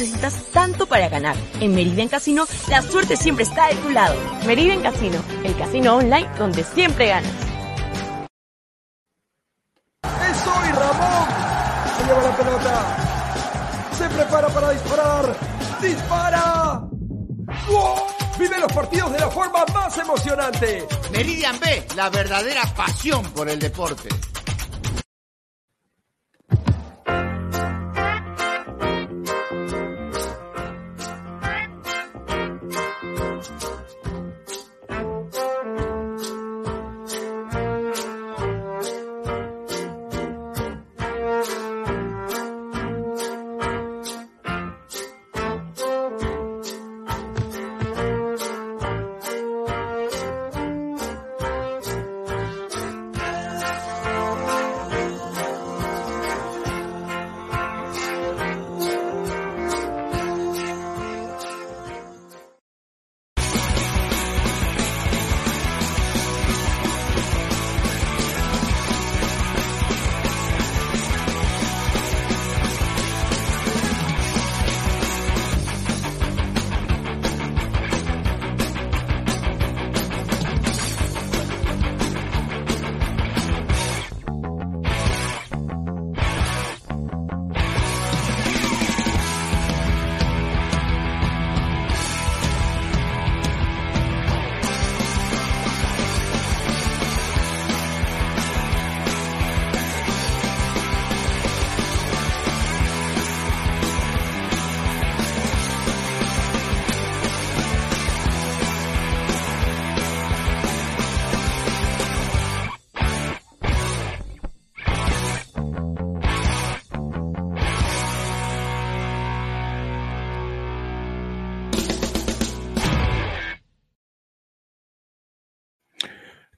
necesitas tanto para ganar. En Meridian Casino, la suerte siempre está de tu lado. Meridian Casino, el casino online donde siempre ganas. ¡Es hoy, Ramón! Se lleva la pelota. Se prepara para disparar. ¡Dispara! ¡Wow! Vive los partidos de la forma más emocionante. Meridian B, la verdadera pasión por el deporte.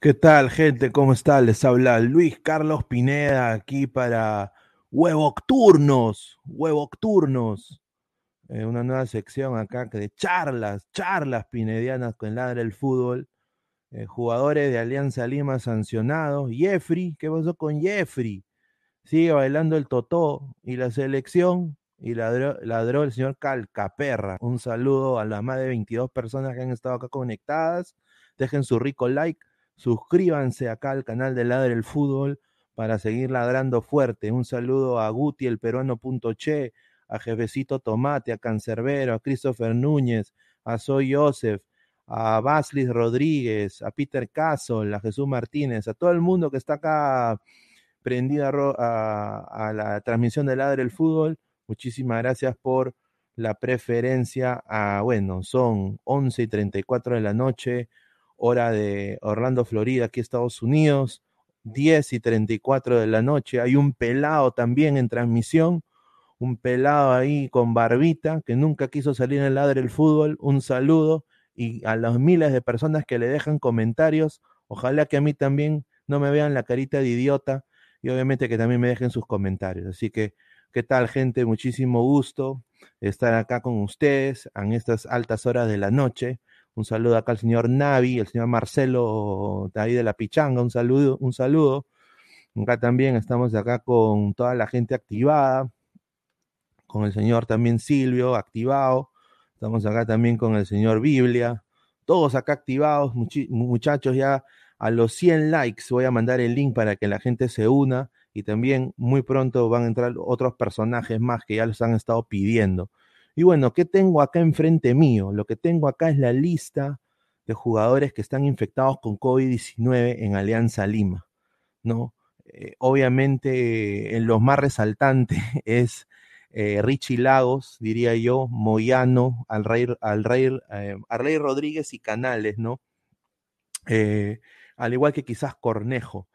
¿Qué tal, gente? ¿Cómo está? Les habla Luis Carlos Pineda aquí para Huevocturnos, Huevocturnos. Eh, una nueva sección acá de charlas, charlas pinedianas con Ladra el Fútbol. Eh, jugadores de Alianza Lima sancionados. Jeffrey, ¿qué pasó con Jeffrey? Sigue bailando el totó y la selección y ladró, ladró el señor Calcaperra. Un saludo a las más de 22 personas que han estado acá conectadas. Dejen su rico like Suscríbanse acá al canal de Ladre el Fútbol para seguir ladrando fuerte. Un saludo a Guti, el peruano.che, a Jefecito Tomate, a Cancerbero, a Christopher Núñez, a Soy Joseph, a Baslis Rodríguez, a Peter Castle, a Jesús Martínez, a todo el mundo que está acá prendido a, la transmisión de Ladre el Fútbol. Muchísimas gracias por la preferencia. A, bueno, son 11 y 34 de la noche hora de Orlando, Florida, aquí Estados Unidos, 10 y 34 de la noche. Hay un pelado también en transmisión, un pelado ahí con barbita que nunca quiso salir en el ladre del fútbol. Un saludo y a los miles de personas que le dejan comentarios. Ojalá que a mí también no me vean la carita de idiota y obviamente que también me dejen sus comentarios. Así que, ¿qué tal, gente? Muchísimo gusto estar acá con ustedes en estas altas horas de la noche. Un saludo acá al señor Navi, el señor Marcelo de ahí de la Pichanga, un saludo, un saludo. Acá también estamos acá con toda la gente activada, con el señor también Silvio, activado. Estamos acá también con el señor Biblia. Todos acá activados, muchachos, ya a los 100 likes voy a mandar el link para que la gente se una y también muy pronto van a entrar otros personajes más que ya los han estado pidiendo. Y bueno, ¿qué tengo acá enfrente mío? Lo que tengo acá es la lista de jugadores que están infectados con COVID-19 en Alianza Lima, ¿no? Eh, obviamente, en los más resaltantes es eh, Richie Lagos, diría yo, Moyano, al al eh, Rey Rodríguez y Canales, ¿no? al igual que quizás Cornejo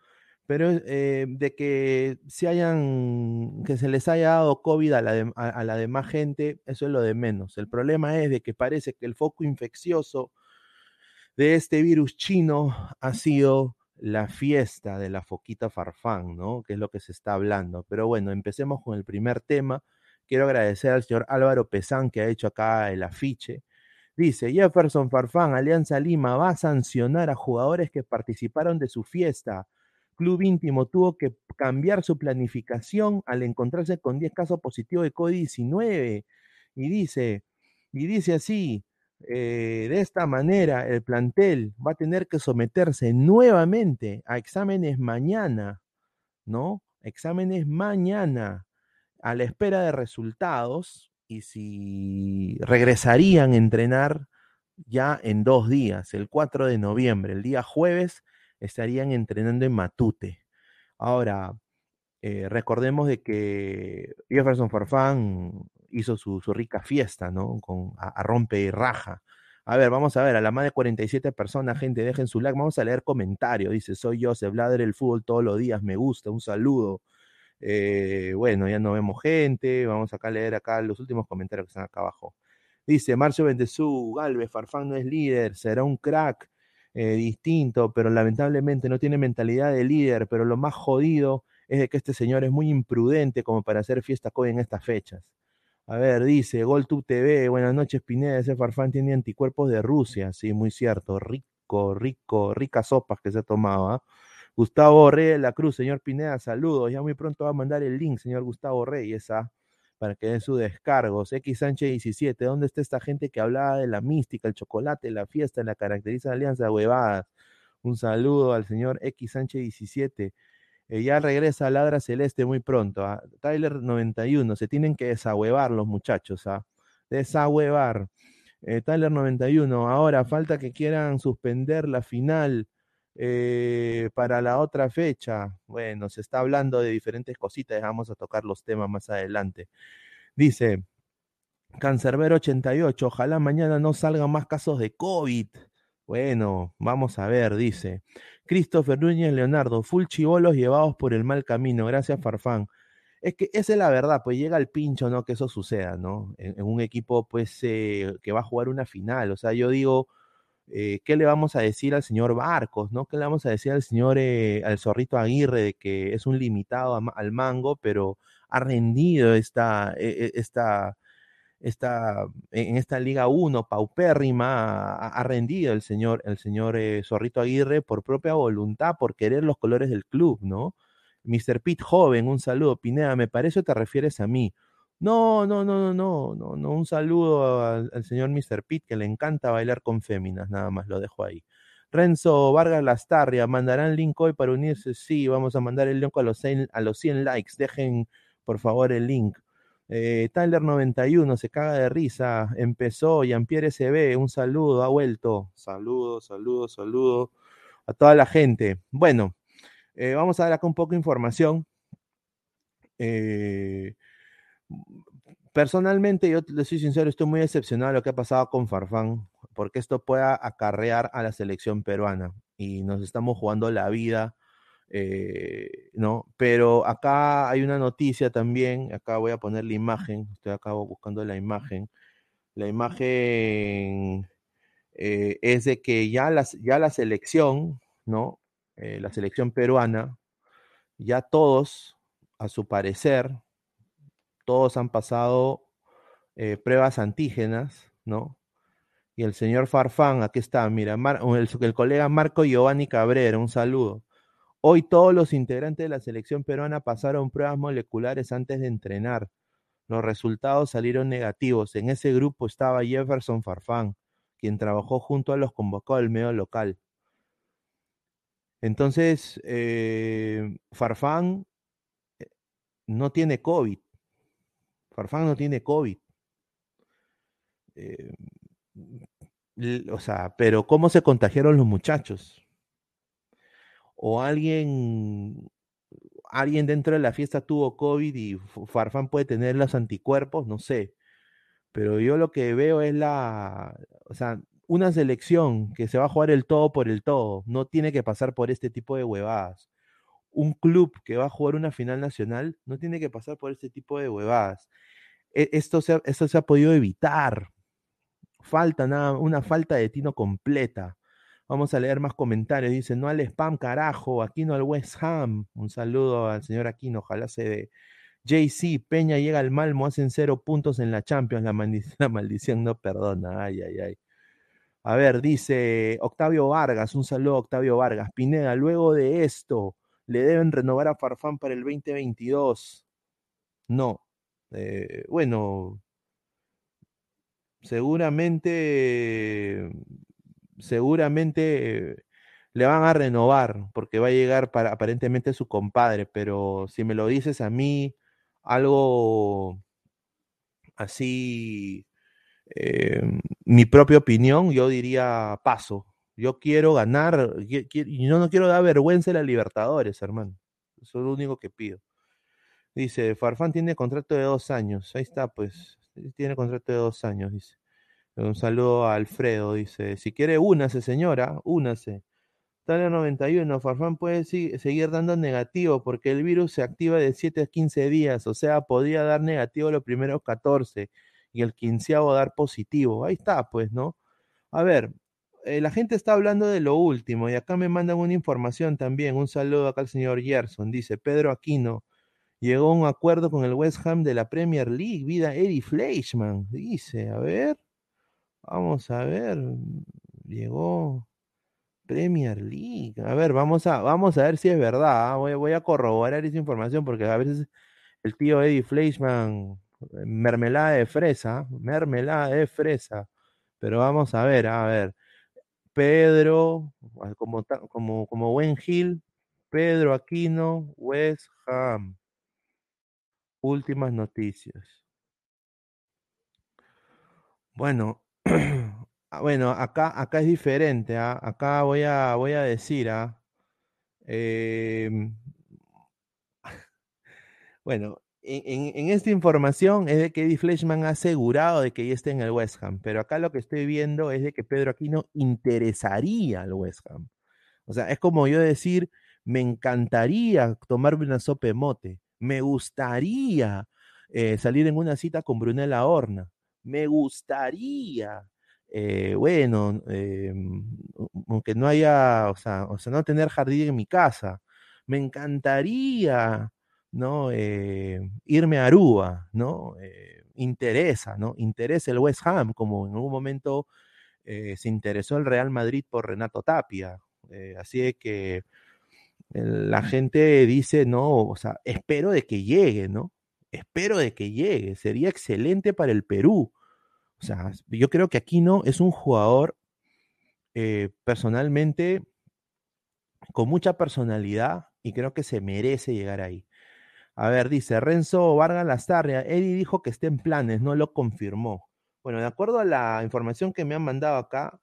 pero eh, de que se hayan, que se les haya dado COVID a la, a, la, demás gente, eso es lo de menos. El problema es de que parece que el foco infeccioso de este virus chino ha sido la fiesta de la foquita farfán, ¿no? Que es lo que se está hablando. Pero bueno, empecemos con el primer tema. Quiero agradecer al señor Álvaro Pesán que ha hecho acá el afiche. Dice, Jefferson Farfán, Alianza Lima, va a sancionar a jugadores que participaron de su fiesta Club Íntimo tuvo que cambiar su planificación al encontrarse con 10 casos positivos de COVID-19. Y dice, y dice así, eh, de esta manera el plantel va a tener que someterse nuevamente a exámenes mañana, ¿no? Exámenes mañana a la espera de resultados y si regresarían a entrenar ya en dos días, el 4 de noviembre, el día jueves, estarían entrenando en Matute. Ahora, eh, recordemos de que Jefferson Farfán hizo su, rica fiesta, ¿no? Con a, rompe y raja. A ver, vamos a ver, a la más de 47 personas, gente, dejen su like, vamos a leer comentarios. Dice, soy Joseph, ladre el fútbol todos los días, me gusta, un saludo. Eh, bueno, ya no vemos gente, vamos acá a leer acá los últimos comentarios que están acá abajo. Dice Marcio Bendezú, Galvez, Farfán no es líder, será un crack eh, distinto, pero lamentablemente no tiene mentalidad de líder, pero lo más jodido es de que este señor es muy imprudente como para hacer fiesta COVID en estas fechas. A ver, dice GolTube TV, buenas noches Pineda, ese Farfán tiene anticuerpos de Rusia, sí, muy cierto, rico, rico, ricas sopas que se ha tomado, ¿ah? Gustavo Rey de la Cruz, señor Pineda, saludos. Ya muy pronto va a mandar el link, señor Gustavo Reyes, ¿ah? Para que den su descargos. X Sánchez 17, ¿dónde está esta gente que hablaba de la mística, el chocolate, la fiesta, la caracteriza de alianza huevadas? Un saludo al señor X Sánchez 17. Eh, ya regresa Ladra Celeste muy pronto. ¿ah? Tyler 91, se tienen que desahuevar los muchachos, ¿ah? Desahuevar. Eh, Tyler 91, ahora falta que quieran suspender la final eh, para la otra fecha, bueno, se está hablando de diferentes cositas, vamos a tocar los temas más adelante. Dice, Cancerbero 88, ojalá mañana no salgan más casos de COVID. Bueno, vamos a ver, dice. Christopher Núñez Leonardo, full chivolos llevados por el mal camino. Gracias, Farfán. Es que esa es la verdad, pues llega el pincho, ¿no? Que eso suceda, ¿no? En, un equipo, pues, eh, que va a jugar una final. O sea, yo digo, eh, ¿qué le vamos a decir al señor Barcos, no? ¿Qué le vamos a decir al señor, eh, al zorrito Aguirre, de que es un limitado al mango, pero ha rendido esta, e, e, esta, en esta Liga 1 paupérrima, ha, rendido el señor, el señor eh, Zorrito Aguirre por propia voluntad, por querer los colores del club, ¿no? Mr. Pitt joven, un saludo. Pineda, me parece que te refieres a mí. No, no, no, no, no, no, Un saludo al, señor Mr. Pitt que le encanta bailar con féminas, nada más lo dejo ahí. Renzo Vargas Lastarria, ¿mandarán link hoy para unirse? Sí, vamos a mandar el link a los 100, a los 100 likes. Dejen, por favor, el link. Eh, Tyler91 se caga de risa. Empezó Jean-Pierre SB. Un saludo, ha vuelto. Saludo, saludo, saludo a toda la gente. Bueno, eh, vamos a dar acá un poco de información. Eh, Personalmente, yo le soy sincero, estoy muy decepcionado de lo que ha pasado con Farfán, porque esto pueda acarrear a la selección peruana y nos estamos jugando la vida, eh, ¿no? Pero acá hay una noticia también, acá voy a poner la imagen, estoy acá buscando la imagen. La imagen eh, es de que ya, las, ya la selección, ¿no? Eh, la selección peruana, ya todos, a su parecer, todos han pasado eh, pruebas antígenas, ¿no? Y el señor Farfán, aquí está, mira, el, colega Marco Giovanni Cabrera, un saludo. Hoy todos los integrantes de la selección peruana pasaron pruebas moleculares antes de entrenar. Los resultados salieron negativos. En ese grupo estaba Jefferson Farfán, quien trabajó junto a los convocados del medio local. Entonces, eh, Farfán eh, no tiene COVID. Farfán no tiene COVID. Eh, o sea, pero ¿cómo se contagiaron los muchachos? O alguien, alguien dentro de la fiesta tuvo COVID y Farfán puede tener los anticuerpos, no sé. Pero yo lo que veo es la, o sea, una selección que se va a jugar el todo por el todo, no tiene que pasar por este tipo de huevadas. Un club que va a jugar una final nacional no tiene que pasar por este tipo de huevadas. E, esto se, esto se ha podido evitar. Falta nada, una falta de tino completa. Vamos a leer más comentarios. Dice, no al spam, carajo, Aquino al West Ham. Un saludo al señor Aquino, ojalá se dé. JC, Peña llega al Malmo, hacen cero puntos en la Champions. La, la maldición no perdona. Ay, ay, ay. A ver, dice Octavio Vargas, un saludo a Octavio Vargas. Pineda, luego de esto, ¿le deben renovar a Farfán para el 2022? No, eh, bueno, seguramente, seguramente le van a renovar porque va a llegar para aparentemente su compadre, pero si me lo dices a mí, algo así, eh, mi propia opinión, yo diría paso. Yo quiero ganar, y no, no quiero dar vergüenza a la Libertadores, hermano. Eso es lo único que pido. Dice, Farfán tiene contrato de dos años. Ahí está, pues. Tiene contrato de dos años, dice. Un saludo a Alfredo, dice. Si quiere, únase, señora, únase. Tarea 91, Farfán puede seguir dando negativo porque el virus se activa de 7 a 15 días, o sea, podría dar negativo los primeros 14 y el quinceavo dar positivo. Ahí está, pues, ¿no? A ver, eh, la gente está hablando de lo último y acá me mandan una información también. Un saludo acá al señor Gerson. Dice Pedro Aquino llegó un acuerdo con el West Ham de la Premier League. Vida Eddie Fleischman. Dice, a ver, vamos a ver. Llegó Premier League. A ver, vamos a, vamos a ver si es verdad. ¿ah? Voy, voy, a corroborar esa información porque a veces el tío Eddie Fleischman, mermelada de fresa, mermelada de fresa. Pero vamos a ver, a ver. Pedro, como, como, como buen Gil, Pedro Aquino, West Ham. Últimas noticias. Bueno, Ah, bueno, acá, acá es diferente, ¿ah? Acá voy a, voy a decir, ¿ah? Em, bueno, en, esta información es de que Eddie Fleshman ha asegurado de que ya está en el West Ham, pero acá lo que estoy viendo es de que Pedro Aquino interesaría al West Ham. O sea, es como yo decir, me encantaría tomarme una sopa mote, me gustaría eh, salir en una cita con Brunella Horna, me gustaría eh, bueno, eh, aunque no haya, o sea, no tener jardín en mi casa, me encantaría, ¿no? Eh, irme a Aruba, ¿no? interesa, ¿no? Interesa el West Ham, como en algún momento se interesó el Real Madrid por Renato Tapia. así de que la gente dice, no, o sea, espero de que llegue, ¿no? Espero de que llegue, sería excelente para el Perú. O sea, yo creo que Aquino es un jugador eh, personalmente con mucha personalidad y creo que se merece llegar ahí. A ver, dice Renzo Vargas Lastarria, Eddie dijo que está en planes, no lo confirmó. Bueno, de acuerdo a la información que me han mandado acá,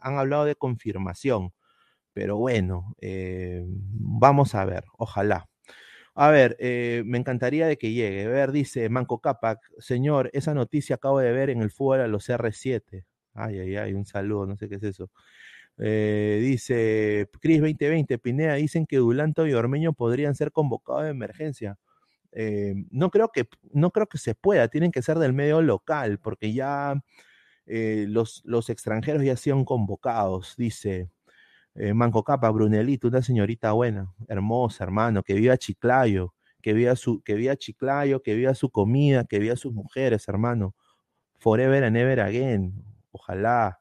han hablado de confirmación, pero bueno, eh, vamos a ver, ojalá. A ver, eh, me encantaría de que llegue. A ver, dice Manco Capac, señor, esa noticia acabo de ver en el fútbol a los R7. Ay, ay, ay, un saludo, no sé qué es eso. Eh, dice Cris 2020, Pineda, dicen que Dulanto y Ormeño podrían ser convocados de emergencia. No, creo que, no creo que se pueda, tienen que ser del medio local, porque ya los, los extranjeros ya han convocados, dice. Eh, Manco Capa, Brunelito, una señorita buena, hermosa, hermano, que viva Chiclayo, que viva, su, que viva Chiclayo, que viva su comida, que viva sus mujeres, hermano. Forever and ever again. Ojalá.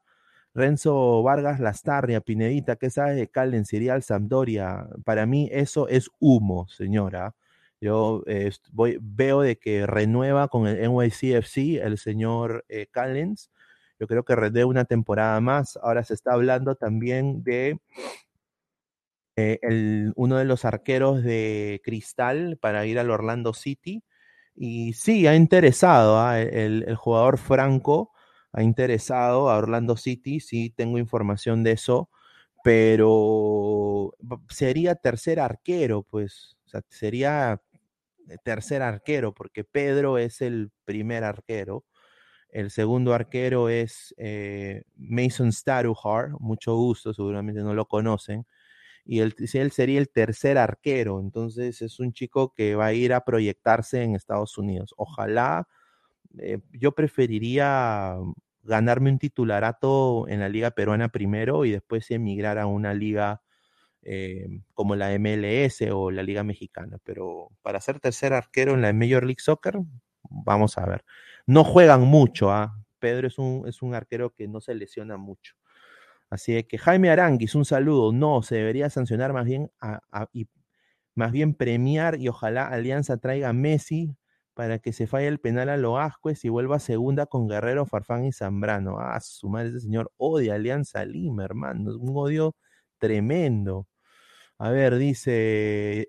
Renzo Vargas Lastarria, Pinedita, ¿qué sabes de Calen, Cirial, Sampdoria? Para mí eso es humo, señora. Yo eh, voy, veo de que renueva con el NYCFC el señor eh, Callens yo creo que redé una temporada más. Ahora se está hablando también de eh, el, uno de los arqueros de Cristal para ir al Orlando City. Y sí, ha interesado ¿ah? el, el, jugador Franco, ha interesado a Orlando City, sí tengo información de eso, pero sería tercer arquero, pues, sería tercer arquero, porque Pedro es el primer arquero el segundo arquero es eh, Mason Staruhar, mucho gusto, seguramente no lo conocen. Y él, sería el tercer arquero, entonces es un chico que va a ir a proyectarse en Estados Unidos. Ojalá, eh, yo preferiría ganarme un titularato en la liga peruana primero y después emigrar a una liga eh, como la MLS o la liga mexicana. Pero para ser tercer arquero en la Major League Soccer, vamos a ver. No juegan mucho, ¿ah? Pedro es un, es un arquero que no se lesiona mucho. Así que Jaime Aranguis, un saludo. No, se debería sancionar más bien y más bien premiar y ojalá Alianza traiga a Messi para que se falle el penal a Loascues y vuelva a segunda con Guerrero, Farfán y Zambrano. Ah, su madre, ese señor odia Alianza Lima, hermano. Un odio tremendo. A ver, dice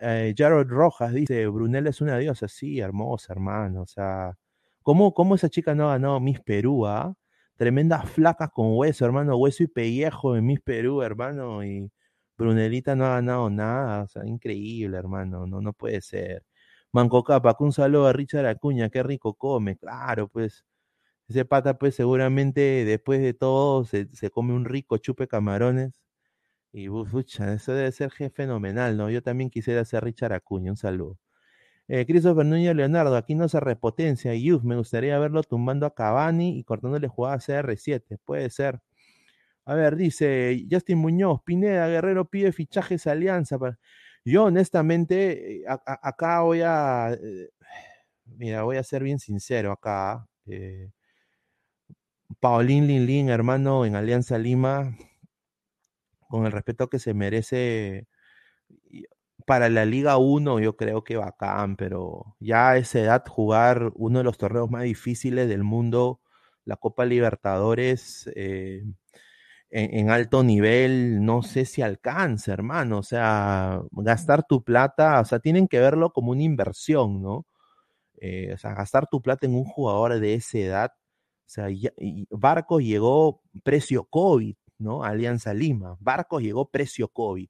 eh, Jared Rojas, dice, Brunel es una diosa, sí, hermosa, hermano. O sea, ¿cómo, cómo esa chica no ha ganado Miss Perú, ah? Tremendas flacas con hueso, hermano, hueso y pellejo en Miss Perú, hermano, y Brunelita no ha ganado nada, o sea, increíble, hermano, no, no puede ser. Manco Capa, un saludo a Richard Acuña, qué rico come, claro, pues, ese pata, pues, seguramente después de todo se, se come un rico chupe camarones, y, pucha, eso debe ser fenomenal, ¿no? Yo también quisiera ser Richard Acuña, un saludo. Eh, Christopher Núñez Leonardo, aquí no se repotencia. Y me gustaría verlo tumbando a Cavani y cortándole jugada a CR7. Puede ser. A ver, dice Justin Muñoz, Pineda, Guerrero pide fichajes Alianza. Yo, honestamente, eh, acá voy a. Eh, mira, voy a ser bien sincero acá. Eh, Paulín Lin Lin, hermano, en Alianza Lima, con el respeto que se merece, para la Liga 1 yo creo que bacán, pero ya a esa edad jugar uno de los torneos más difíciles del mundo, la Copa Libertadores, eh, en, alto nivel, no sé si alcanza, hermano. O sea, gastar tu plata, o sea, tienen que verlo como una inversión, ¿no? Eh, o sea, gastar tu plata en un jugador de esa edad. O sea, Barcos llegó precio COVID, ¿no? Alianza Lima. Barcos llegó precio COVID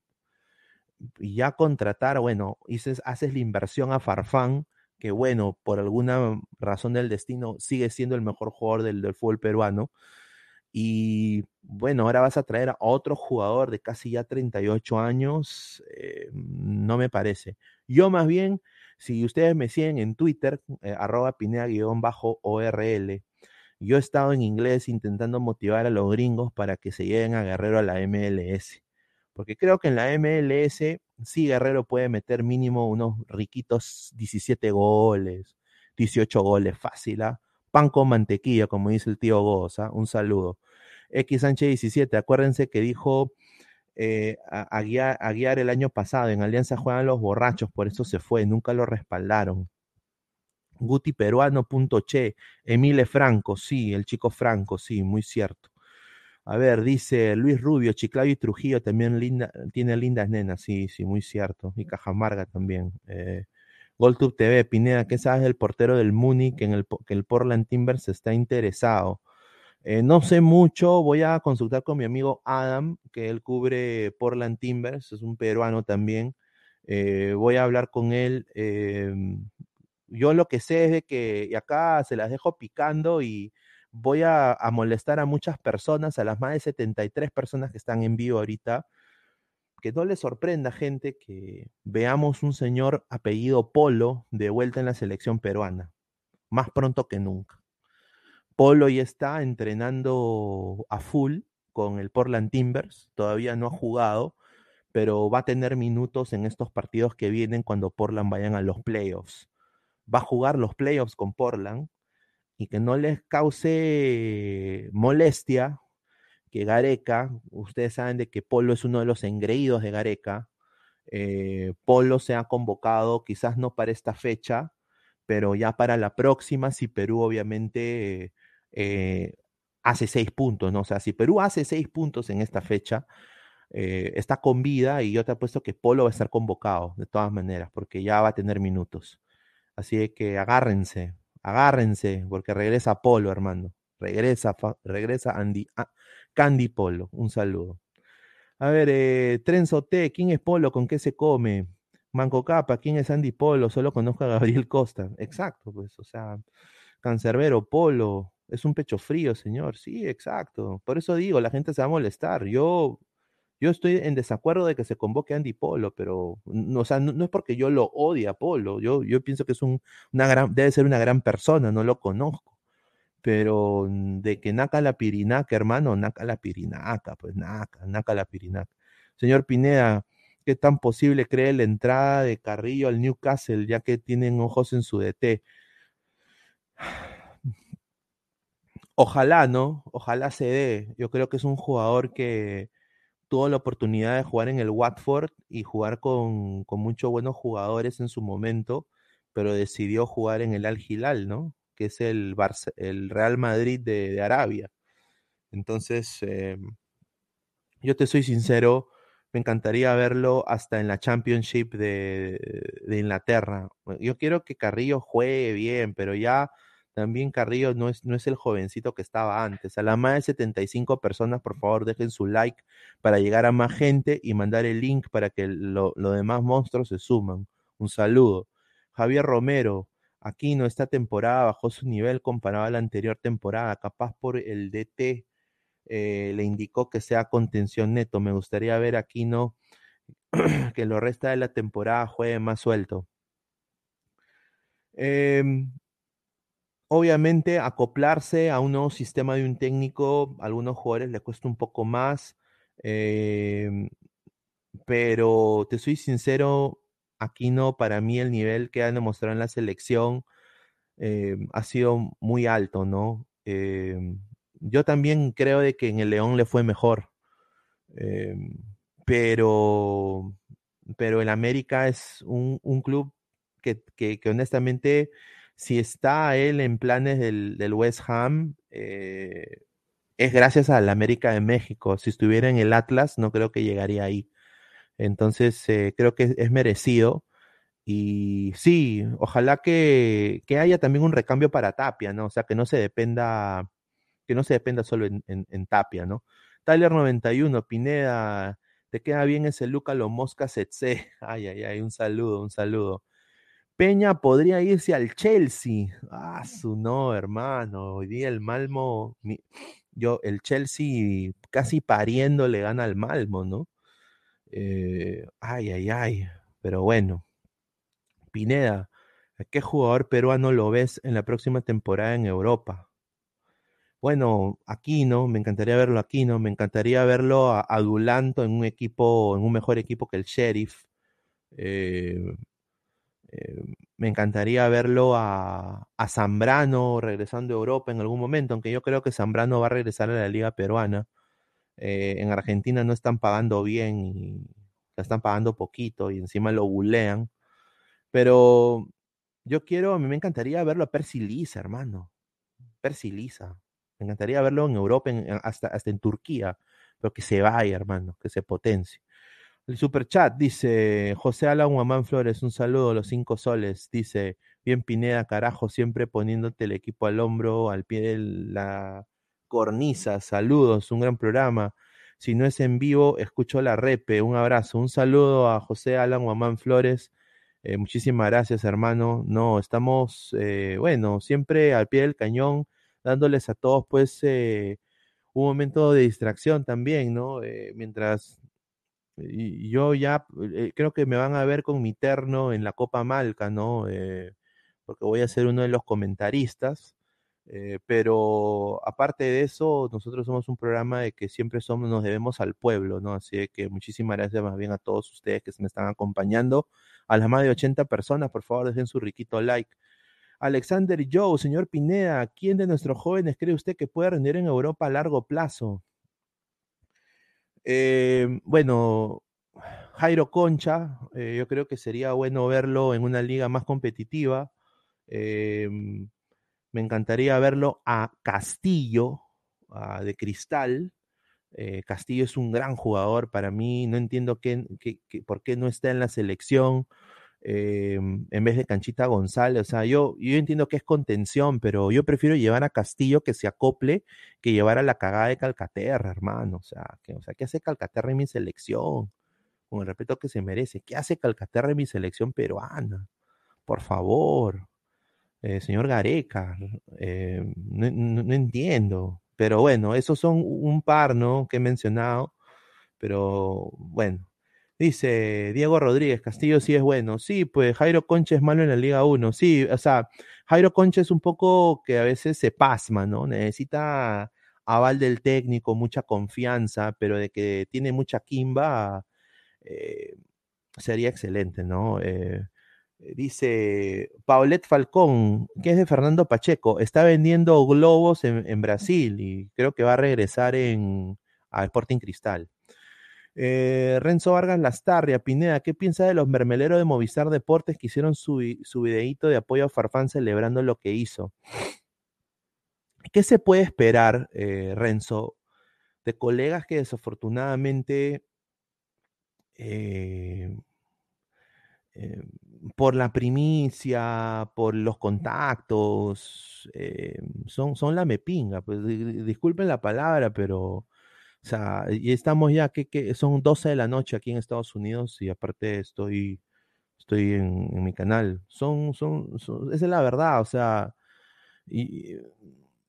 y ya contratar, bueno, dices, haces la inversión a Farfán, que bueno, por alguna razón del destino sigue siendo el mejor jugador del, fútbol peruano. Y bueno, ahora vas a traer a otro jugador de casi ya 38 años, eh, no me parece. Yo más bien, si ustedes me siguen en Twitter, eh, arroba pinea-orl, yo he estado en inglés intentando motivar a los gringos para que se lleguen a Guerrero a la MLS. Porque creo que en la MLS sí Guerrero puede meter mínimo unos riquitos 17 goles, 18 goles, fácil, ¿ah? Pan con mantequilla, como dice el tío Goza. Un saludo. X Sánchez 17, acuérdense que dijo eh, a, guiar, el año pasado, en Alianza juegan los borrachos, por eso se fue, nunca lo respaldaron. Guti Peruano, punto che. Emile Franco, sí, el chico Franco, sí, muy cierto. A ver, dice Luis Rubio, Chiclayo y Trujillo también tiene lindas nenas, sí, sí, muy cierto. Y Cajamarga también. Eh, GolTube TV, Pineda, ¿qué sabes del portero del Muni que, en el, que el Portland Timbers está interesado? Eh, no sé mucho, voy a consultar con mi amigo Adam, que él cubre Portland Timbers, es un peruano también. Eh, voy a hablar con él. Em, yo lo que sé es de que acá se las dejo picando y voy a, molestar a muchas personas, a las más de 73 personas que están en vivo ahorita, que no les sorprenda, gente, que veamos un señor apellido Polo de vuelta en la selección peruana, más pronto que nunca. Polo ya está entrenando a full con el Portland Timbers, todavía no ha jugado, pero va a tener minutos en estos partidos que vienen cuando Portland vayan a los playoffs. Va a jugar los playoffs con Portland y que no les cause molestia que Gareca, ustedes saben de que Polo es uno de los engreídos de Gareca, eh, Polo se ha convocado, quizás no para esta fecha, pero ya para la próxima, si Perú obviamente eh, hace seis puntos, ¿no? O sea, si Perú hace seis puntos en esta fecha, eh, está con vida y yo te apuesto que Polo va a estar convocado de todas maneras, porque ya va a tener minutos. Así que agárrense, Agárrense, porque regresa Polo, hermano. Regresa, regresa Andy, ah, Candy Polo. Un saludo. A ver, eh, Trenzote, ¿quién es Polo? ¿Con qué se come? Manco Capa, ¿quién es Andy Polo? Solo conozco a Gabriel Costa. Exacto, pues, o sea, Cancerbero, Polo, es un pecho frío, señor. Sí, exacto. Por eso digo, la gente se va a molestar. Yo yo estoy en desacuerdo de que se convoque a Andy Polo, pero no, o sea, no, es porque yo lo odie a Polo. Yo, yo pienso que es un, una gran, debe ser una gran persona, no lo conozco. Pero de que naca la pirinaca, hermano, naca la pirinaca, pues naca, naca la pirinaca. Señor Pineda, ¿qué tan posible cree la entrada de Carrillo al Newcastle, ya que tienen ojos en su DT? Ojalá, ¿no? Ojalá se dé. Yo creo que es un jugador que, tuvo la oportunidad de jugar en el Watford y jugar con, con muchos buenos jugadores en su momento, pero decidió jugar en el Al Hilal, ¿no? Que es el, el Real Madrid de, Arabia. Entonces, em, yo te soy sincero, me encantaría verlo hasta en la Championship de, de, Inglaterra. Yo quiero que Carrillo juegue bien, pero ya también Carrillo no es, no es el jovencito que estaba antes. A la más de 75 personas, por favor, dejen su like para llegar a más gente y mandar el link para que los demás monstruos se suman. Un saludo. Javier Romero, aquí no esta temporada bajó su nivel comparado a la anterior temporada, capaz por el DT eh, le indicó que sea contención neto. Me gustaría ver aquí no que lo resta de la temporada juegue más suelto. Em, obviamente, acoplarse a un nuevo sistema de un técnico, a algunos jugadores le cuesta un poco más. Em, pero te soy sincero, aquí no, para mí el nivel que han demostrado en la selección em, ha sido muy alto, ¿no? yo también creo de que en el León le fue mejor. Em, pero, pero el América es un, club que, honestamente, si está él en planes del, West Ham, eh, es gracias al América de México. Si estuviera en el Atlas, no creo que llegaría ahí. Entonces, eh, creo que es merecido. Y sí, ojalá que, que, haya también un recambio para Tapia, ¿no? O sea, que no se dependa que no se dependa solo en, Tapia, ¿no? Tyler 91, Pineda, te queda bien ese Luca Lo Mosca Setse. Ay, ay, ay, un saludo, un saludo. Peña podría irse al Chelsea. Ah, su no, hermano. Hoy día el Malmo, yo, el Chelsea casi pariendo le gana al Malmo, ¿no? Eh, ay, ay, ay. Pero bueno. Pineda, qué jugador peruano lo ves en la próxima temporada en Europa? bueno, Aquino, me encantaría verlo Aquino, me encantaría verlo a, en un equipo, en un mejor equipo que el Sheriff. Eh, eh, me encantaría verlo a, Zambrano regresando a Europa en algún momento, aunque yo creo que Zambrano va a regresar a la liga peruana. Eh, en Argentina no están pagando bien y están pagando poquito y encima lo bulean. Pero yo quiero, a mí me encantaría verlo a Percy Lisa, hermano. Percy Lisa. Me encantaría verlo en Europa, hasta, hasta en Turquía, pero que se vaya, hermano, que se potencie. El super chat dice José Alan Guamán Flores, un saludo a los cinco soles. Dice, bien Pineda, carajo, siempre poniéndote el equipo al hombro, al pie de la cornisa. Saludos, un gran programa. Si no es en vivo, escucho la repe. Un abrazo, un saludo a José Alan Guamán Flores. Eh, muchísimas gracias, hermano. No, estamos, eh, bueno, siempre al pie del cañón dándoles a todos pues eh, un momento de distracción también, ¿no? Eh, mientras yo ya eh, creo que me van a ver con mi terno en la Copa Malca, ¿no? porque voy a ser uno de los comentaristas. pero aparte de eso, nosotros somos un programa de que siempre somos, nos debemos al pueblo, ¿no? Así que muchísimas gracias más bien a todos ustedes que me están acompañando. A las más de 80 personas, por favor, dejen su riquito like. Alexander Joe, señor Pineda, ¿quién de nuestros jóvenes cree usted que puede rendir en Europa a largo plazo? Eh, bueno, Jairo Concha, eh, yo creo que sería bueno verlo en una liga más competitiva. Eh, me encantaría verlo a Castillo, de Cristal. Castillo es un gran jugador para mí. No entiendo por qué no está en la selección. Em, en vez de Canchita González. O sea, yo, yo entiendo que es contención, pero yo prefiero llevar a Castillo que se acople que llevar a la cagada de Calcaterra, hermano. O sea, que, o sea, ¿qué hace Calcaterra en mi selección? Con el respeto que se merece. ¿Qué hace Calcaterra en mi selección peruana? Por favor. Eh, señor Gareca, eh, no, entiendo. Pero bueno, esos son un par, ¿no? Que he mencionado. Pero bueno, Dice Diego Rodríguez, Castillo sí es bueno. Sí, pues Jairo Concha es malo en la Liga 1. Sí, o sea, Jairo Concha es un poco que a veces se pasma, ¿no? Necesita aval del técnico, mucha confianza, pero de que tiene mucha quimba, eh, sería excelente, ¿no? Eh, dice Paulette Falcón, que es de Fernando Pacheco, está vendiendo globos en, Brasil y creo que va a regresar en, a Sporting Cristal. Eh, Renzo Vargas Lastarria, Pineda, ¿qué piensa de los mermeleros de Movistar Deportes que hicieron su, su videíto de apoyo a Farfán celebrando lo que hizo? ¿Qué se puede esperar, eh, Renzo, de colegas que desafortunadamente eh, por la primicia, por los contactos, son, son la mepinga? Pues disculpen la palabra, pero o sea, y estamos ya que, son 12 de la noche aquí en Estados Unidos y aparte estoy, estoy en, mi canal. Son, son, esa es la verdad, o sea, y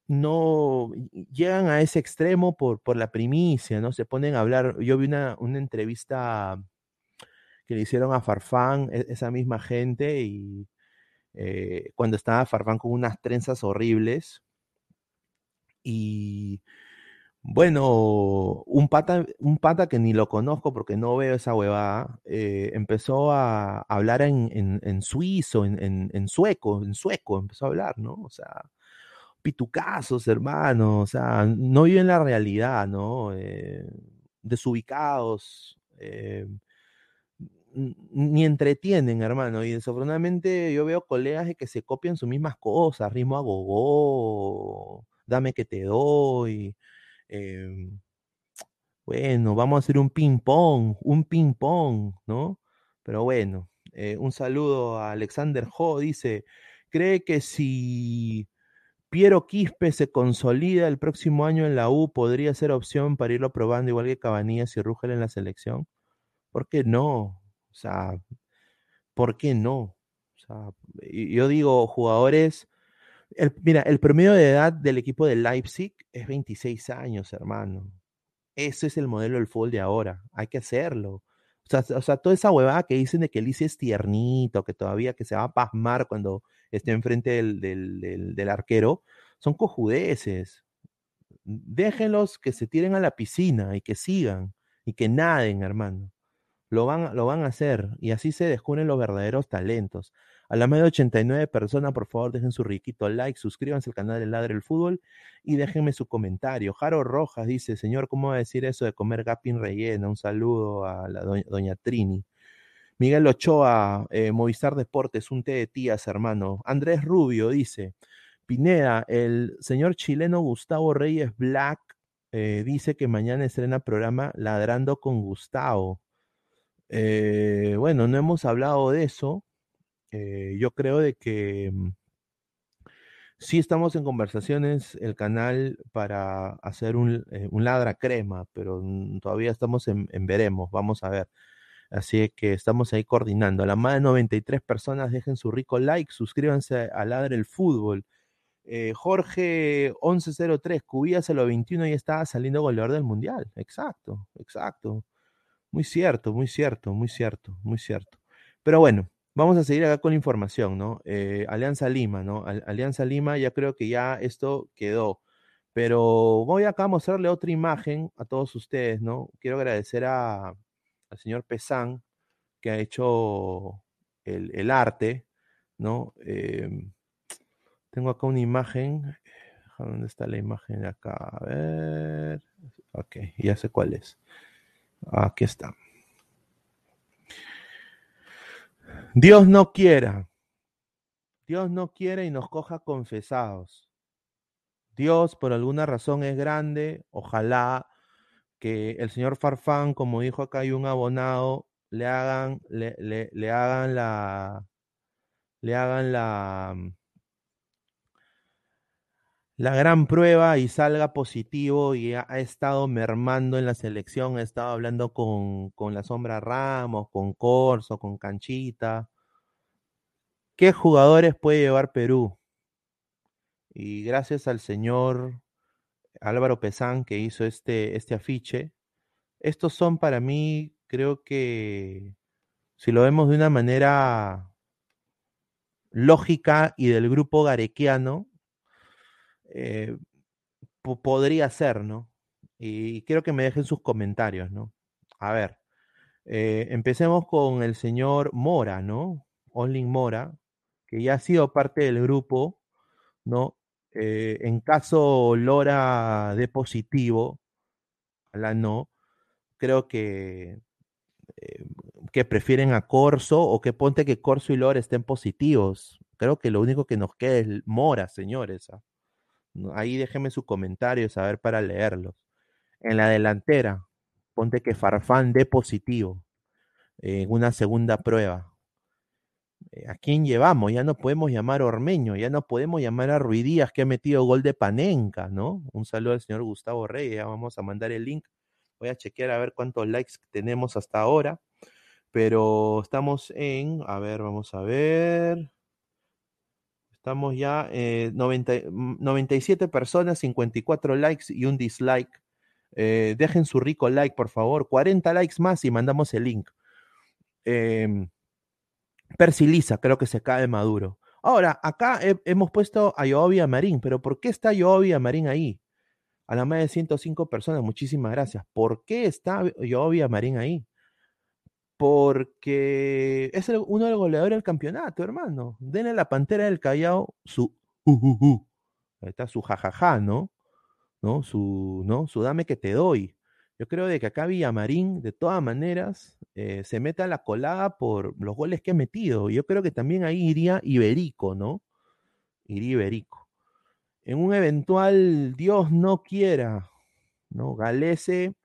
no llegan a ese extremo por, por la primicia, ¿no? Se ponen a hablar. Yo vi una, una entrevista que le hicieron a Farfán, e, esa misma gente, y eh, cuando estaba Farfán con unas trenzas horribles. Y bueno, un pata, un pata que ni lo conozco porque no veo esa huevada, eh, empezó a hablar en, en, suizo, en, en, sueco, en sueco, empezó a hablar, ¿no? O sea, pitucazos, hermano, o sea, no viven la realidad, ¿no? Eh, desubicados, eh, ni entretienen, hermano, y desafortunadamente yo veo colegas que se copian sus mismas cosas, ritmo a gogo, dame que te doy, em, bueno, vamos a hacer un ping pong, un ping pong, ¿no? Pero bueno, eh, un saludo a Alexander Ho, dice, cree que si Piero Quispe se consolida el próximo año en la U, podría ser opción para irlo probando, igual que Cabanillas y Rúgel en la selección. ¿Por qué no? O sea, ¿por qué no? O sea, yo digo, jugadores. Mira, el promedio de edad del equipo de Leipzig es 26 años, hermano. Ese es el modelo del fútbol de ahora. Hay que hacerlo. O sea, toda esa huevada que dicen de que Lice es tiernito, que todavía que se va a pasmar cuando esté enfrente del, del, arquero, son cojudeces. Déjenlos que se tiren a la piscina y que sigan y que naden, hermano. Lo van, lo van a hacer y así se descubren los verdaderos talentos. A la de 89 personas, por favor, dejen su riquito like, suscríbanse al canal de Ladre el Fútbol y déjenme su comentario. Jaro Rojas dice, señor, ¿cómo va a decir eso de comer gapin rellena? Un saludo a la doña Trini. Miguel Ochoa, eh, Movistar Deportes, un té de tías, hermano. Andrés Rubio dice, Pineda, el señor chileno Gustavo Reyes Black eh, dice que mañana estrena programa Ladrando con Gustavo. Eh, bueno, no hemos hablado de eso. Yo creo de que mm, sí estamos en conversaciones el canal para hacer un, ladra crema, pero mm, todavía estamos en veremos. Vamos a ver. Así que estamos ahí coordinando. A la más de 93 personas dejen su rico like, suscríbanse a Ladre el Fútbol. Eh, Jorge 1103, Cubías a los 21 y estaba saliendo goleador del Mundial. Exacto, exacto. Muy cierto, muy cierto, muy cierto, muy cierto. Pero bueno, vamos a seguir acá con la información, ¿no? Eh, Alianza Lima, ¿no? Alianza Lima, ya creo que ya esto quedó. Pero voy acá a mostrarle otra imagen a todos ustedes, ¿no? Quiero agradecer a, al señor Pesán, que ha hecho el, arte, ¿no? Em, tengo acá una imagen. ¿Dónde está la imagen acá? A ver. Ok, ya sé cuál es. Aquí está. Dios no quiera. Dios no quiere y nos coja confesados. Dios por alguna razón es grande. Ojalá que el señor Farfán, como dijo acá hay un abonado, le hagan, le, le, hagan la, le hagan la, la gran prueba y salga positivo y ha, estado mermando en la selección, ha estado hablando con, con la Sombra Ramos, con Corso, con Canchita. ¿Qué jugadores puede llevar Perú? Y gracias al señor Álvaro Pesán que hizo este, este afiche. Estos son para mí, creo que, si lo vemos de una manera lógica y del grupo garequiano, eh, podría ser, ¿no? Y quiero que me dejen sus comentarios, ¿no? A ver, eh, empecemos con el señor Mora, ¿no? Onling Mora, que ya ha sido parte del grupo, ¿no? Eh, en caso Lora de positivo, la no, creo que, que prefieren a Corso o que ponte que Corso y Lore estén positivos. Creo que lo único que nos queda es Mora, señores. ¿ah? Ahí déjenme sus comentarios a ver para leerlos. En la delantera, ponte que Farfán dé positivo en una segunda prueba. Eh, ¿A quién llevamos? Ya no podemos llamar a Ormeño, ya no podemos llamar a Ruidías que ha metido gol de Panenca, ¿no? Un saludo al señor Gustavo Reyes, ya vamos a mandar el link. Voy a chequear a ver cuántos likes tenemos hasta ahora. Pero estamos en, a ver, vamos a ver. Estamos ya eh, 97 personas, 54 likes y un dislike. Eh, dejen su rico like, por favor. 40 likes más y mandamos el link. Eh, Persilisa, creo que se cae Maduro. Ahora, acá hemos puesto a Yobi Marín, pero ¿por qué está Yobi Marín ahí? A la más de 105 personas, muchísimas gracias. ¿Por qué está Yobi Marín ahí? Porque es uno de los goleadores del campeonato, hermano. Denle a la Pantera del Callao su... Ahí está su jajaja, ¿no? ¿No? Su, ¿no? Su dame que te doy. Yo creo de que acá Villamarín, de todas maneras, eh, se mete a la colada por los goles que ha metido. Yo creo que también ahí iría Iberico, ¿no? Iría Iberico. En un eventual Dios no quiera, ¿no? Galese,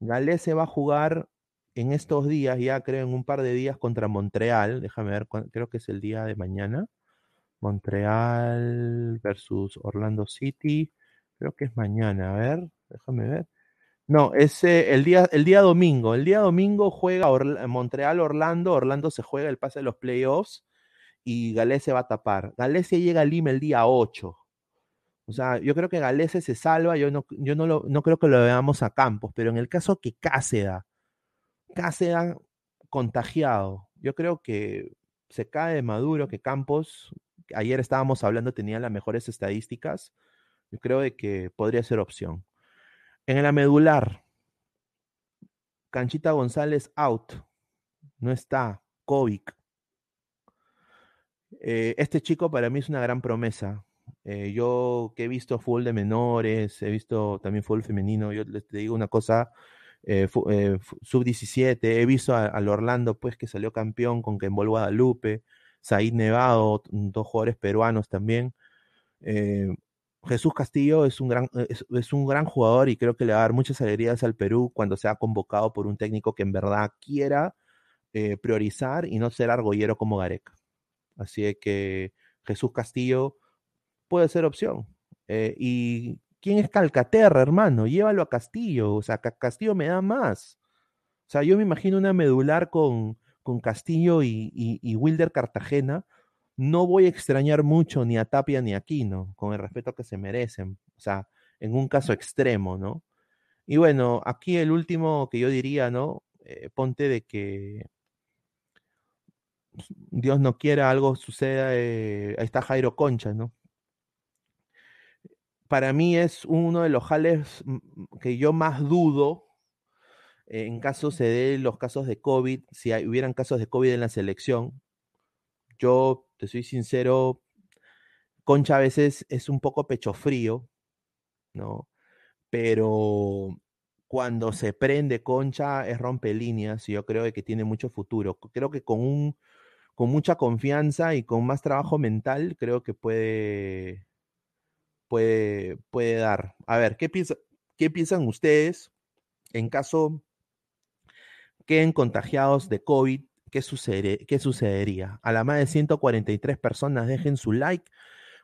Galese va a jugar en estos días, ya creo en un par de días contra Montreal. Déjame ver, creo que es el día de mañana. Montreal versus Orlando City. Creo que es mañana. A ver, déjame ver. No, es el, día, el día domingo. El día domingo juega Montreal-Orlando. Orlando se juega el pase de los playoffs y Galese va a tapar. Galese llega a Lima el día 8. O sea, yo creo que Galese se salva. Yo no, yo no, lo, no creo que lo veamos a Campos, pero en el caso que Cáceda, Cáceda contagiado, yo creo que se cae de Maduro, que Campos, ayer estábamos hablando, tenía las mejores estadísticas. Yo creo de que podría ser opción. En la medular, Canchita González out. No está. Kovic. Eh, este chico para mí es una gran promesa. Eh, yo que he visto fútbol de menores, he visto también fútbol femenino, yo les digo una cosa, eh, sub-17, he visto al Orlando pues que salió campeón con Kembol Guadalupe, Said Nevado, dos jugadores peruanos también. Jesús Castillo es un, gran, es, un gran jugador y creo que le va a dar muchas alegrías al Perú cuando sea convocado por un técnico que en verdad quiera eh, priorizar y no ser argollero como Gareca. Así que Jesús Castillo puede ser opción. Eh, ¿Y quién es Calcaterra, hermano? Llévalo a Castillo. O sea, Castillo me da más. O sea, yo me imagino una medular con, con Castillo y, y Wilder Cartagena no voy a extrañar mucho ni a Tapia ni a Aquino, con el respeto que se merecen, o sea, en un caso extremo, ¿no? Y bueno, aquí el último que yo diría, ¿no? Eh, ponte de que Dios no quiera algo suceda, eh, ahí está Jairo Concha, ¿no? Para mí es uno de los jales que yo más dudo en caso se den los casos de COVID, si hubieran casos de COVID en la selección, yo te soy sincero, Concha a veces es un poco pecho frío, ¿no? Pero cuando se prende Concha es rompe líneas y yo creo que tiene mucho futuro. Creo que con un con mucha confianza y con más trabajo mental, creo que puede puede puede dar. A ver, ¿qué piensa, qué piensan ustedes en caso queden contagiados de COVID ¿qué, ¿qué sucedería? A la más de 143 personas dejen su like,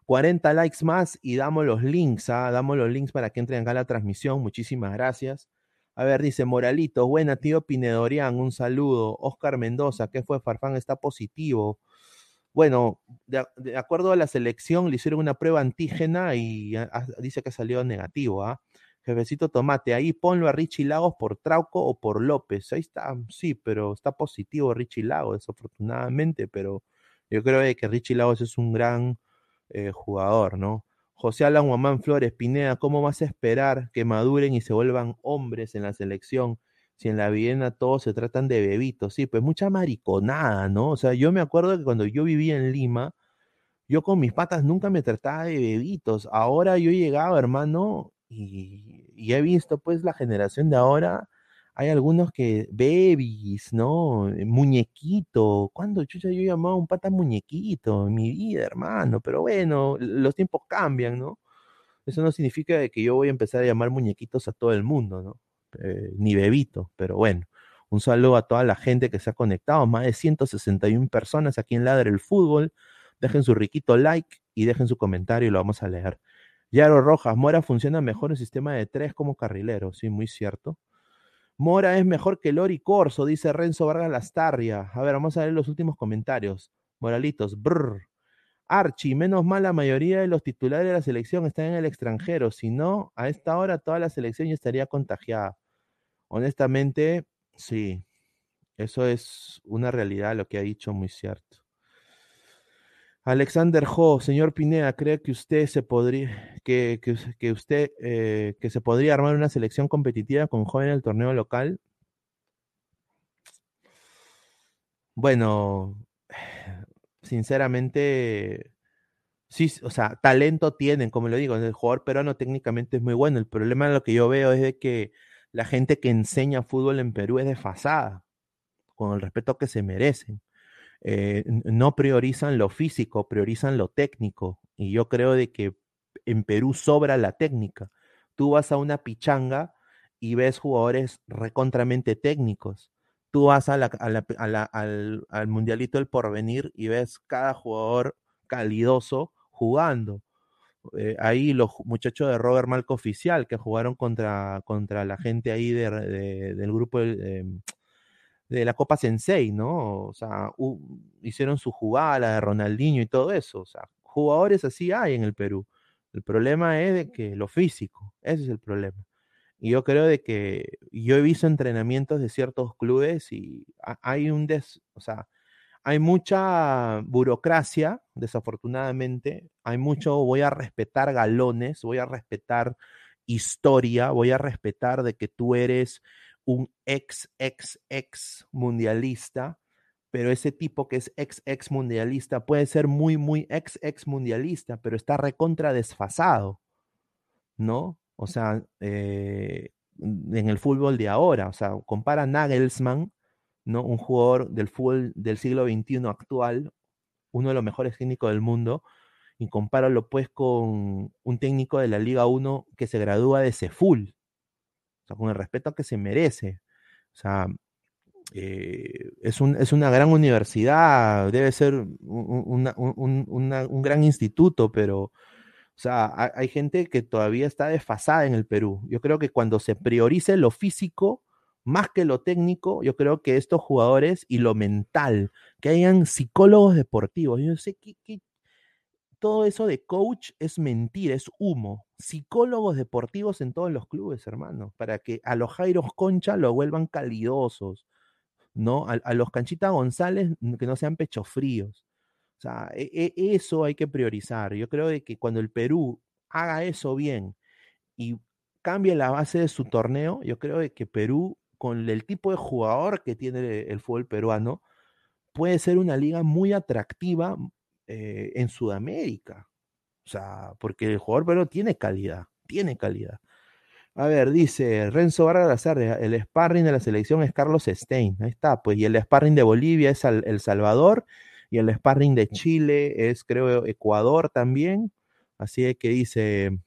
40 likes más y damos los links, ¿ah? damos los links para que entren acá a la transmisión. Muchísimas gracias. A ver, dice Moralito, buena tío Pinedorian, un saludo. Oscar Mendoza, ¿qué fue? Farfán está positivo. Bueno, de, acuerdo a la selección, le hicieron una prueba antígena y dice que salió negativo. ¿ah? Jefecito Tomate, ahí ponlo a Richie Lagos por Trauco o por López. Ahí está, sí, pero está positivo Richie Lagos, desafortunadamente, pero yo creo que Richie Lagos es un gran eh, jugador, ¿no? José Alan Guamán Flores, Pineda, ¿cómo vas a esperar que maduren y se vuelvan hombres en la selección? Si en la Viena todos se tratan de bebitos, sí, pues mucha mariconada, ¿no? O sea, yo me acuerdo que cuando yo vivía en Lima, yo con mis patas nunca me trataba de bebitos. Ahora yo he llegado, hermano, y, he visto pues la generación de ahora hay algunos que, babies, ¿no? Muñequito. ¿Cuándo chucha yo llamaba a un pata muñequito en mi vida, hermano? Pero bueno, los tiempos cambian, ¿no? Eso no significa que yo voy a empezar a llamar muñequitos a todo el mundo, ¿no? Eh, ni bebito, pero bueno. Un saludo a toda la gente que se ha conectado, más de 161 personas aquí en Ladre el Fútbol. Dejen su riquito like y dejen su comentario y lo vamos a leer. Yaro Rojas, Mora funciona mejor en sistema de tres como carrilero, sí, muy cierto. Mora es mejor que Lori Corso, dice Renzo Vargas Lastarria. A ver, vamos a ver los últimos comentarios. Moralitos, brr. Archie, menos mal la mayoría de los titulares de la selección están en el extranjero. Si no, a esta hora toda la selección ya estaría contagiada. Honestamente, sí. Eso es una realidad, lo que ha dicho, muy cierto. Alexander Ho, señor Pineda, ¿cree que usted se podría, que, que, usted, eh, que se podría armar una selección competitiva con jóvenes del torneo local? Bueno, sinceramente, sí, o sea, talento tienen, como lo digo, el jugador peruano técnicamente es muy bueno. El problema lo que yo veo es de que la gente que enseña fútbol en Perú es desfasada, con el respeto que se merecen. Eh, no priorizan lo físico, priorizan lo técnico. Y yo creo de que en Perú sobra la técnica. Tú vas a una pichanga y ves jugadores recontramente técnicos. Tú vas al, al, Mundialito del Porvenir y ves cada jugador calidoso jugando. Eh, ahí los muchachos de Robert Malco Oficial que jugaron contra, contra la gente ahí del grupo de, de la Copa Sensei, ¿no? O sea, hicieron su jugada, la de Ronaldinho y todo eso. O sea, jugadores así hay en el Perú. El problema es de que lo físico, ese es el problema. Y yo creo de que yo he visto entrenamientos de ciertos clubes y hay un des, o sea, hay mucha burocracia, desafortunadamente, hay mucho, voy a respetar galones, voy a respetar historia, voy a respetar de que tú eres un ex, ex, ex mundialista, pero ese tipo que es ex, ex mundialista puede ser muy, muy ex, ex mundialista, pero está recontra desfasado, ¿no? O sea, eh, en el fútbol de ahora, o sea, compara Nagelsmann, ¿no? Un jugador del fútbol del siglo XXI actual, uno de los mejores técnicos del mundo, y compáralo pues con un técnico de la Liga 1 que se gradúa de Ceful, o sea, con el respeto que se merece. O sea, eh, es, un, es, una gran universidad, debe ser un, un, gran instituto, pero, o sea, hay, gente que todavía está desfasada en el Perú. Yo creo que cuando se priorice lo físico, más que lo técnico, yo creo que estos jugadores y lo mental, que hayan psicólogos deportivos, yo sé qué todo eso de coach es mentira, es humo. Psicólogos deportivos en todos los clubes, hermano, para que a los Jairos Concha lo vuelvan calidosos, ¿no? A, los Canchita González que no sean pechos fríos. O sea, e, e, eso hay que priorizar. Yo creo de que cuando el Perú haga eso bien y cambie la base de su torneo, yo creo de que Perú, con el tipo de jugador que tiene el fútbol peruano, puede ser una liga muy atractiva, eh, en Sudamérica. O sea, porque el jugador pero tiene calidad, tiene calidad. A ver, dice Renzo Vargas el sparring de la selección es Carlos Stein. Ahí está, pues, y el sparring de Bolivia es El Salvador, y el sparring de Chile es, creo, Ecuador también. Así que dice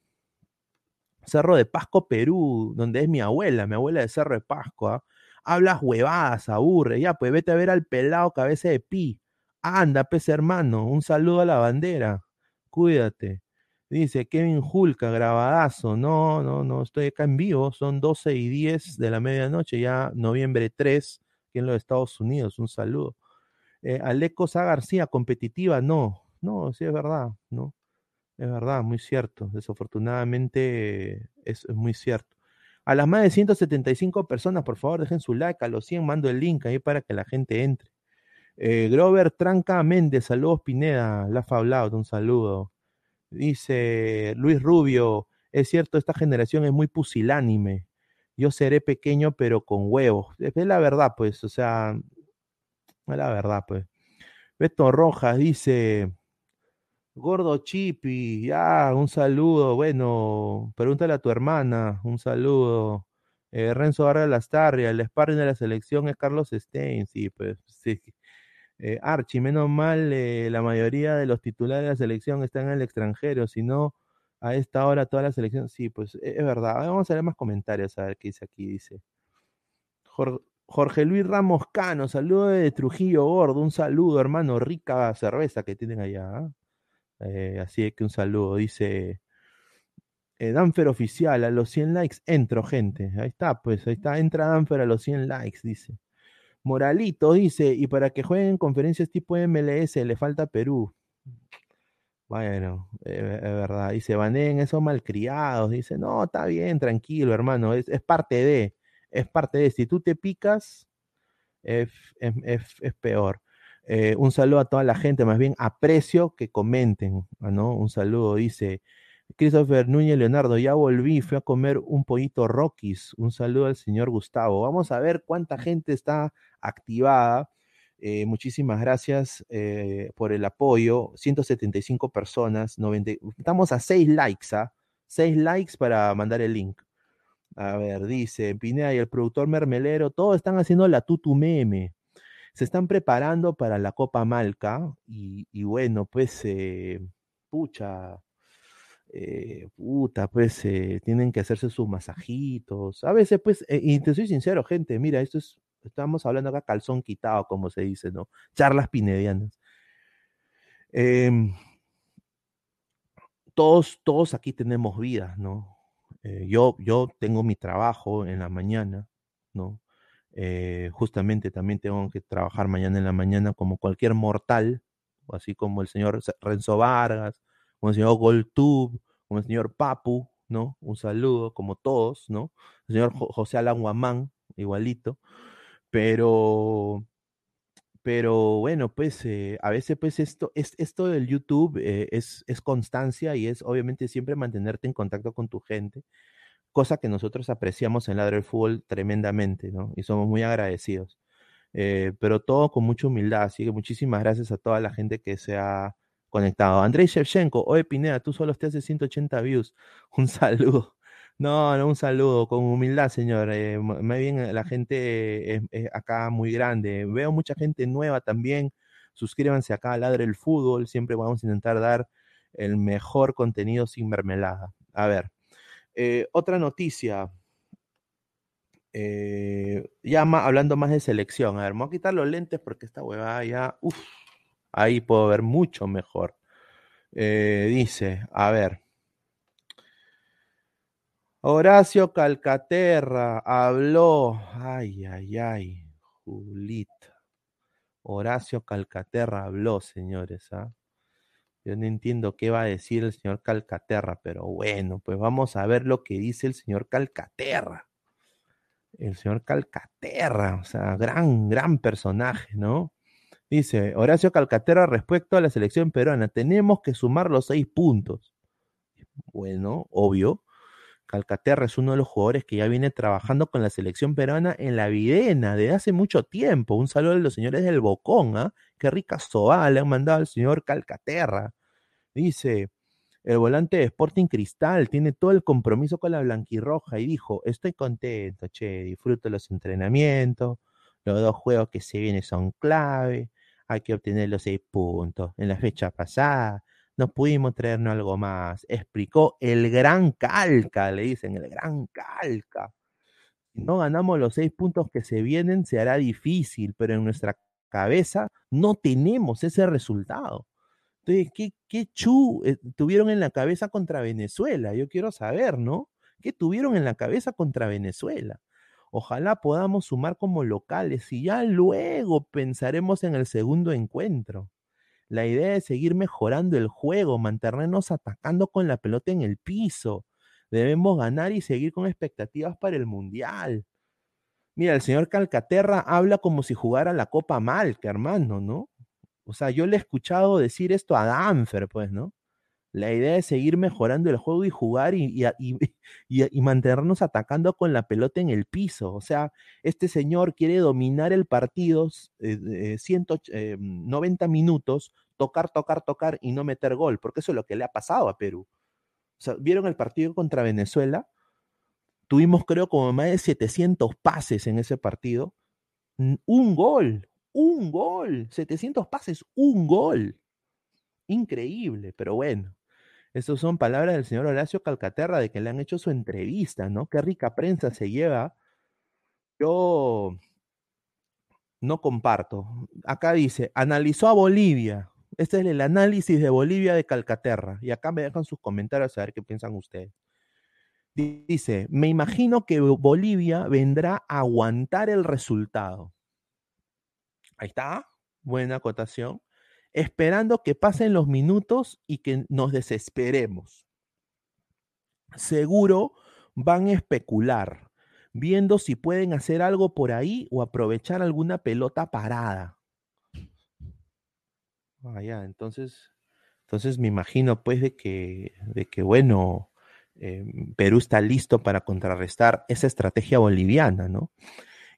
Cerro de Pasco, Perú, donde es mi abuela, mi abuela de Cerro de Pasco. ¿ah? Hablas huevadas, aburre, ya, pues vete a ver al pelado cabeza de pi. Anda, pez hermano, un saludo a la bandera. Cuídate. Dice Kevin Julka, grabadazo. No, no, no, estoy acá en vivo. Son 12 y 10 de la medianoche, ya noviembre 3, aquí en los Estados Unidos. Un saludo. Eh, Aleco Sá García, competitiva, no. No, sí es verdad, ¿no? Es verdad, muy cierto. Desafortunadamente es, muy cierto. A las más de 175 personas, por favor, dejen su like. A los 100 mando el link ahí para que la gente entre. Eh, Grover Tranca Méndez, saludos Pineda, la hablado, un saludo. Dice Luis Rubio, es cierto, esta generación es muy pusilánime. Yo seré pequeño, pero con huevos. Es la verdad, pues, o sea, es la verdad, pues. Beto Rojas dice, Gordo Chipi, ya, un saludo. Bueno, pregúntale a tu hermana, un saludo. Eh, Renzo Vargas Lastarria, el sparring de la selección es Carlos Stein, sí, pues sí. Eh, Archie, menos mal, eh, la mayoría de los titulares de la selección están en el extranjero, si no, a esta hora toda la selección, sí, pues e, es verdad. Vamos a leer más comentarios a ver qué dice aquí, dice. Jorge, Luis Ramos Cano, saludo de Trujillo Gordo, un saludo, hermano, rica cerveza que tienen allá. ¿ah? Eh, así que un saludo, dice eh, Danfer Oficial, a los 100 likes entro, gente. Ahí está, pues, ahí está, entra Danfer a los 100 likes, dice. Moralito dice, y para que jueguen conferencias tipo MLS le falta Perú. Bueno, es verdad. Dice, baneen esos malcriados. Dice, no, está bien, tranquilo, hermano. Es, parte de, es parte de. Si tú te picas, es, peor. Eh, un saludo a toda la gente, más bien aprecio que comenten, ¿no? Un saludo, dice Christopher Núñez Leonardo, ya volví, fui a comer un pollito Rockies. Un saludo al señor Gustavo. Vamos a ver cuánta gente está activada. Eh, muchísimas gracias eh, por el apoyo. 175 personas. 90, estamos a 6 likes, ¿ah? 6 likes para mandar el link. A ver, dice Pineda y el productor mermelero, todos están haciendo la tutu meme. Se están preparando para la Copa Malca y, bueno, pues, eh, pucha, puta, pues tienen que hacerse sus masajitos. A veces, pues, y te soy sincero, gente, mira, esto es estamos hablando acá calzón quitado, como se dice, ¿no? Charlas pinedianas. Em, todos, todos aquí tenemos vidas, ¿no? Eh, yo, yo tengo mi trabajo en la mañana, ¿no? Eh, justamente también tengo que trabajar mañana en la mañana como cualquier mortal, así como el señor Renzo Vargas, como el señor Goltub, como el señor Papu, ¿no? Un saludo, como todos, ¿no? El señor José Alan Guamán, igualito. Pero, pero bueno, pues eh, a veces pues esto, es, esto del YouTube eh, es, es constancia y es obviamente siempre mantenerte en contacto con tu gente, cosa que nosotros apreciamos en Ladre del Fútbol tremendamente, ¿no? Y somos muy agradecidos. Eh, pero todo con mucha humildad, así que muchísimas gracias a toda la gente que se ha conectado. Andrei Shevchenko, oye Pineda, tú solo te haces 180 views. Un saludo. No, no, un saludo, con humildad, señor. Eh, más bien eh, la gente acá muy grande. Veo mucha gente nueva también. Suscríbanse acá a Ladre el Fútbol. Siempre vamos a intentar dar el mejor contenido sin mermelada. A ver, eh, otra noticia. ya hablando más de selección. A ver, vamos a quitar los lentes porque esta huevada ya. Ahí puedo ver mucho mejor. dice, a ver. Horacio Calcaterra habló. Ay, ay, ay, Julita. Horacio Calcaterra habló, señores. ¿ah? Yo no entiendo qué va a decir el señor Calcaterra, pero bueno, pues vamos a ver lo que dice el señor Calcaterra. El señor Calcaterra, o sea, gran, gran personaje, ¿no? Dice Horacio Calcaterra respecto a la selección peruana, tenemos que sumar los seis puntos. Bueno, obvio. Calcaterra es uno de los jugadores que ya viene trabajando con la selección peruana en la Videna desde hace mucho tiempo. Un saludo a los señores del Bocón, ¿ah? Qué rica soa le han mandado al señor Calcaterra. Dice, el volante de Sporting Cristal tiene todo el compromiso con la blanquirroja y dijo, estoy contento, che, disfruto los entrenamientos, los dos juegos que se vienen son clave, hay que obtener los seis puntos. En la fecha pasada no pudimos traernos algo más. Explicó el gran calca, le dicen, el gran calca. Si no ganamos los seis puntos que se vienen, se hará difícil, pero en nuestra cabeza no tenemos ese resultado. Entonces, ¿qué, qué chu eh, tuvieron en la cabeza contra Venezuela? Yo quiero saber, ¿no? ¿Qué tuvieron en la cabeza contra Venezuela? Ojalá podamos sumar como locales y ya luego pensaremos en el segundo encuentro. La idea es seguir mejorando el juego, mantenernos atacando con la pelota en el piso. Debemos ganar y seguir con expectativas para el Mundial. Mira, el señor Calcaterra habla como si jugara la Copa Malca, hermano, ¿no? O sea, yo le he escuchado decir esto a Danfer, pues, ¿no? La idea es seguir mejorando el juego y jugar y, y, mantenernos atacando con la pelota en el piso. O sea, este señor quiere dominar el partido eh, 190 eh, minutos, tocar, tocar, tocar y no meter gol, porque eso es lo que le ha pasado a Perú. O sea, ¿vieron el partido contra Venezuela? Tuvimos, creo, como más de 700 pases en ese partido. Un gol, un gol. 700 pases, un gol. Increíble, pero bueno. Esas son palabras del señor Horacio Calcaterra de que le han hecho su entrevista, ¿no? Qué rica prensa se lleva. Yo no comparto. Acá dice, analizó a Bolivia. Este es el análisis de Bolivia de Calcaterra. Y acá me dejan sus comentarios a ver qué piensan ustedes. Dice, me imagino que Bolivia vendrá a aguantar el resultado. Ahí está, buena acotación. Esperando que pasen los minutos y que nos desesperemos. Seguro van a especular, viendo si pueden hacer algo por ahí o aprovechar alguna pelota parada. Ah, ya, entonces, entonces me imagino pues de que, de que bueno, Em, Perú está listo para contrarrestar esa estrategia boliviana, ¿no?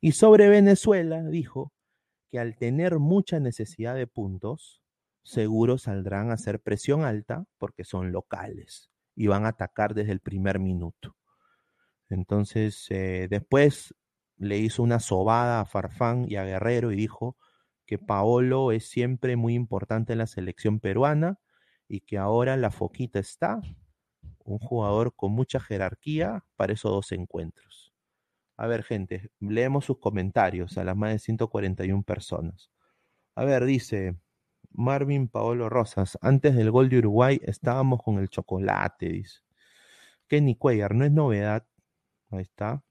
Y sobre Venezuela dijo que al tener mucha necesidad de puntos, seguro saldrán a hacer presión alta porque son locales y van a atacar desde el primer minuto. Entonces, eh, después le hizo una sobada a Farfán y a Guerrero y dijo que Paolo es siempre muy importante en la selección peruana y que ahora la foquita está un jugador con mucha jerarquía para esos dos encuentros. A ver, gente, leemos sus comentarios a las más de 141 personas. A ver, dice Marvin Paolo Rosas, antes del gol de Uruguay estábamos con el chocolate, dice. Kenny Cuellar, no es novedad. Ahí está.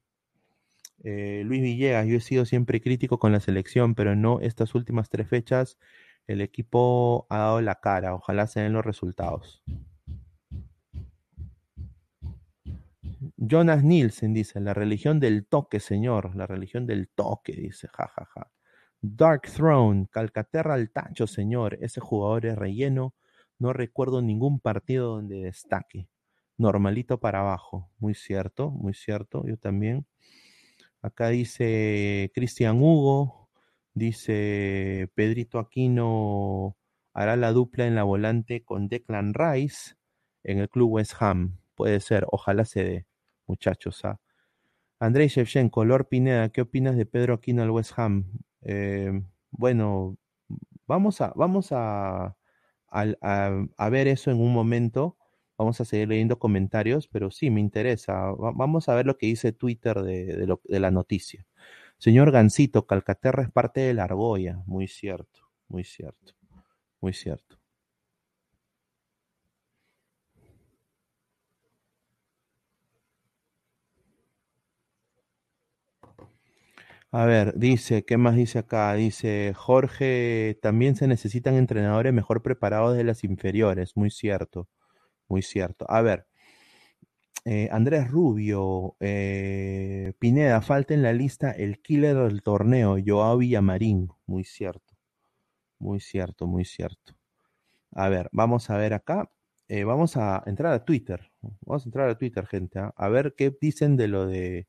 Eh, Luis Villegas, yo he sido siempre crítico con la selección, pero no estas últimas tres fechas. El equipo ha dado la cara. Ojalá se den los resultados. Jonas Nielsen dice, la religión del toque, señor, la religión del toque, dice, jajaja. Ja, ja. Dark Throne, Calcaterra al tacho, señor, ese jugador es relleno, no recuerdo ningún partido donde destaque. Normalito para abajo, muy cierto, muy cierto, yo también. Acá dice Cristian Hugo, dice Pedrito Aquino hará la dupla en la volante con Declan Rice en el club West Ham. Puede ser, ojalá se dé muchachos. ¿ah? Andrei Shevchenko, Lord Pineda, ¿qué opinas de Pedro Aquino al West Ham? Eh, bueno, vamos a, vamos a, a, ver eso en un momento. Vamos a seguir leyendo comentarios, pero sí, me interesa. vamos a ver lo que dice Twitter de, de la noticia. Señor Gancito, Calcaterra es parte de la argolla. Muy cierto, muy cierto, muy cierto. A ver, dice, ¿qué más dice acá? Dice, Jorge, también se necesitan entrenadores mejor preparados de las inferiores. Muy cierto, muy cierto. A ver, eh, Andrés Rubio, eh, Pineda, falta en la lista el killer del torneo, Joao Villamarín. Muy cierto, muy cierto, muy cierto. A ver, vamos a ver acá. Eh, vamos a entrar a Twitter. Vamos a entrar a Twitter, gente. ¿ah? A ver qué dicen de lo de...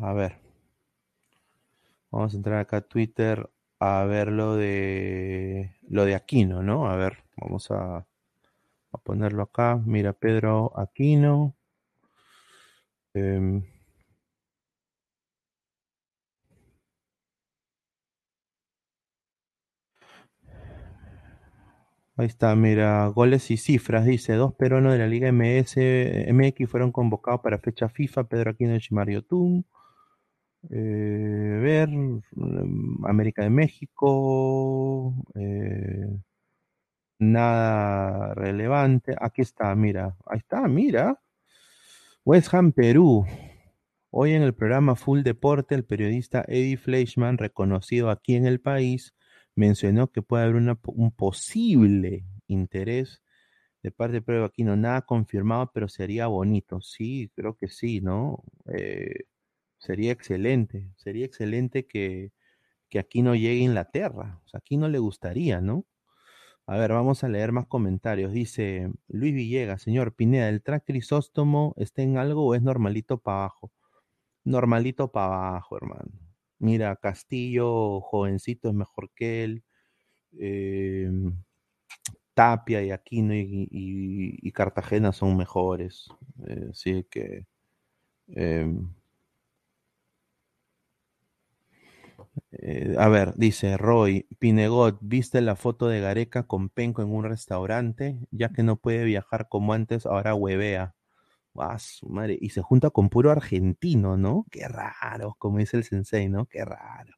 A ver. Vamos a entrar acá a Twitter a ver lo de lo de Aquino, ¿no? A ver, vamos a, a ponerlo acá. Mira, Pedro Aquino. Em, ahí está, mira, goles y cifras, dice, dos peruanos de la Liga MS, MX fueron convocados para fecha FIFA, Pedro Aquino y Mario Tum. Eh, ver, mm, América de México, eh, nada relevante. Aquí está, mira, ahí está, mira. West Ham, Perú. Hoy en el programa Full Deporte, el periodista Eddie Fleischman, reconocido aquí en el país, mencionó que puede haber un posible interés de parte de Pedro Aquino. Nada confirmado, pero sería bonito. Sí, creo que sí, ¿no? Eh, Sería excelente, sería excelente que, aquí no llegue Inglaterra. Aquí no le gustaría, ¿no? A ver, vamos a leer más comentarios. Dice Luis Villegas, señor Pineda, ¿el track Crisóstomo está en algo o es normalito para abajo? Normalito para abajo, hermano. Mira, Castillo, jovencito, es mejor que él. Em, Tapia y Aquino y Cartagena son mejores. Eh, así que. em, eh, a ver, dice Roy, Pinegot, ¿viste la foto de Gareca con Penco en un restaurante? Ya que no puede viajar como antes, ahora huevea. Ah, madre. Y se junta con puro argentino, ¿no? Qué raro, como dice el sensei, ¿no? Qué raro.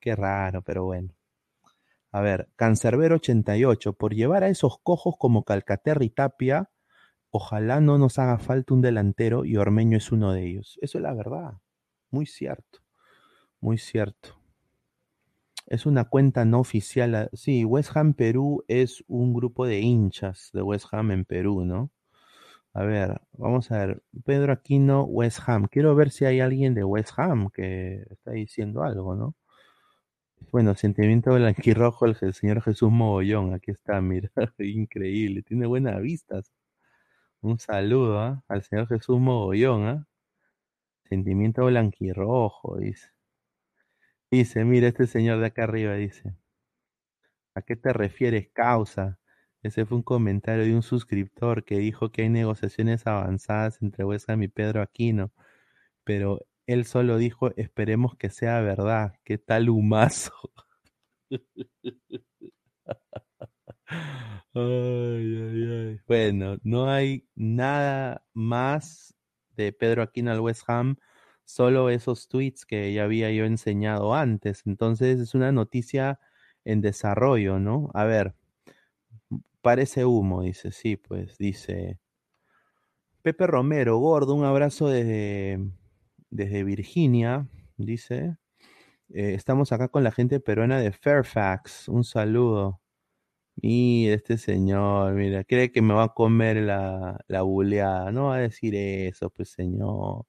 Qué raro, pero bueno. A ver, Cancerbero 88, por llevar a esos cojos como Calcaterra y Tapia, ojalá no nos haga falta un delantero y Ormeño es uno de ellos. Eso es la verdad. Muy cierto. Muy cierto. Es una cuenta no oficial. ah, Sí, West Ham Perú es un grupo de hinchas de West Ham en Perú, ¿no? A ver, vamos a ver. Pedro Aquino, West Ham. Quiero ver si hay alguien de West Ham que está diciendo algo, ¿no? Bueno, sentimiento blanquirrojo, el, señor Jesús Mogollón. Aquí está, mira. Increíble. Tiene buenas vistas. Un saludo ¿ah? al señor Jesús Mogollón, ¿ah? Sentimiento blanquirrojo, dice. Dice, mira, este señor de acá arriba dice. ¿A qué te refieres, causa? Ese fue un comentario de un suscriptor que dijo que hay negociaciones avanzadas entre West Ham y Pedro Aquino, pero él solo dijo, esperemos que sea verdad. ¿Qué tal humazo? Ay, ay, ay. Bueno, no hay nada más de Pedro Aquino al West Ham, solo esos tweets que ya había yo enseñado antes. Entonces es una noticia en desarrollo, ¿no? A ver, parece humo, dice, sí, pues dice Pepe Romero, gordo, un abrazo desde, desde Virginia, dice. Eh, estamos acá con la gente peruana de Fairfax, un saludo. Mira, este señor, mira, cree que me va a comer la, la buleada. No va a decir eso, pues señor.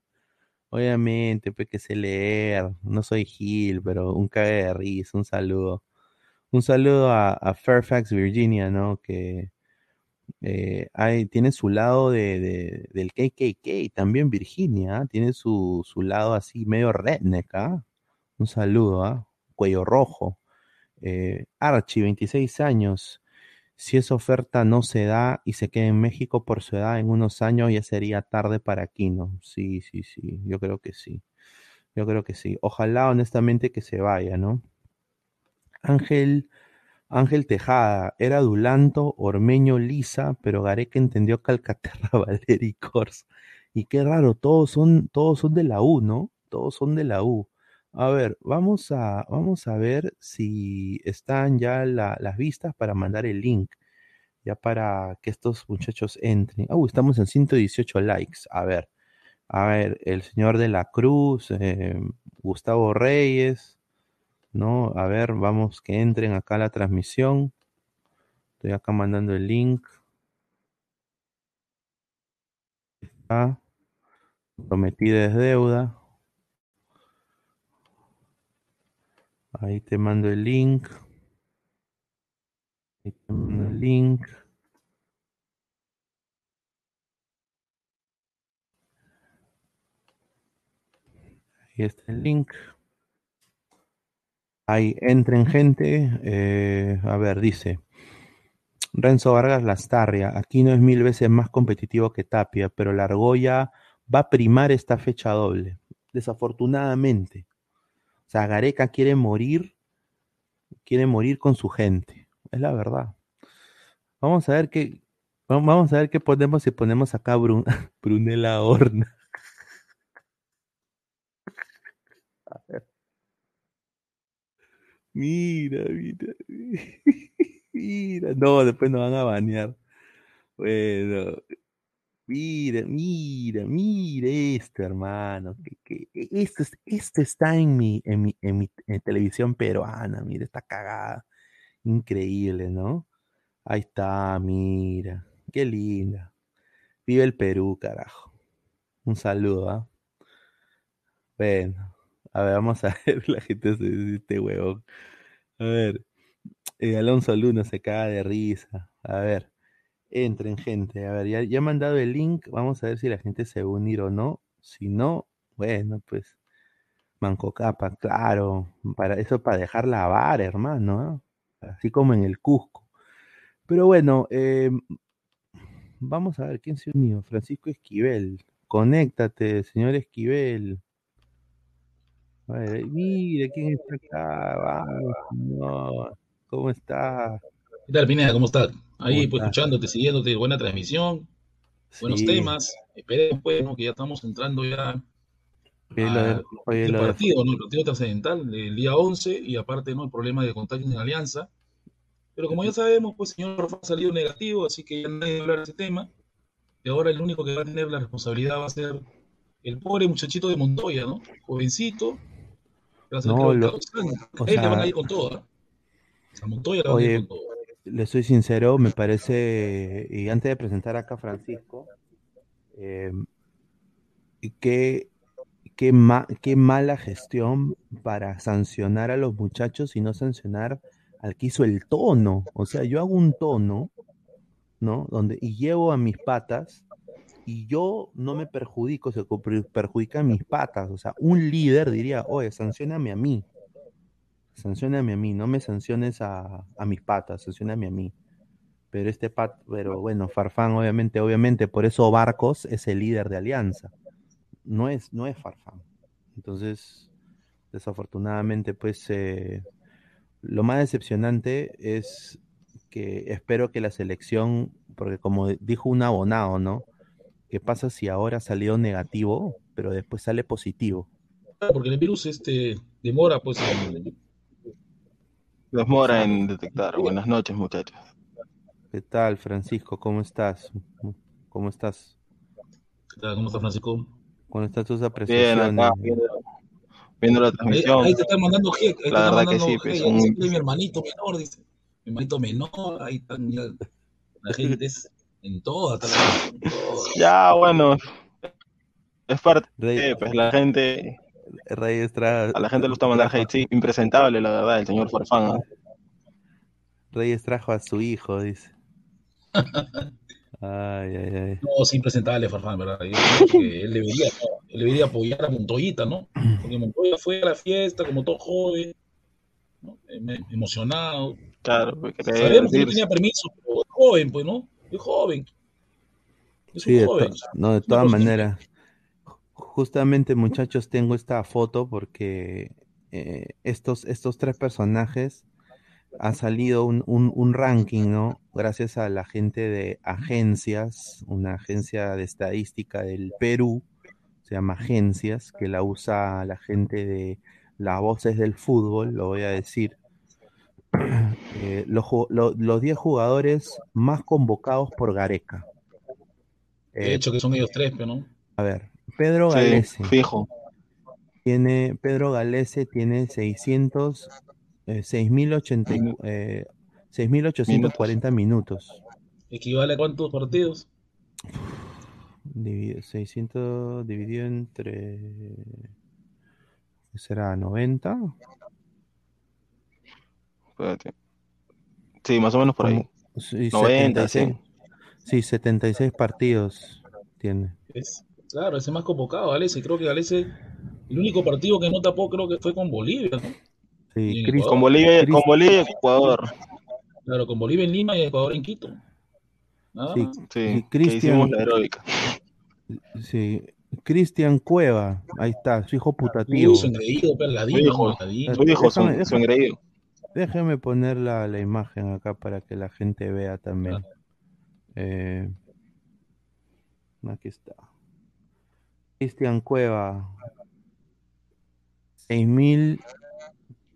Obviamente, pues que sé leer. No soy Gil, pero un cague de risa, un saludo. Un saludo a, Fairfax, Virginia, ¿no? Que eh, hay, tiene su lado de, de- del KKK, también Virginia, ¿ah? Tiene su, su lado así medio redneck, ¿ah? Un saludo, ¿ah? Cuello rojo. Eh, Archie, 26 años. Si esa oferta no se da y se queda en México por su edad en unos años, ya sería tarde para Aquino. Sí, sí, sí, yo creo que sí. Yo creo que sí. Ojalá, honestamente, que se vaya, ¿no? Ángel, Ángel Tejada, era Dulanto, Ormeño, Lisa, pero Gareca entendió Calcaterra, Valeri Cors. Y qué raro, todos son, todos son de la U, ¿no? Todos son de la U. A ver, vamos a, vamos a ver si están ya la- las vistas para mandar el link, ya para que estos muchachos entren. Uh, estamos en 118 likes. A ver, a ver, el señor de la Cruz, eh, Gustavo Reyes, ¿no? A ver, vamos que entren acá a la transmisión. Estoy acá mandando el link. Está. Prometida es deuda. Ahí te mando el link. Ahí te mando el link. Ahí está el link. Ahí entren gente. eh, a ver, dice. Renzo Vargas Lastarria. Aquí no es mil veces más competitivo que Tapia, pero la argolla va a primar esta fecha doble. Desafortunadamente. O sea, Gareca quiere morir, quiere morir con su gente. Es la verdad. Vamos a ver qué, vamos a ver qué ponemos si ponemos acá Brun, Horna. A ver. Mira, mira. Mira. No, después nos van a banear. Bueno. Mira, mira, mira esto, hermano. Que, que- e- esto, es- esto está en mi, en mi, en mi en televisión peruana. Mira, está cagada. Increíble, ¿no? Ahí está, mira. Qué linda. Vive el Perú, carajo. Un saludo, ¿ah? Bueno, a ver, vamos a ver la gente se dice este huevón. A ver, eh, Alonso Luna se caga de risa. A ver, entren, gente. A ver, ya, ya he mandado el link. Vamos a ver si la gente se va a unir o no. Si no, bueno, pues. Manco Capa, claro. Para eso, para dejar lavar, hermano. ¿ah? Así como en el Cusco. Pero bueno, eh, vamos a ver quién se unió. Francisco Esquivel. Conéctate, señor Esquivel. A ver, mire quién está acá. ¿Cómo está? ¿Qué tal, Pineda? ¿Cómo estás? Ahí, pues, escuchándote, siguiéndote, buena transmisión, buenos Sí. temas. Esperemos, pues, ¿no? que ya estamos entrando ya Oye, lo de- al oye, el de- partido, ¿no? El partido trascendental del día 11 y aparte, ¿no? El problema de contactos en Alianza. Pero como ya sabemos, pues, señor Rafa ha salido negativo, así que ya nadie va a hablar de ese tema. Y ahora el único que va a tener la responsabilidad va a ser el pobre muchachito de Montoya, ¿no? Jovencito. a ser No, creo, lo- 14 años. o A él le van a ir con todo, ¿ah? A Montoya le van a ir con todo. Le soy sincero, me parece, y antes de presentar acá a Francisco, eh, qué, qué, qué mala gestión para sancionar a los muchachos y no sancionar al que hizo el tono. O sea, yo hago un tono, ¿no? Donde, y llevo a mis patas y yo no me perjudico, se per- perjudican mis patas. O sea, un líder diría, oye, sancioname a mí. Sancioname a mí, no me sanciones a, a mis patas, sancioname a mí. Pero este pat, pero bueno, Farfán, obviamente, obviamente, por eso Barcos es el líder de Alianza. No es, no es Farfán. Entonces, desafortunadamente, pues, eh, lo más decepcionante es que espero que la selección, porque como dijo un abonado, ¿no? ¿Qué pasa si ahora salió negativo, pero después sale positivo? Porque el virus este demora pues en, Demora en detectar. Buenas noches, muchachos. ¿Qué tal, Francisco? ¿Cómo estás? ¿Cómo estás? ¿Qué tal? ¿Cómo está Francisco? ¿Cómo están tus Bien, apreciaciones? acá, viendo, viendo la transmisión. ahí te están mandando te La verdad que mandando sí, pues, que mi hermanito menor, dice. Mi hermanito menor, ahí están ya, la gente es en la todas. Ya, bueno. Es parte Rey, de, pues la gente, Rey Estrada, a la gente le gusta mandar hate, sí, impresentable, la verdad, el señor Farfán. ¿ah? Reyes trajo a su hijo, dice. Ay, ay, ay. No, sí, presentable Farfán, ¿verdad? Yo creo que él debería, ¿no? él debería apoyar a Montoyita, ¿no? Porque Montoya fue a la fiesta como todo joven, ¿no? Em- emocionado. Claro, pues, quería Sabemos que no tenía permiso, pero es joven, pues, ¿no? Es joven. Es Sí, un joven. no, de todas maneras. Justamente, muchachos, tengo esta foto porque eh, estos, estos tres personajes ha salido un, un- un ranking, ¿no? Gracias a la gente de agencias, una agencia de estadística del Perú, se llama Agencias, que la usa la gente de las voces del fútbol, lo voy a decir. Eh, los, ju- lo- los 10 jugadores más convocados por Gareca. De Eh, hecho, que son ellos tres, pero no. a ver, Pedro sí, Galese fijo. tiene, Pedro Galese tiene 600, eh, 6.080 eh, 6.840 minutos. ¿Equivale a cuántos partidos? Dividido- 600 dividido entre, ¿qué será? ¿90? Espérate. Sí, más o menos por ahí. Sí, 90, 76, sí, 76 partidos tiene. Es, claro, ese más convocado, Galese. Creo que Galese, el único partido que no tapó, creo que fue con Bolivia, ¿no? Sí. Con Bolivia, Cris- con Bolivia y Ecuador. Claro, con Bolivia en Lima y Ecuador en Quito. Nada sí. Sí, Cristian- hicimos la heroica. sí, Cristian Cueva, ahí está, su hijo putativo. Su engreído, Su hijo, su hijo, su, Déjame- su engreído. Déjeme poner la, la imagen acá para que la gente vea también. Eh, aquí está. Cristian Cueva.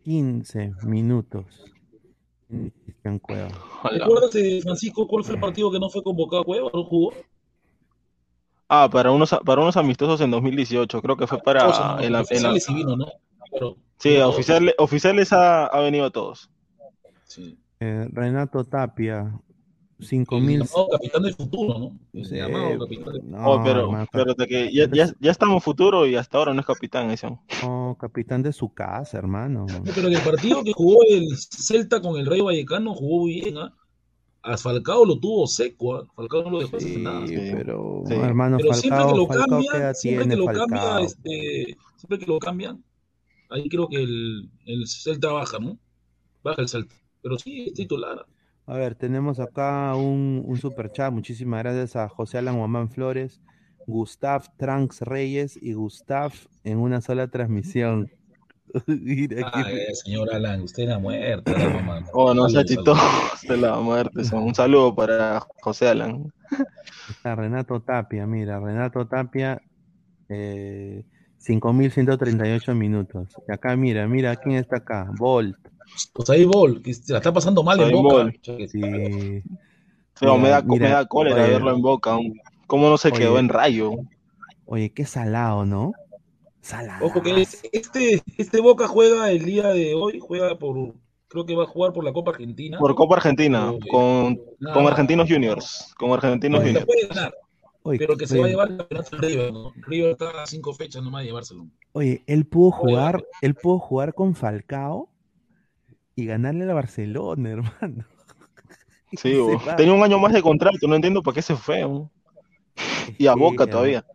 6.015 minutos. Cristian Cueva. ¿Recuerdas, Francisco, cuál fue el partido que no fue convocado a Cueva? ¿No jugó? Ah, para unos, para unos amistosos en 2018, creo que fue para... Ocho, ¿no? en la- en la- Oficiales sí vino, ¿no? Pero, sí, pero- oficiales, oficiales ha, ha venido a todos. Sí. Eh, Renato Tapia. El 5.000. llamado capitán del futuro, ¿no? Sí, llamado capitán del no, Oh, pero, pero de que ya, ya, ya estamos futuro y hasta ahora no es capitán ese. no, capitán de su casa, hermano. No, Pero el partido que jugó el Celta con el Rey Vallecano jugó bien, ¿ah? A Falcao lo tuvo seco, ¿ah? Falcao no lo dejó hacer Sí, nada. pero Sí. hermano, Pero siempre que Falcao, lo Falcao, ¿qué cambian, siempre que lo cambia, Falcao? este, siempre que lo cambian, ahí creo que el, el Celta baja, ¿no? Baja el Celta. Pero sí, es titular. A ver, tenemos acá un, un super chat. Muchísimas gracias a José Alan Guamán Flores, Gustav Tranks Reyes y Gustav en una sola transmisión. Mira, Ah, qué- eh, señor Alan, usted era muerto. la mamá. Oh, no sea Saludos, chistoso de la muerte. Un saludo para José Alan. Está Renato Tapia, mira, Renato Tapia, eh, 5.138 minutos. Y acá, mira, mira quién está acá, Bolt. Pues ahí Bol, que se la está pasando mal en Usain boca. Bolt. Sí. Me da, Mira, me da cólera oye. verlo en boca. ¿Cómo no se Oye. quedó en rayo? Oye, qué salado, ¿no? Salado. Ojo que es- este, este Boca juega el día de hoy, juega por, creo que va a jugar por la Copa Argentina. Por Copa Argentina, Oye. con, Nada con. Argentinos Juniors. Con Argentinos Oye. Juniors. puede ganar, Oye, pero que se va a llevar el campeonato en River, ¿no? River está a cinco fechas nomás de llevárselo. oye, él pudo Oye, jugar, él pudo jugar con Falcao y ganarle a la Barcelona, hermano. Sí, tenía un año más de contrato, no entiendo para qué se fue. Y a que, Boca todavía.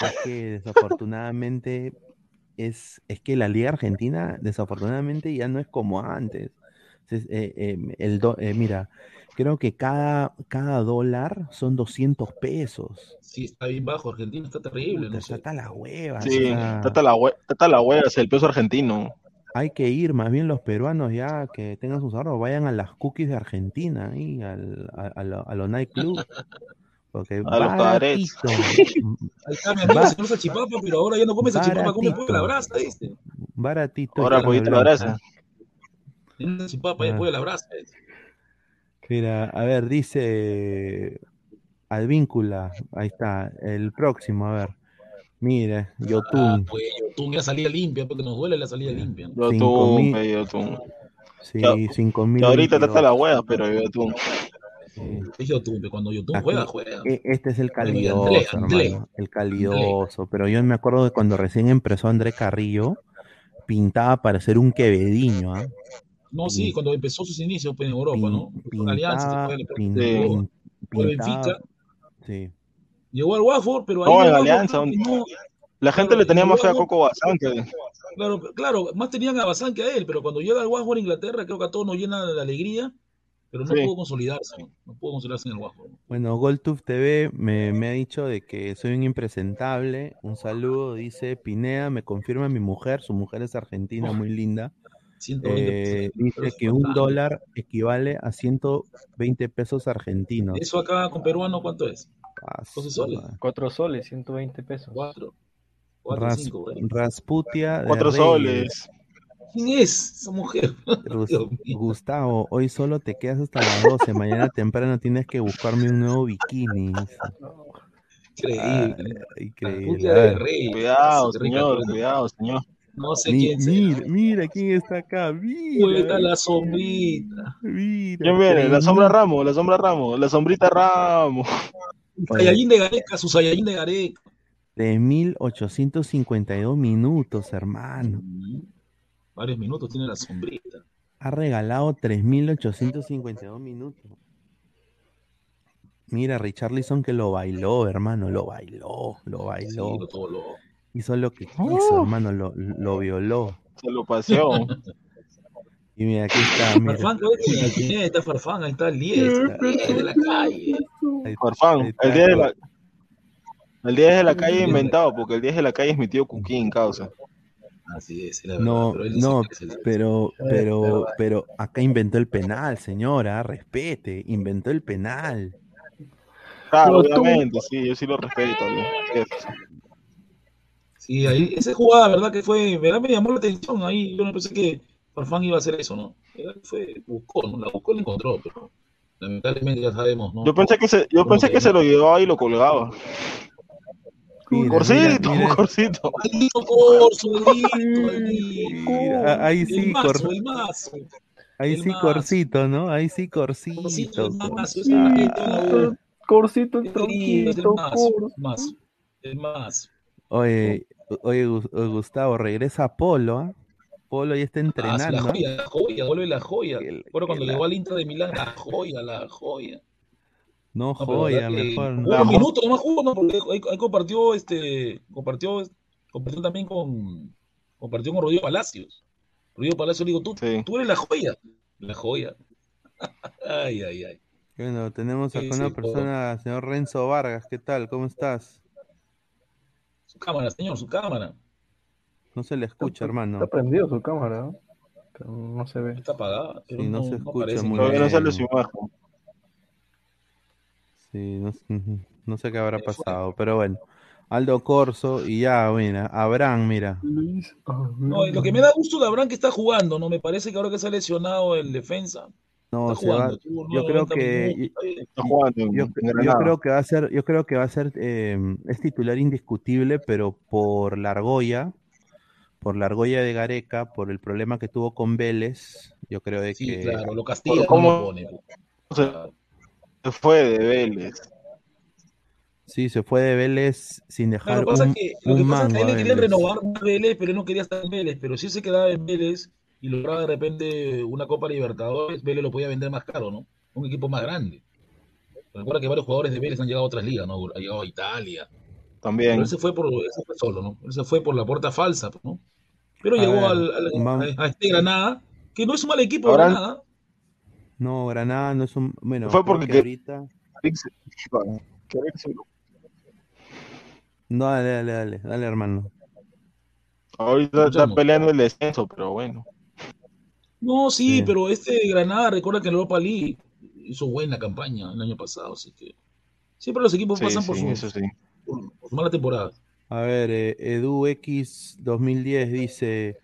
Es que desafortunadamente es, es que la Liga Argentina desafortunadamente ya no es como antes. Es- eh, eh, el do- eh, mira, creo que cada, cada dólar son 200 pesos. Sí, está bien bajo, Argentina está terrible, Puta, no sé. está hasta las huevas. Sí, trata la, hue- trata la hueá, es el peso argentino. Hay que ir, más bien los peruanos ya que tengan sus ahorros, vayan a las cookies de Argentina, ahí, al, a, a lo- a los nightclub. Porque A los cabarets. baratito, Ahí Salchipapa, pero ahora ya no come salchipapa, come pollo a la Baratito. brasa, ¿viste? baratito. Ahora pollito a la brasa. Tiene salchipapa y pollo a la brasa. Mira, a ver, dice Advíncula, ahí está, el próximo, a ver. Mire, Ah, Yotun, pues tú ya salida limpia, porque nos duele la salida limpia. ¿no? Yo Cinco tú, mil. pe, yo tú. sí, cinco mil ahorita trata veintidós, la hueá, pero yo tú. sí. Es Yotun, cuando Yotun Aquí- juega, juega. Este es el calidoso, André, André. hermano, el calidoso, pero yo me acuerdo de cuando recién empezó André Carrillo, pintaba para ser un quevediño, ¿ah? No, sí, cuando empezó sus inicios pues, en Europa, Pin- ¿no? Alianza, pintaba, Fue pintaba, Benfica. sí. Llegó al Watford, pero ahí No, en Alianza, no- La gente Claro, le tenía más fe a Coco Bazán que claro, claro, más tenían a Bazán que a él, pero cuando llega al Watford Inglaterra, creo que a todos nos llena de alegría, pero no Sí. pudo consolidarse, ¿no? pudo consolidarse en el Watford. ¿no? Bueno, GolTube TV me, me ha dicho de que soy un impresentable. Un saludo, dice Pinea, me confirma mi mujer, su mujer es argentina, muy linda. 120 Eh, dice que un dólar equivale a 120 pesos argentinos. Eso acá con peruano, ¿cuánto es? Ah, soles. madre. 4 soles, 120 pesos. Cuatro. Cuatro, Ras- cinco, güey. Rasputia de cuatro Reyes. soles. ¿Quién es esa mujer? Gustavo, hoy solo te quedas hasta las 12. Mañana temprano tienes que buscarme un nuevo bikini. dice. Ah, Increíble. increíble. Cuidado, señor, cuidado, señor. No sé mi- quién mira, mira quién está acá. Uy, está Mira, la sombrita. mira. ¿Quién viene? La sombra Ramos, la sombra Ramos, la sombrita Ramos. Saiyajin de Gareca, su Saiyajin de Gareca. 3.852 minutos, hermano. Varios minutos tiene la sombrita. Ha regalado 3.852 minutos. Mira, Richarlison que lo bailó, hermano, lo bailó, lo Sí, bailó. lo todo lo. Hizo lo que quiso, Oh. hermano, lo, lo violó. Se lo paseó. Y mira, aquí está, mira. Farfán, final está Farfán, ahí está el 10, el 10 de la calle. Farfán, el 10 de la, el 10 de la calle inventado, porque el 10 de la calle es mi tío Cuquín, causa. Así es, la verdad. No, pero no, pero, pero, pero acá inventó el penal, señora, respete, inventó el penal. Claro, Pero tú- obviamente, sí, yo sí lo respeto. Sí, ahí, esa jugada, ¿verdad? Que fue, ¿verdad? Me llamó la atención ahí. Yo no pensé que Farfán iba a hacer eso, ¿no? Fue, buscó, ¿no? La buscó y la encontró, pero lamentablemente ya sabemos, ¿no? Yo pensé que se, yo pensé que se lo llevaba y lo colgaba. Mira, Corsito, mira, mira. Maldito Corso, mira, ahí El sí, mazo, Cor- el mazo. ahí el sí, mazo. Corsito, ¿no? Ahí sí, Corcito, Corsito. el mazo, Cor- ese maldito, la Corsito, U. Qué lindo, es el tronquito, Corso. el mazo. Oye, oye, Gus- oye, Gustavo, regresa Polo, ¿ah? Polo ya está Ah, entrenando. la ¿ah? joya, la joya, vuelve la joya. Que- Bueno, cuando la- llegó al Inter de Milán, la joya, la joya. No No, joya, mejor. jugó ¿no? un minuto, nomás jugó, ¿no? Porque ahí, ahí compartió, este, compartió, compartió también con, compartió con Rodrigo Palacios. Rodrigo Palacios le digo, tú, Sí. tú eres la joya, la joya. Ay, ay, ay. Bueno, tenemos acá Sí, una sí, persona, señor Renzo Vargas, ¿qué tal? ¿Cómo estás? Su cámara, señor, su cámara. No se le escucha, hermano. Está prendido su cámara, ¿no? Pero no se ve. Está apagada. Sí, no se escucha aparece. muy Todavía no bien. sale su imagen. Sí, no, no sé qué habrá pasado, pero bueno. Aldo Corso y ya, mira, Abraham, mira. Luis. ah, No, lo que me da gusto de Abraham que está jugando, ¿no? Me parece que ahora que se ha lesionado el defensa, No, está va, jugando. yo creo 90 que está bien. Jugando yo, creo que va a ser, yo creo que va a ser, eh, es titular indiscutible, pero por la argolla, por la argolla de Gareca, por el problema que tuvo con Vélez, yo creo de Sí, que claro, lo castiga, ¿Cómo? no lo pone. Se, fue de Vélez. sí, se fue de Vélez sin Claro, dejar lo que pasa que, lo que pasa es que él le a querían renovar más Vélez, pero él no quería estar en Vélez. Pero si él se quedaba en Vélez y lograba de repente una Copa Libertadores, Vélez lo podía vender más caro, ¿no? Un equipo más grande. Recuerda que varios jugadores de Vélez han llegado a otras ligas, ¿no? Ha llegado a Italia. Pero También. él se fue por, él se fue solo, ¿no? Él se fue por la puerta falsa, pues, ¿no? Pero A llegó ver, al, a, a este Granada, que no es un mal equipo, Ahora- Granada. No, Granada no es un, bueno, Fue porque que ahorita, no, dale, dale, dale, dale, hermano. Ahorita está peleando el descenso, pero bueno. No, sí, Sí. pero este Granada, recuerda que en Europa League hizo buena campaña el año pasado, así que siempre los equipos Sí, pasan por, su, por- por su mala temporada. A ver, eh, EduX 2010 dice,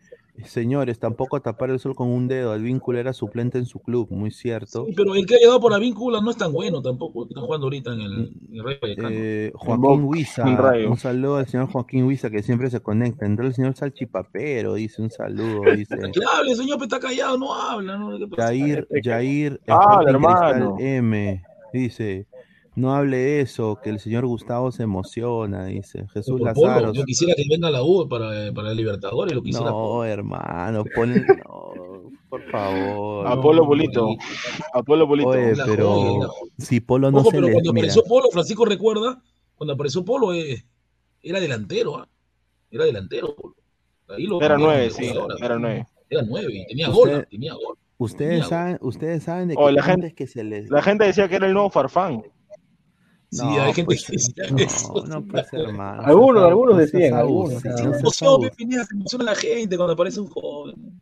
señores, tampoco tapar el sol con un dedo, el vínculo era suplente en su club, muy cierto. Sí, pero el que ha llegado por Avíncula no es tan bueno tampoco, está jugando ahorita en el, en el Rayo Vallecano. Eh, Joaquín Huiza, un saludo al señor Joaquín Huiza que siempre se conecta. Entró el señor Salchipapero, dice un saludo, dice. Que hable, señor, pero está callado, no habla, ¿no? ¿Qué pasa? Jair, Jair Ah, hermano. M, dice, no hable eso, que el señor Gustavo se emociona, dice. Jesús Polo, Lazaro. yo quisiera que venga la U para, para el Libertadores, lo quisiera. No, hermano, ponle, no, por favor. Apolo Bolito. Apolo Bolito. Oye, pero la si Polo no Ojo, se pero le cuando mira, apareció Polo, Francisco recuerda, cuando apareció Polo, eh, era delantero, ¿ah? Era delantero. Polo. Ahí lo Era nueve, sí. ¿ah? Era nueve. Era nueve, y tenía Usted- gol, tenía gol. ustedes Tenía saben, ustedes saben de que Oh, la gente- que se les La gente decía que era el nuevo Farfán. Sí, No, hay gente pues, que decía no, eso. no puede ser, hermano. Algunos, algunos decían, algunos. no Se emociona la gente cuando aparece un joven.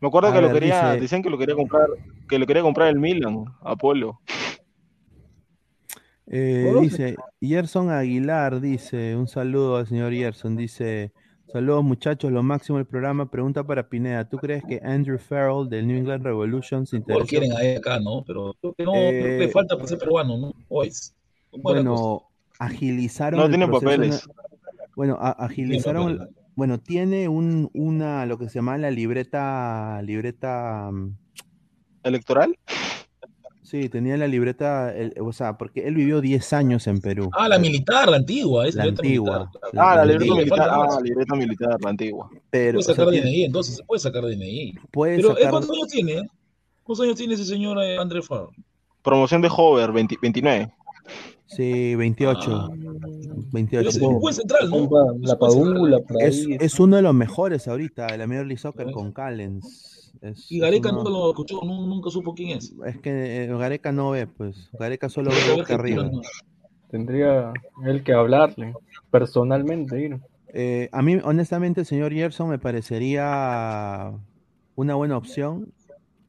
Me acuerdo A que lo ver, quería, dice- decían que lo quería comprar, que lo quería comprar el Milan, Apolo. Eh, dice, Gerson Aguilar dice, un saludo al señor Gerson, dice, saludos muchachos, lo máximo del programa, pregunta para Pineda, ¿tú crees que Andrew Farrell del New England Revolution se Por interesa? quieren a él acá, ¿no? Pero creo que no, Eh, creo que le falta para ser peruano, ¿no? Es. cosa. Bueno, agilizaron No tiene papeles. bueno, Tiene agilizaron, bueno, tiene un, una, lo que se llama la libreta, libreta, mm, ¿Electoral? Sí, tenía la libreta, el- o sea, porque él vivió 10 años en Perú. Ah, la militar, la antigua, es La libreta antigua. militar. Ah, la La libreta militar. Ah, más. la libreta militar, la antigua. Pero, Puede o sea, sacar tiene- DNI, entonces se puede sacar DNI. puede Pero ¿eh, sacar, ¿cuántos años tiene? eh? ¿Cuántos años tiene ese señor eh, André Farr? Promoción de Hover, 20 29. sí, 28, Ah. Pero 28. ese es un buen central, ¿no? Compa, Es La. Padula, Es, uno de los mejores ahorita de la Major League Soccer con Callens. Es, Y es Gareca uno- nunca lo escuchó, nu- nunca supo quién es. es que eh, Gareca no ve, pues. Gareca solo ve boca arriba. ¿no? Tendría él que hablarle personalmente. ir. Eh, a mí, honestamente, el señor Gerson me parecería una buena opción,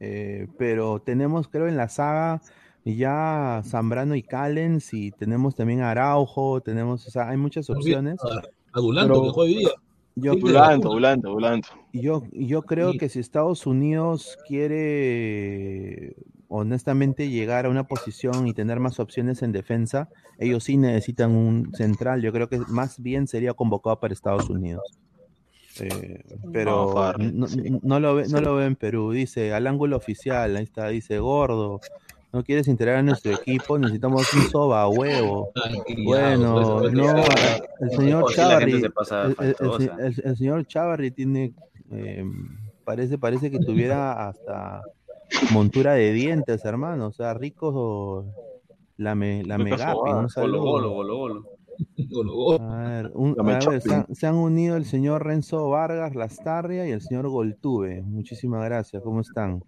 eh, pero tenemos, creo, en la saga ya Zambrano y Callens y tenemos también a Araujo, tenemos, o sea, hay muchas opciones. A, a Dulanto, Pero- que juega hoy día. Yo, Sí, Dulanto, Dulanto, Dulanto. Yo, yo creo que si Estados Unidos quiere honestamente llegar a una posición y tener más opciones en defensa, ellos sí necesitan un central. Yo creo que más bien sería convocado para Estados Unidos. Eh, pero No, lo ve, no lo ve en Perú. Dice al ángulo oficial, ahí está, dice gordo. No quieres integrar a nuestro equipo, necesitamos un soba a huevo. Bueno, liado, no, pues, el señor Chavarri, el- el señor Chavarri tiene, eh, parece, parece que tuviera hasta montura de dientes, hermano, o sea, rico la me, la megapi, un Golo, saludo. golo, golo, golo. Gol, gol. A ver, un- La a ver, Mechopi. se, han, se han unido el señor Renzo Vargas Lastarria y el señor Goltube. Muchísimas gracias, ¿cómo están?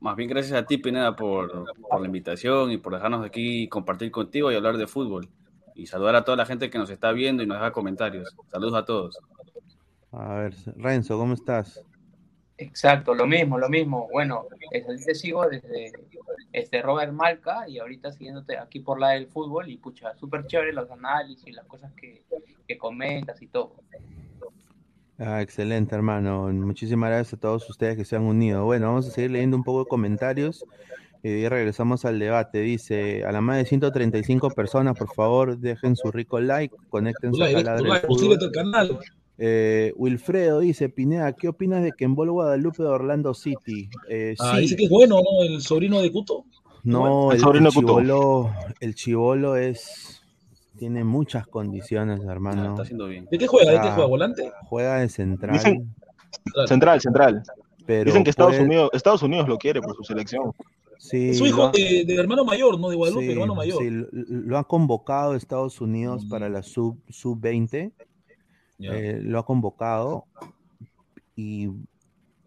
más bien gracias a ti, Pineda, por, por la invitación y por dejarnos aquí compartir contigo y hablar de fútbol. Y saludar a toda la gente que nos está viendo y nos deja comentarios. Saludos a todos. A ver, Renzo, ¿cómo estás? Exacto, lo mismo, lo mismo. Bueno, este, te sigo desde este Robert Malca y ahorita siguiéndote aquí por la del fútbol y pucha, súper chévere los análisis, las cosas que, que comentas y todo. Ah, excelente, hermano. Muchísimas gracias a todos ustedes que se han unido. Bueno, vamos a seguir leyendo un poco de comentarios eh, y regresamos al debate. Dice, a la más de 135 personas, por favor, dejen su rico like, al canal. Eh, Wilfredo dice, Pineda, ¿qué opinas de que en Bol Guadalupe de Orlando City? Eh, Ah, sí, dice que es bueno, ¿no? El sobrino de Cuto. no, El el, sobrino el chivolo, el chivolo es, tiene muchas condiciones, Ah, hermano. está haciendo bien. ¿De qué juega? ¿De Ah. qué juega? ¿Volante? Juega de central, Dicen-. Central, central. pero Dicen que Estados puede- Unidos, Estados Unidos lo quiere por su selección. sí, Su hijo ha- de, de hermano mayor, ¿no? De Guadalupe, sí, hermano mayor. sí, lo, lo ha convocado Estados Unidos para la sub sub 20, Ya. eh, lo ha convocado y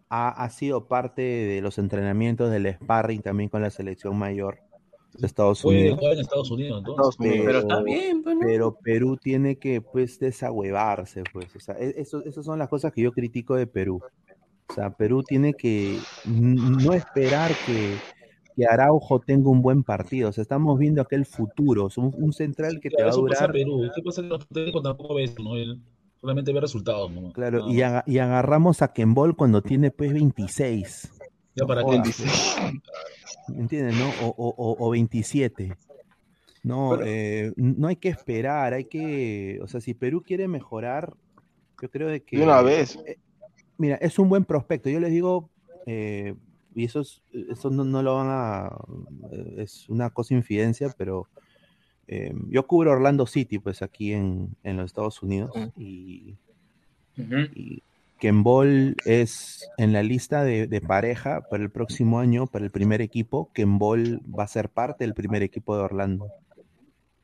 ha, ha sido parte de los entrenamientos del sparring también con la selección mayor de Estados Unidos. jugar en Estados Unidos, entonces. Estados Unidos. Pero está bien, pues, ¿no? pero Perú tiene que pues desahuevarse, pues. O sea, e- eso- esas son las cosas que yo critico de Perú. O sea, Perú tiene que no esperar que, que Araujo tenga un buen partido. O sea, estamos viendo aquel futuro. Es un, un central que te va a pasa durar. Perú. ¿Qué pasa que los técnicos tampoco ven eso, ¿no? Él solamente ve resultados, ¿no? Claro, y, y agarramos a Kembol cuando tiene pues 26. Ya para qué. ¿Me entiendes? ¿No? O, o- o- o 27. No, eh, no hay que esperar, hay que, o sea, si Perú quiere mejorar, yo creo de que De una vez. eh, mira, es un buen prospecto. Yo les digo, eh, y eso, es- eso no, no lo van a, eh, es una cosa infidencia, pero eh, yo cubro Orlando City, pues aquí en, en los Estados Unidos, y, Ujú. y Kembol es en la lista de, de pareja para el próximo año, para el primer equipo, Kembol va a ser parte del primer equipo de Orlando.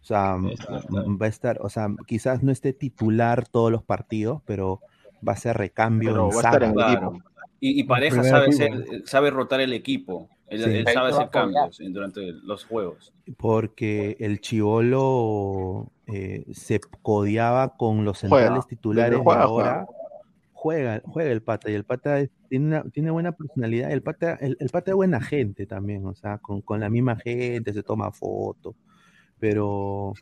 O sea, va a estar, o sea, quizás no esté titular todos los partidos, pero va a ser recambio Pero en va a estar en saga. el Claro. equipo. Y, y Pareja sabe, ser- sabe rotar el equipo. Él, Sí. él sabe hacer cambios durante los juegos. porque el chivolo eh, se codeaba con los Juega. centrales titulares Juega, de ahora. Juega, juega el pata, y el pata es- tiene, una- tiene buena personalidad, el pata, el, el pata es buena gente también, o sea, con, con la misma gente, se toma fotos, pero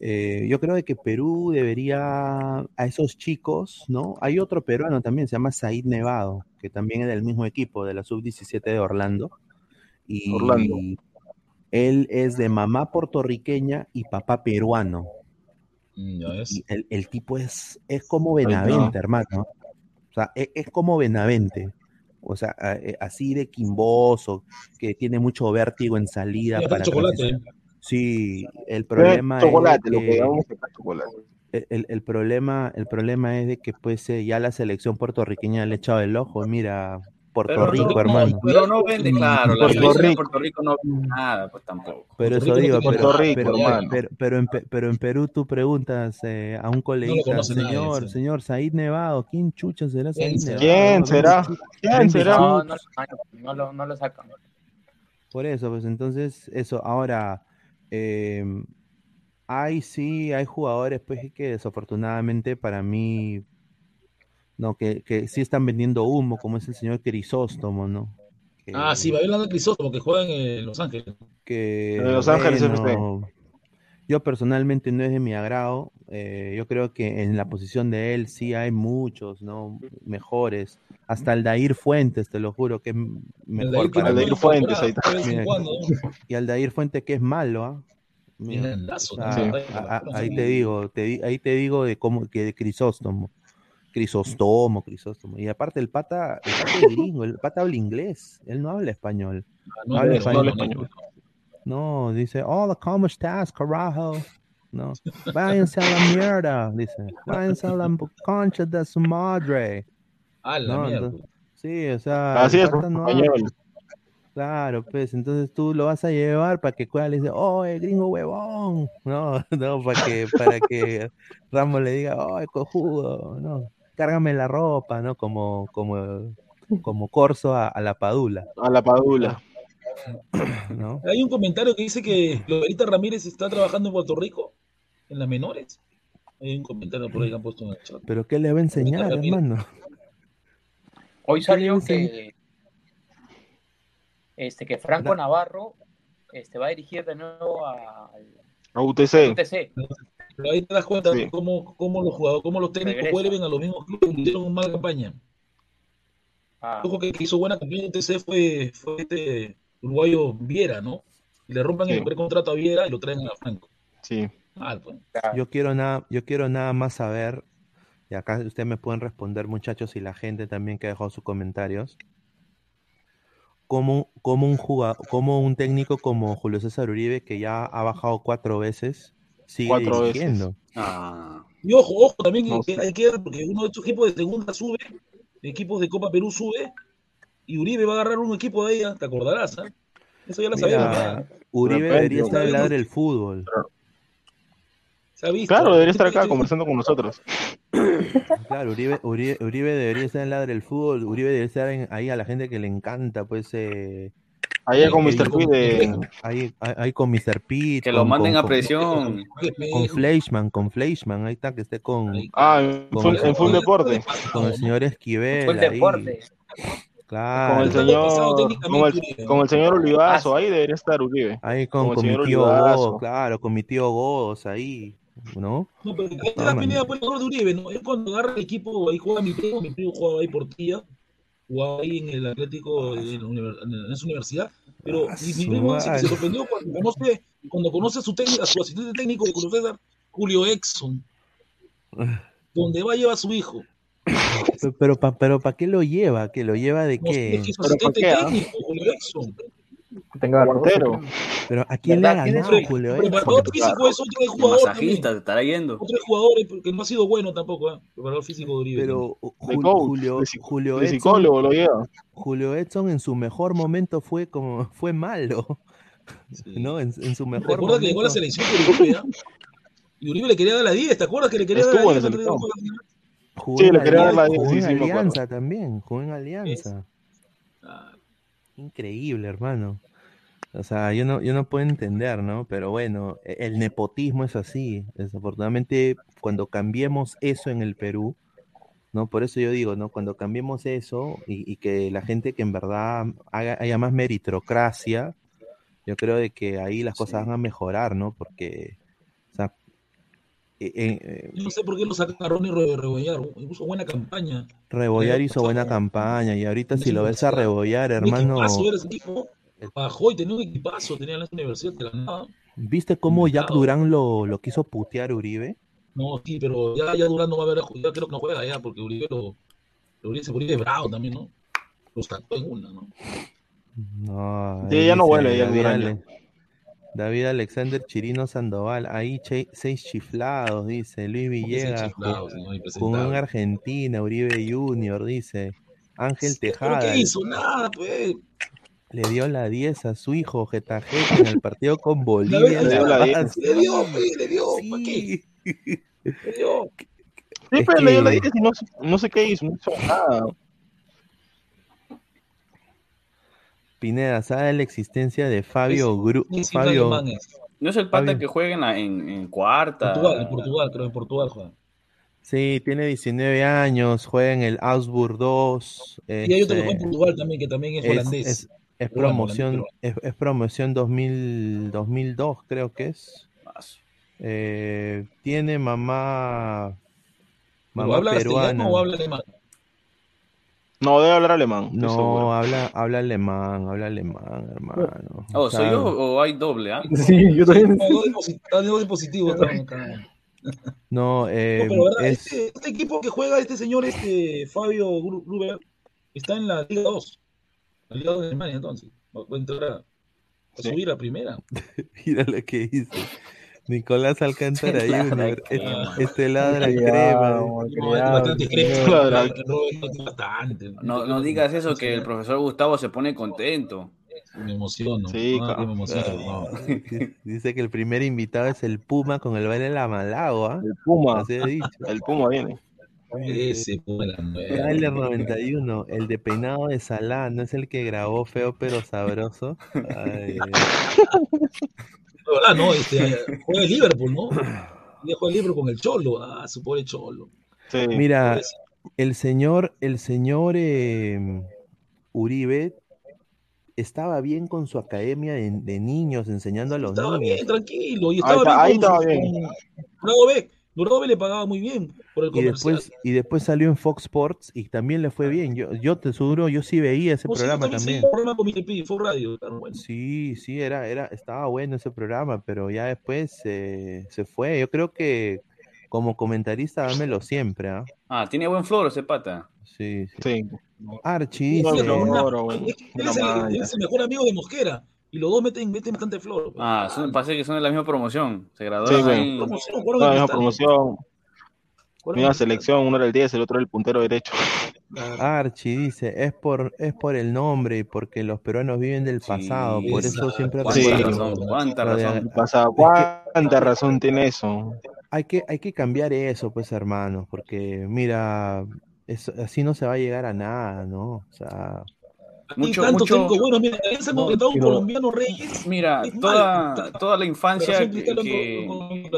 eh, yo creo de que Perú debería, a esos chicos, ¿no? Hay otro peruano también, se llama Said Nevado, que también es del mismo equipo, de la sub-17 de Orlando, y Orlando. él es de mamá puertorriqueña y papá peruano. Mm. Y el, el tipo es, es como Benavente, hermano. O sea, e- es, como Benavente. O sea, eh, así de quimboso, que tiene mucho vértigo en salida para chocolate. transicionar. Sí, el problema es chocolate, que que- llamamos acá chocolate. el, el- el problema, el problema es de que pues eh, ya la selección puertorriqueña le ha echado el ojo. Mira, Puerto Pero Rico, no, hermano. Pero no vende, claro. La Puerto de Rico. Puerto Rico no vende nada, pues tampoco. Pero Puerto eso Rico digo, no pero, Puerto Rico, pero, hermano. pero, pero en, Pe- pero en Perú tú preguntas eh, a un coleguista, conoce nadie, señor, señor, Said Nevado, ¿quién chucha será Said ¿Quién será? Nevado? ¿Quién será? ¿Quién será? No, no, lo- no, lo, no lo sacan. Por eso, pues entonces, eso, ahora, eh, hay sí, hay jugadores, pues, que desafortunadamente para mí, no, que, que sí están vendiendo humo, como es el señor Crisóstomo, ¿no? Que- Ah, sí, va hablando de Crisóstomo, que juega en eh, Los Ángeles. que En Los Ángeles bueno, yo personalmente no es de mi agrado. eh, yo creo que en la posición de él sí hay muchos, ¿no? Mejores. Hasta el Dair Fuentes, te lo juro, que es mejor Aldair para Aldair Fuentes, ahí está. Mira. Y Aldair Fuentes que es malo, ¿ah? Mira, el lazo, o ¿no? sea, Sí. a- a- ahí te digo, te di- ahí te digo de cómo que de Crisóstomo. Crisóstomo, Crisóstomo. Y aparte el pata, el pata es gringo, el pata habla inglés, él no habla español. No, habla no, español. no, no, no. No, dice, hola, ¿cómo estás, carajo? No, váyanse a la mierda, dice, váyanse a la concha de su madre. Ah, la No, mierda. entonces- sí, o sea, Así el es, no español. habla. Claro, pues entonces tú lo vas a llevar para que Cueva le dice, oh, el gringo huevón. No, no, para que, para que Ramos le diga, oh, cojudo, no, cárgame la ropa, ¿no? Como, como como Corso a, a la Padula. A la Padula. ¿no? Hay un comentario que dice que Loberita Ramírez está trabajando en Puerto Rico, en las menores. Hay un comentario por ahí que han puesto en el chat. Pero ¿qué le va a enseñar, hermano? Hoy salió ¿Qué le que, este, que Franco Navarro este, va a dirigir de nuevo a- A UTC. UTC. Pero ahí te das cuenta Sí. cómo, cómo los jugadores, cómo los técnicos Regresa. vuelven a los mismos clubes que hicieron una mala campaña. Ah, Ojo que hizo buena campaña en TC fue, fue este uruguayo Viera, ¿no? Y le rompan Sí. el precontrato a Viera y lo traen a Franco. Sí. Mal, pues. Yo quiero nada, yo quiero nada más saber, y acá ustedes me pueden responder, muchachos, y la gente también que ha dejado sus comentarios. Cómo, cómo un jugador, cómo un técnico como Julio César Uribe, que ya ha bajado cuatro veces, sigue Cuatro veces. Ah, Y ojo, ojo, también No que sé. hay que ver, porque uno de estos equipos de segunda sube, equipos de Copa Perú sube, y Uribe va a agarrar un equipo de ella, te acordarás, ¿ah? Eso ya lo ya. Uribe repente, debería estar en sabemos. ladre del fútbol. Se ha visto. Claro, debería estar acá conversando con nosotros. Claro, Uribe, Uribe, Uribe debería estar en ladre del fútbol. Uribe debería estar en- ahí a la gente que le encanta, pues, eh, Allá con ahí, Mr. P de. ahí, ahí- ahí con Mr. Pete, que lo con, manden con- a con- presión. con Fleischman, con Fleischman, ahí está, que esté con, Ahí. Ah, en Con- full, en full deporte. con el señor Esquivel, ahí, deporte. claro, Con el señor. Con técnicamente, el, Uribe. con el señor Olivazo. Ahí debería estar Uribe. ahí con, con con mi tío Olivazo. Godos, claro, con mi tío Godos, ahí, ¿no? No, pero ahí Ah, está la. Pineda por el de Uribe, ¿no? Él cuando agarra el equipo, ahí juega mi primo, mi primo jugaba ahí por tía, jugaba ahí en el Atlético, en, esa universidad, pero mi, mi primo dice que se sorprendió cuando conoce, cuando conoce a su, técnico, a su asistente técnico de Julio César, Julio Exxon, donde va lleva a su hijo. Pero, pero, pa- pero ¿para qué lo lleva? ¿Que lo lleva de No qué? es que su ¿Pero por asistente qué, ah? técnico, Julio Exxon. Tenga Portero. Pero ¿a quién le ha ¿Verdad? ¿Quién es ganado el Julio Preparador Exxon? físico es otro El jugador masajista te estará yendo. Otro jugador eh, porque no ha sido bueno tampoco, ¿eh? Preparador físico de Uribe. Pero De Jul- coach. Julio, de, Julio de Edson, psicólogo lo lleva. Julio Edson en su mejor momento fue como fue malo, Sí. ¿no? En, en su mejor Recuerda que llegó a la momento. selección por Uribe, ¿ah? Y Uribe le quería dar la 10, ¿te acuerdas que le quería Estuvo dar en la la 10? selección. Jugó Sí, en le quería dar la Alianza, 10, jugó en. Alianza también, jugó en Alianza. Increíble, hermano. O sea, yo no, yo no puedo entender, ¿no? Pero bueno, e- el nepotismo es así. Desafortunadamente, cuando cambiemos eso en el Perú, ¿no? Por eso yo digo, ¿no? Cuando cambiemos eso y, y que la gente que en verdad haga, haya más meritocracia, yo creo de que ahí las cosas van a mejorar, ¿no? Porque, eh, eh, Yo no sé por qué lo sacaron y Re- Rebollar. Puso buena campaña. Rebollar Eh, hizo buena campaña y ahorita si lo ves a. Rebollar, hermano. Bajó y tenía un equipazo, tenía en la universidad de la nada. ¿viste cómo Jack. Durán lo, lo quiso putear a Uribe? No, sí, pero ya, ya Durán no va a ver, a ju- ya creo que no juega ya, porque Uribe lo, Uribe, Uribe es bravo también, ¿no? Lo sacó en una, ¿no? No, Sí, ya no huele, ya Durán David Alexander Chirino Sandoval, ahí che- seis chiflados, dice Luis Villegas, en impresentable. Argentina, Uribe Junior, dice Ángel ¿Pero Tejada, qué hizo? Nada, pues. le dio la 10 a su hijo Getafe en el partido con Bolivia. le dio La la 10. Paz. Le dio, pues, le dio. ¿Para qué? Sí. Le dio. Sí, Es pero le dio la que- 10 y no, no sé qué hizo, no hizo nada. Pineda, ¿sabe la existencia de Fabio Gru Fabio. No es el pata Fabio. que juega en, la- en, en cuarta. Portugal, en Portugal, creo, en Portugal juega. Sí, tiene 19 años, juega en el Augsburg 2. Y hay otro que juega en este, Portugal también, que también es es, holandés. es- es promoción, es, es promoción 2000, 2002, creo que es. Eh, tiene mamá, ¿Pero mamá habla peruana. castellano o habla alemán? No, debe hablar alemán. No, habla, habla alemán, habla alemán, hermano. Oh, O ¿soy yo o hay doble? ah? Sí, yo también. Dos dispositivos estaban acá. No, eh, No, pero verdad, es, este, este equipo que juega este señor, este Fabio Gru- Gruber, está en la Liga 2. La Liga 2 de Alemania, entonces. Va a entrar a, a Sí. subir a primera. mira lo que dice. Nicolás Alcántara Ladra Junior, crema. este, este ladra Criado, crema. No. Claro. digas eso, que el profesor Gustavo se pone contento. Me emociono. Sí, Ah, claro. me emociono. no. Dice que el primer invitado es el Puma con el baile de la Malagua. El Puma. Así he dicho. El Puma viene. Ese, la. Tyler 91, el de peinado de Salah, ¿no es el que grabó feo pero sabroso? Ay, La verdad, no, este, juega el Liverpool, ¿no? Y juega el Liverpool con el Cholo. Ah, su pobre Cholo. Sí. Mira, el señor, el señor eh, Uribe estaba bien con su academia de, de niños, enseñando a los Estaba niños. bien, tranquilo. Y Ahí estaba está- ahí bien con, estaba bien. Dorado B. Dorado B le pagaba muy bien por el Y comercial. después, y después salió en Fox Sports y también le fue bien. Yo, yo te seguro, yo sí veía ese No, programa también programa con fue radio. bueno. Sí, sí, era, era, estaba bueno ese programa, pero ya después eh, se fue. Yo creo que como comentarista dámelo siempre, ¿ah? Ah, tiene buen flor ese pata. Sí, sí. Sí. Archie No, dice, no, Una- Oro, güey. es que él Una es, el, malla. él es el mejor amigo de Mosquera. Y los dos meten, meten bastante flor. Ah, son, parece que son de la misma promoción. Se Sí, graduaron ahí. Promoción, No, de misma promoción, selección, uno era el 10, el otro era el puntero derecho. Archie dice, es por, es por el nombre y porque los peruanos viven del pasado, por eso siempre Cuánta Sí. razón, cuánta razón. Pasado, ¿cuánta razón tiene eso? Hay que, hay que cambiar eso, pues, hermanos, porque mira, eso- así no se va a llegar a nada, ¿no? O sea, Mucho- técnicos buenos. Mira, No, un colombiano Reyes. Toda, toda la infancia que,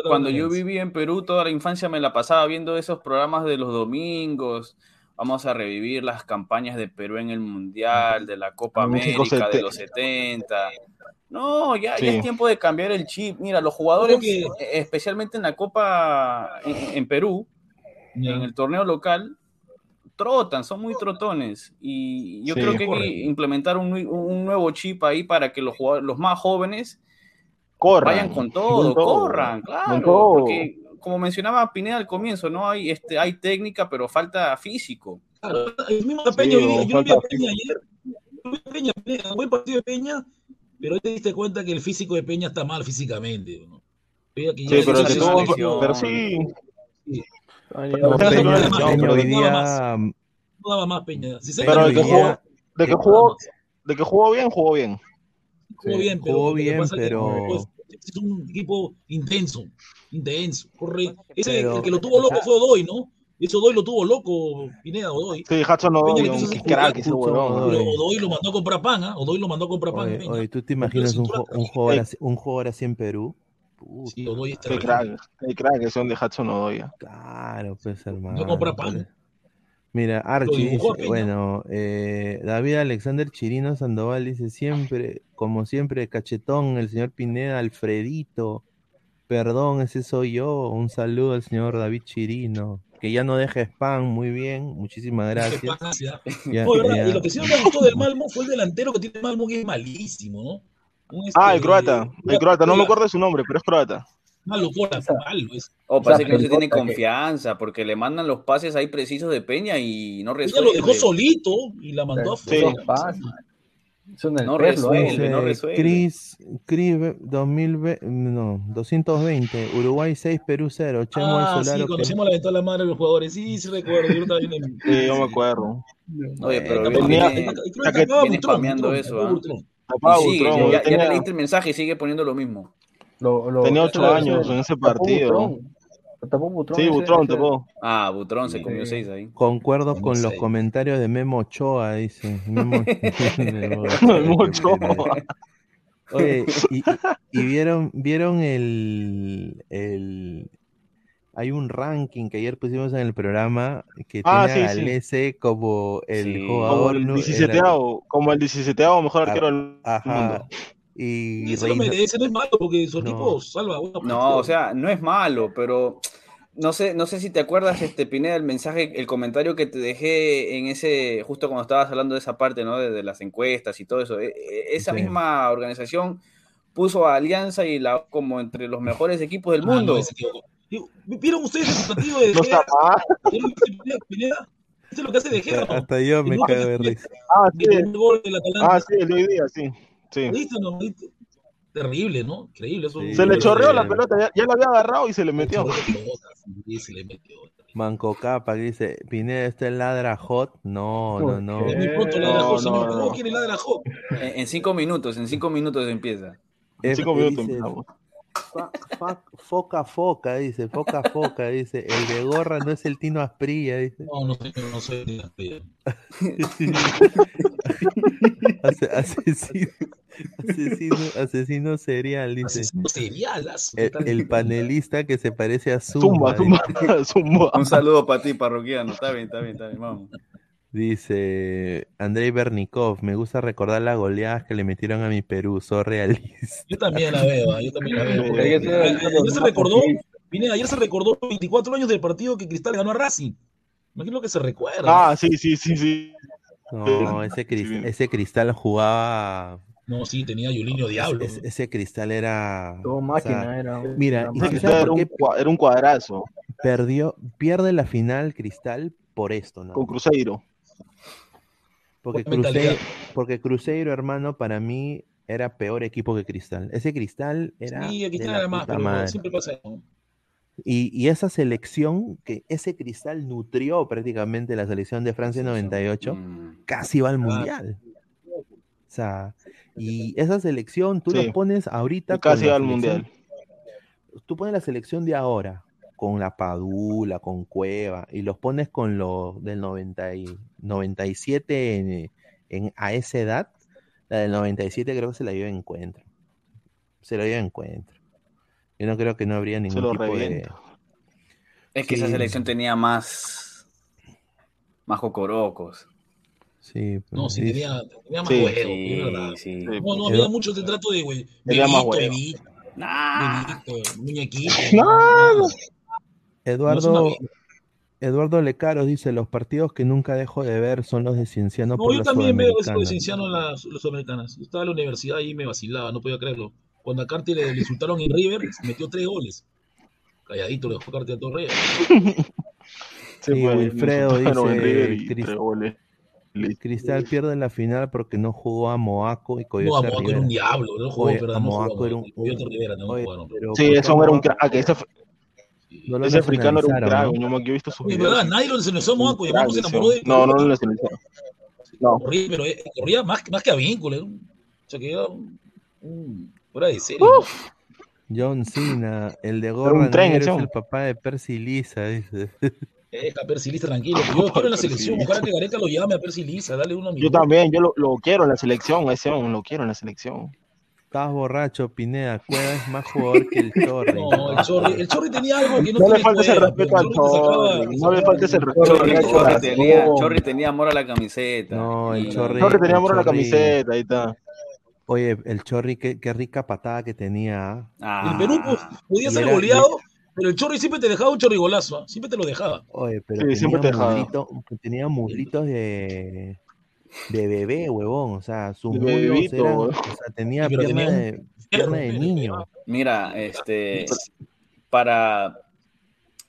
cuando yo vivía en Perú, toda la infancia me la pasaba viendo esos programas de los domingos. Vamos a revivir las campañas de Perú en el Mundial, de la Copa América, 570. de los 70. No, ya, Sí. ya es tiempo de cambiar el chip. Mira, los jugadores, que- eh, especialmente en la Copa en, en Perú, Ya. en el torneo local, trotan, son muy trotones. Y yo Sí. creo que hay que implementar un, un nuevo chip ahí para que los, jugadores, los más jóvenes Corran. vayan con todo, con todo, corran, claro. con todo. Porque, como mencionaba Pineda al comienzo, no hay, este, hay técnica, pero falta físico. Claro, el mismo Peña, Sí, yo no vi a Peña ayer. Yo vi a Peña, Peña, buen partido de Peña, pero hoy te diste cuenta que el físico de Peña está mal físicamente. ¿no? Veía que Sí, pero que lesión. pero sí, no, Peña, no daba día, no daba más Peña. Si se pero de que jugó, de que jugó, de que jugó bien, jugó bien. jugó Sí, bien, pero jugó bien, pues, es un equipo intenso, intenso, corre. Ese Pero- el que lo tuvo loco fue Odoy, ¿no? Ese Odoy lo tuvo loco, Pineda Odoy. Sí, Hudson le un crack ese huevón. Odoy lo mandó a comprar pan, ¿ah? Odoy lo mandó a comprar pan. oye, ¿tú te imaginas un jugador así, un jugador así en Perú? Puta, Sí, Odoy es Qué terrible. crack, qué crack son de Hudson Odoi. claro, pues, hermano. No compra pan. Mira, Archie dibujó dice, bueno, eh, David Alexander Chirino Sandoval dice siempre, como siempre, cachetón, el señor Pineda, Alfredito, perdón, ese soy yo, un saludo al señor David Chirino, que ya no deja spam, muy bien, muchísimas gracias. Gracias. Ya- No, de verdad, ya- y lo que sí no me gustó del Malmo fue el delantero que tiene Malmo, que es malísimo, ¿no? Un, este, Ah, el croata, el croata, no me acuerdo de su nombre, pero es croata. Malo, Cora, malo. Es. O O sea, parece que no se tiene que- confianza, porque le mandan los pases ahí precisos de Peña y no Ella resuelve. lo dejó solito y la mandó Sí. Eso en el No pelo, resuelve. ¿eh? No resuelve. Chris, Chris ve- 2020, no, 220, Uruguay 6, Perú 0, Chemo Ah, sí, Solaro. que- se la ventana la madre de los jugadores. Sí, sí recuerdo. Yo también en... Sí, yo me acuerdo. Oye, pero Bueno, tenía- viene, Creo que ya que acababa viene Butrón, eso, Butrón. Tapaba y sigue, Butrón, ya, le leíste el mensaje y sigue poniendo lo mismo. Lo- lo- tenía ocho años en ese partido. Tapó Butrón Sí, Butrón tapó. Ah, Butrón se comió seis ahí. Concuerdo con los comentarios de Memo Ochoa, dice. Memo, Ochoa. Oye, y, y- y vieron, vieron el, el hay un ranking que ayer pusimos en el programa que Ah, tiene a sí, sí. Galese como el Sí. Como jugador el nu- 17 como el 17 mejor arquero del Ajá. mundo. Y Y merece, no es malo porque su No. equipo salva. buena No, o sea, no es malo, pero no sé, no sé si te acuerdas, este Pineda, el mensaje, el comentario que te dejé en ese, justo cuando estabas hablando de esa parte, ¿no? De, de las encuestas y todo eso. E- e- Esa Sí. misma organización puso a Alianza y la como entre los mejores equipos del Ah, no, mundo. equipo. Digo, ¿Vieron ustedes el partido de De No está Gea? mal. ¿Vieron lo que hace Pineda? Pineda? ¿Viste lo que hace De Gea? hasta, yo me cago de risa. Ah, El sí. primer gol del Atalanta. Ah, sí, el de hoy día, sí. Sí. ¿Viste o no? ¿Viste? Terrible, ¿no? Increíble. Eso, Sí, Se le chorreó la pelota, ya, ya lo había agarrado y se le metió. Sí, se le metió. Manco Capa que dice, Pineda, ¿esto es ladra hot? No, no, no. Es muy pronto la No, de no, no. ¿Cómo quiere la de la Hawk? En, en cinco minutos, en cinco minutos empieza. En cinco minutos empezamos. Foca foca, dice, foca foca, dice. El de gorra no es el Tino Asprilla, dice. No, no soy, no soy de la tía. Ase- asesino, asesino, asesino serial, dice. Asesino serial, ah, El, el panelista que se parece a Zumba, Zumba. zumba, dice. zumba. Un saludo para ti, parroquiano. Está bien, está bien, está bien. Vamos. Dice Andrei Bernikov, me gusta recordar las goleadas que le metieron a mi Perú, soy realista. Yo también la veo, ah, yo también la veo. ayer, se recordó. Pineda, ayer se recordó 24 años del partido que Cristal ganó a Racing. Imagino que se recuerda. Ah, sí, sí, sí, sí. No, ese, cris- ese cristal jugaba. No, sí, tenía Yulinho Diablo. Ese, ese cristal era. Todo o máquina sea, era. un- Mira, una ¿y Ese tú cristal era un, era un cuadrazo perdió, pierde la final Cristal por esto, ¿no? con Cruzeiro. Porque. Cruzeiro, porque Cruzeiro, hermano, para mí era peor equipo que Cristal. Ese Cristal era Sí, la nada más, pero madre. siempre pasa eso. Y, y esa selección, que ese Cristal nutrió prácticamente la selección de Francia en 98, Mm. casi va al. Mundial. O sea, y esa selección tú Sí. la pones ahorita Y casi la al mundial. Tú pones la selección de ahora, con la Padula, con Cueva, y los pones con los del 90 y 97 en, en- a esa edad, la del 97 creo que se la lleva en encuentro. Se la lleva en encuentro. Yo no creo que no habría ningún lo tipo de... Es que esa selección tenía más. Más cocorocos. Sí, No, pues, sí, sí. tenía, tenía más Sí, huevo, Sí, es verdad. sí. Sí. No, no había mucho de trato de, güey, Tenía más bebito, huevo. bebito, Nah. bebito, muñequito. No. No, Eduardo, vida. Eduardo Lecaros dice, los partidos que nunca dejo de ver son los de Cienciano No, por yo la también veo eso de Sudamericana". Cienciano en las, las sudamericanas. Yo estaba en la universidad y me vacilaba, no podía creerlo. Cuando a Carti le, le insultaron en River, metió tres goles. Calladito le dejó Carti a todo River. Sí, pues, Wilfredo en dice, River y Cris- tres goles. Listo. Cristal pierde la final porque no jugó a Moaco y No, Coyote a Moaco era Rivera. un diablo, no jugó, Oye, ¿verdad? a No Moaco jugó. era un- Coyote Rivera no Oye, jugaron. pero Sí, ¿por qué eso era un crack. Ese, no lo ese africano era un crack. no? Yo, he visto sus Es videos. verdad, nadie lo nacionalizó a se enamoró de. No, no lo nacionalizaron. No. Corría, pero eh, corría más, más que a vínculo. era un- O sea, que era un, un- fuera de serie. John Cena, el de gorra tren, es el papá de Percy Lisa, dice. Eh, a Percy Lisa, tranquilo. Yo quiero en la selección. Ojalá que Gareca lo llame a Percy Lisa, dale una Yo también, yo lo, lo quiero en la selección, ese hombre, lo quiero en la selección. Estás borracho, Pineda. Cueva es más jugador que el Chorri. No, el Chorri, el Chorri tenía algo que no, No le tiene falta ese respeto al Chorri no le falta ese respeto. Chorri al tenía, Chorri. Chorri tenía amor a la camiseta. No, el Chorri- Chorri tenía amor a la camiseta, ahí está. Oye, el Chorri, qué, qué rica patada que tenía. ¿ah? El Perú pues, podía ser era- goleado, pero el Chorri siempre te dejaba un chorrigolazo. ¿ah? Siempre te lo dejaba. Oye, pero Sí, tenía, siempre te dejaba. muslito- tenía muslitos de, de bebé, huevón. O sea, sus muslos bebito, eran, o sea, tenía Sí, pierna tenía de, pierna de niño. Mira, este, para,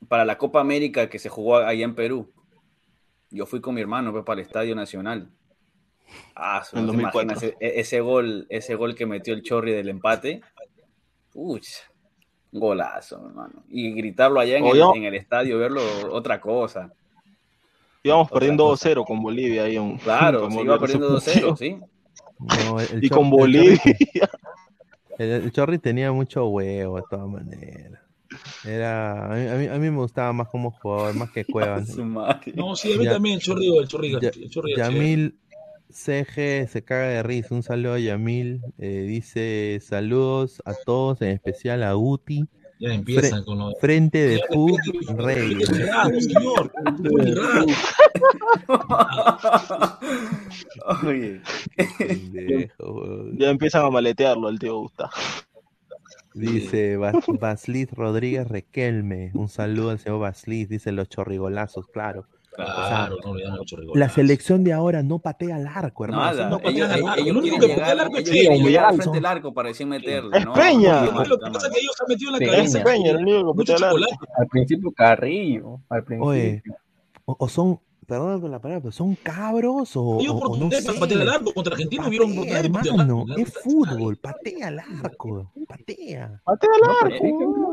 para la Copa América que se jugó allá en Perú, yo fui con mi hermano pues, para el Estadio Nacional. Ah, En no te 2004. imaginas e- ese gol, ese gol que metió el Chorri del empate. Uy, golazo, hermano. Y gritarlo allá en, el, Oye, en el estadio, verlo, otra cosa. Íbamos Otra perdiendo cosa. 2-0 con Bolivia ahí en Claro, se iba perdiendo 2-0, partido. ¿sí? No, el- el Y con Bolivia. El, el Chorri tenía mucho huevo, de todas maneras. Era, a mí, a mí, a mí me gustaba más como jugador, más que Cuevas. No, sí, a mí Ya- también el Chorri, el Chorri, Ya- el Chorri era chévere. Yamil CG se caga de risa. Un saludo a Yamil. Eh, dice saludos a todos, en especial a Uti. Ya empiezan Fre- con lo de... Frente de Pug Rey. señor. Oye. Ya empiezan a maletearlo el tío Gustavo. Dice Bas- Baslit Rodríguez Requelme. Un saludo al señor Baslit. Dice los chorrigolazos, claro. Claro, no le damos chorrigolazo. La selección de ahora no patea al arco, hermano. nada. no patean ellos, al arco, ellos patea llegar, al arco es ellos Peña. quieren llegar al frente del arco para decir meterle. Es ¿no? Peña. No, Lo que pasa es que ellos se han metido en la Peña. cabeza. Peña, el único que Mucho patea al arco. Al principio Carrillo. Al principio. Oye, o, o son, perdón con la palabra, pero son cabros o, Hay o- o no oportunidades para patear al arco. Contra Argentina hubieron Patea, oportunidades para patear al hermano, arco. es fútbol, patea al arco, patea. Patea al No, arco.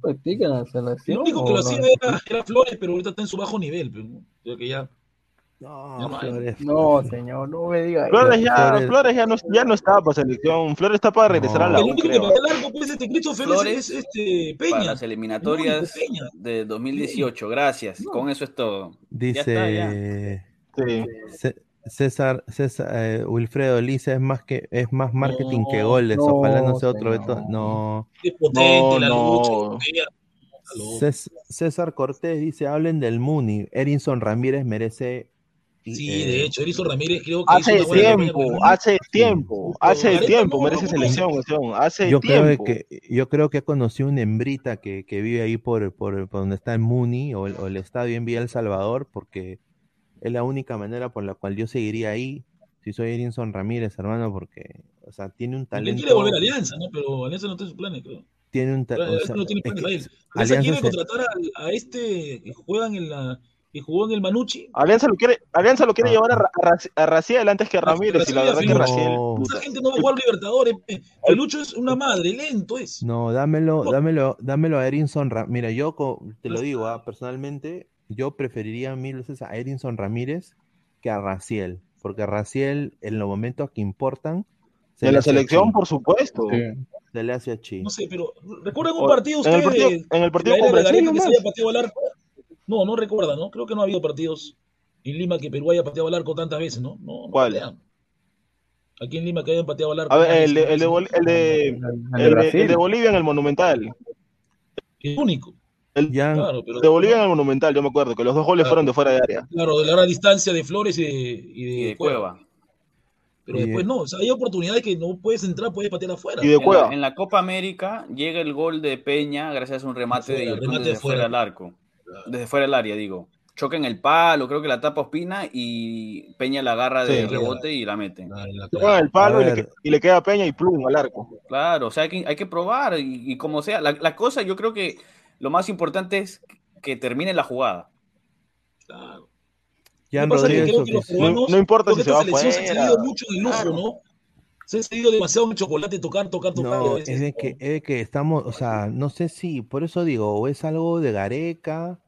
Practican, la El selección. único que lo no? hacía era, era Flores, pero ahorita está en su bajo nivel. pero, creo que ya No, Flores. No, señor, no me diga Flores eso. ya, Flores- Flores ya no, ya no está para selección. Flores está para regresar a la El único que creo. patea largo, pues, este Christopher Flores es, es este Para Peña. las eliminatorias El Peña. de 2018. Gracias. Con eso es todo. Ya está, ya. Dice Sí. César, César eh, Wilfredo Lisa es más que es más marketing que goles. no, Ojalá no sea otro. Beto. No. Potente No, la lucha. César Cortés dice, hablen del Muni. Erinson Ramírez merece. Sí, eh, de hecho, Erison Ramírez creo que hizo Hace una buena campaña tiempo, hace tiempo, hace tiempo merece selección, hace Yo creo que yo creo que ha conocido una hembrita que, que vive ahí por, por, por donde está el Muni o el, o el estadio en Villa El Salvador, porque es la única manera por la cual yo seguiría ahí si soy Erinson Ramírez, hermano, porque o sea, tiene un Él talento. quiere volver a Alianza, ¿no? Pero Alianza no está en sus planes, creo. Tiene un ta- o Alianza no tiene es planes que para él. Alianza Alianza quiere se- contratar a, a este que juegan en la que jugó en el Manucci. Alianza lo quiere, Alianza lo quiere Ah. llevar a, Ra- a, Raci- a Raciel antes que a Ramírez, y la Raciel verdad que. Raciel. Esa gente no va a jugar Libertadores. pe. Pelucho es una madre, lento es. No, dámelo, No. dámelo, dámelo a Erinson Ramírez. Mira, yo te lo No digo, ah, personalmente, yo preferiría mil veces a Erinson Ramírez que a Raciel, porque Raciel en los momentos que importan se En le la selección, por supuesto. Sí. se le hace chi. No sé, pero ¿recuerdan un partido en el ustedes partido, de, en el de partido con de Brasil Gareca que se nomás. haya pateado al arco? No, no recuerda, ¿no? Creo que no ha habido partidos en Lima que Perú haya pateado al arco tantas veces, ¿no? No, no ¿Cuál? patean. Aquí en Lima que hayan pateado al arco. A ver, el de, el de, el de, de de- el de Bolivia en el Monumental. El único. El Ya, Claro, pero de Bolivia en el Monumental, yo me acuerdo, que los dos goles Claro. fueron de fuera de área. claro, de la gran distancia de Flores y de, y de Y de Cueva. Cueva. Pero Y después no, o sea, hay oportunidades que no puedes entrar, puedes patear afuera. Y de En la, Cueva. en la Copa América llega el gol de Peña gracias a un remate Fuera, de remate desde de fuera. fuera del arco. Desde fuera del área, digo. Choca en el palo, creo que la tapa Ospina y Peña la agarra de Sí. rebote y la mete. En el palo y le, y le queda Peña y plum al arco. Claro, o sea, hay que, hay que probar y, y como sea. La, la cosa, yo creo que lo más importante es que termine la jugada. claro. Oficial. No, no importa si se va selección se ha excedido mucho el lujo, ¿no? Se ha excedido demasiado en chocolate, tocar, tocar, tocar. No, es de que, es de que estamos, o sea, no sé si, por eso digo, o es algo de Gareca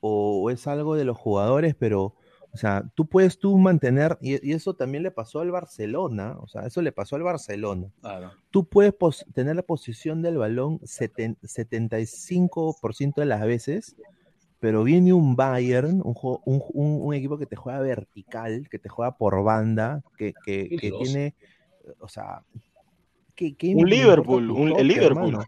o, o es algo de los jugadores, pero, o sea, tú puedes tú mantener, y, y eso también le pasó al Barcelona, o sea, eso le pasó al Barcelona. Claro. Tú puedes pos- tener la posición del balón seten- 75% de las veces, pero viene un Bayern, un, un, un- un equipo que te juega vertical, que te juega por banda, que, que, que tiene, o sea, que, Un Liverpool, un- el Liverpool. hermano?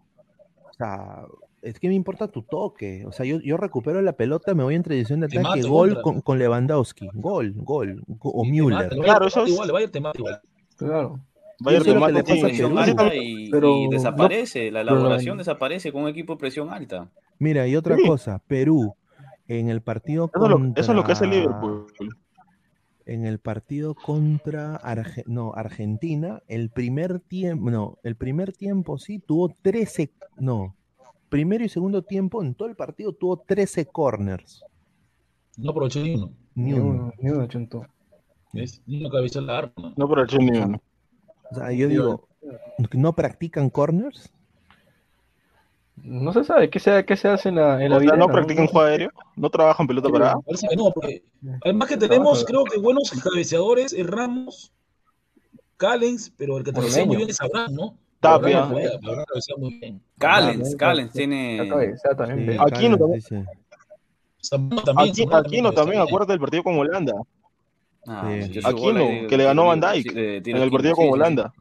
O sea, es que me importa tu toque. O sea, yo, yo recupero la pelota, me voy en tradición de Te ataque, mato, gol con, con Lewandowski, gol, gol, go- o Müller. mata, el Claro, eso mata es- igual, el Bayern te mata igual. Claro. Bayern te mata le pasa a sí. Presión Perú. Así alta también- y, pero y desaparece. La elaboración desaparece con un equipo de presión alta. Mira, y otra Sí. cosa, Perú, en el partido Eso es, lo, contra... eso es lo que hace Liverpool. En el partido contra Arge- no, Argentina, el primer tiempo, no, el primer tiempo sí tuvo 13, no, primero y segundo tiempo en todo el partido tuvo 13 corners, No aprovechó ni uno. ni Ni uno. ni uno, chunto. ¿ves? Ni una cabeza la arma. No por el ni uno. O sea, yo digo, ¿no practican corners? No se sabe qué se, qué se hace en la, en videna, no practican juego aéreo, no trabajan pelota Sí. parada. Parece que no, porque además que tenemos, creo que buenos cabeceadores, el Ramos, Callens, pero el que cabecea muy bien es Abraham, ¿no? Tapia. Bien. Callens, Callens tiene. Aquino también. Aquino también, acuérdate del partido con Holanda. Ah, Aquino, que le ganó Van tiro en el partido con. Holanda.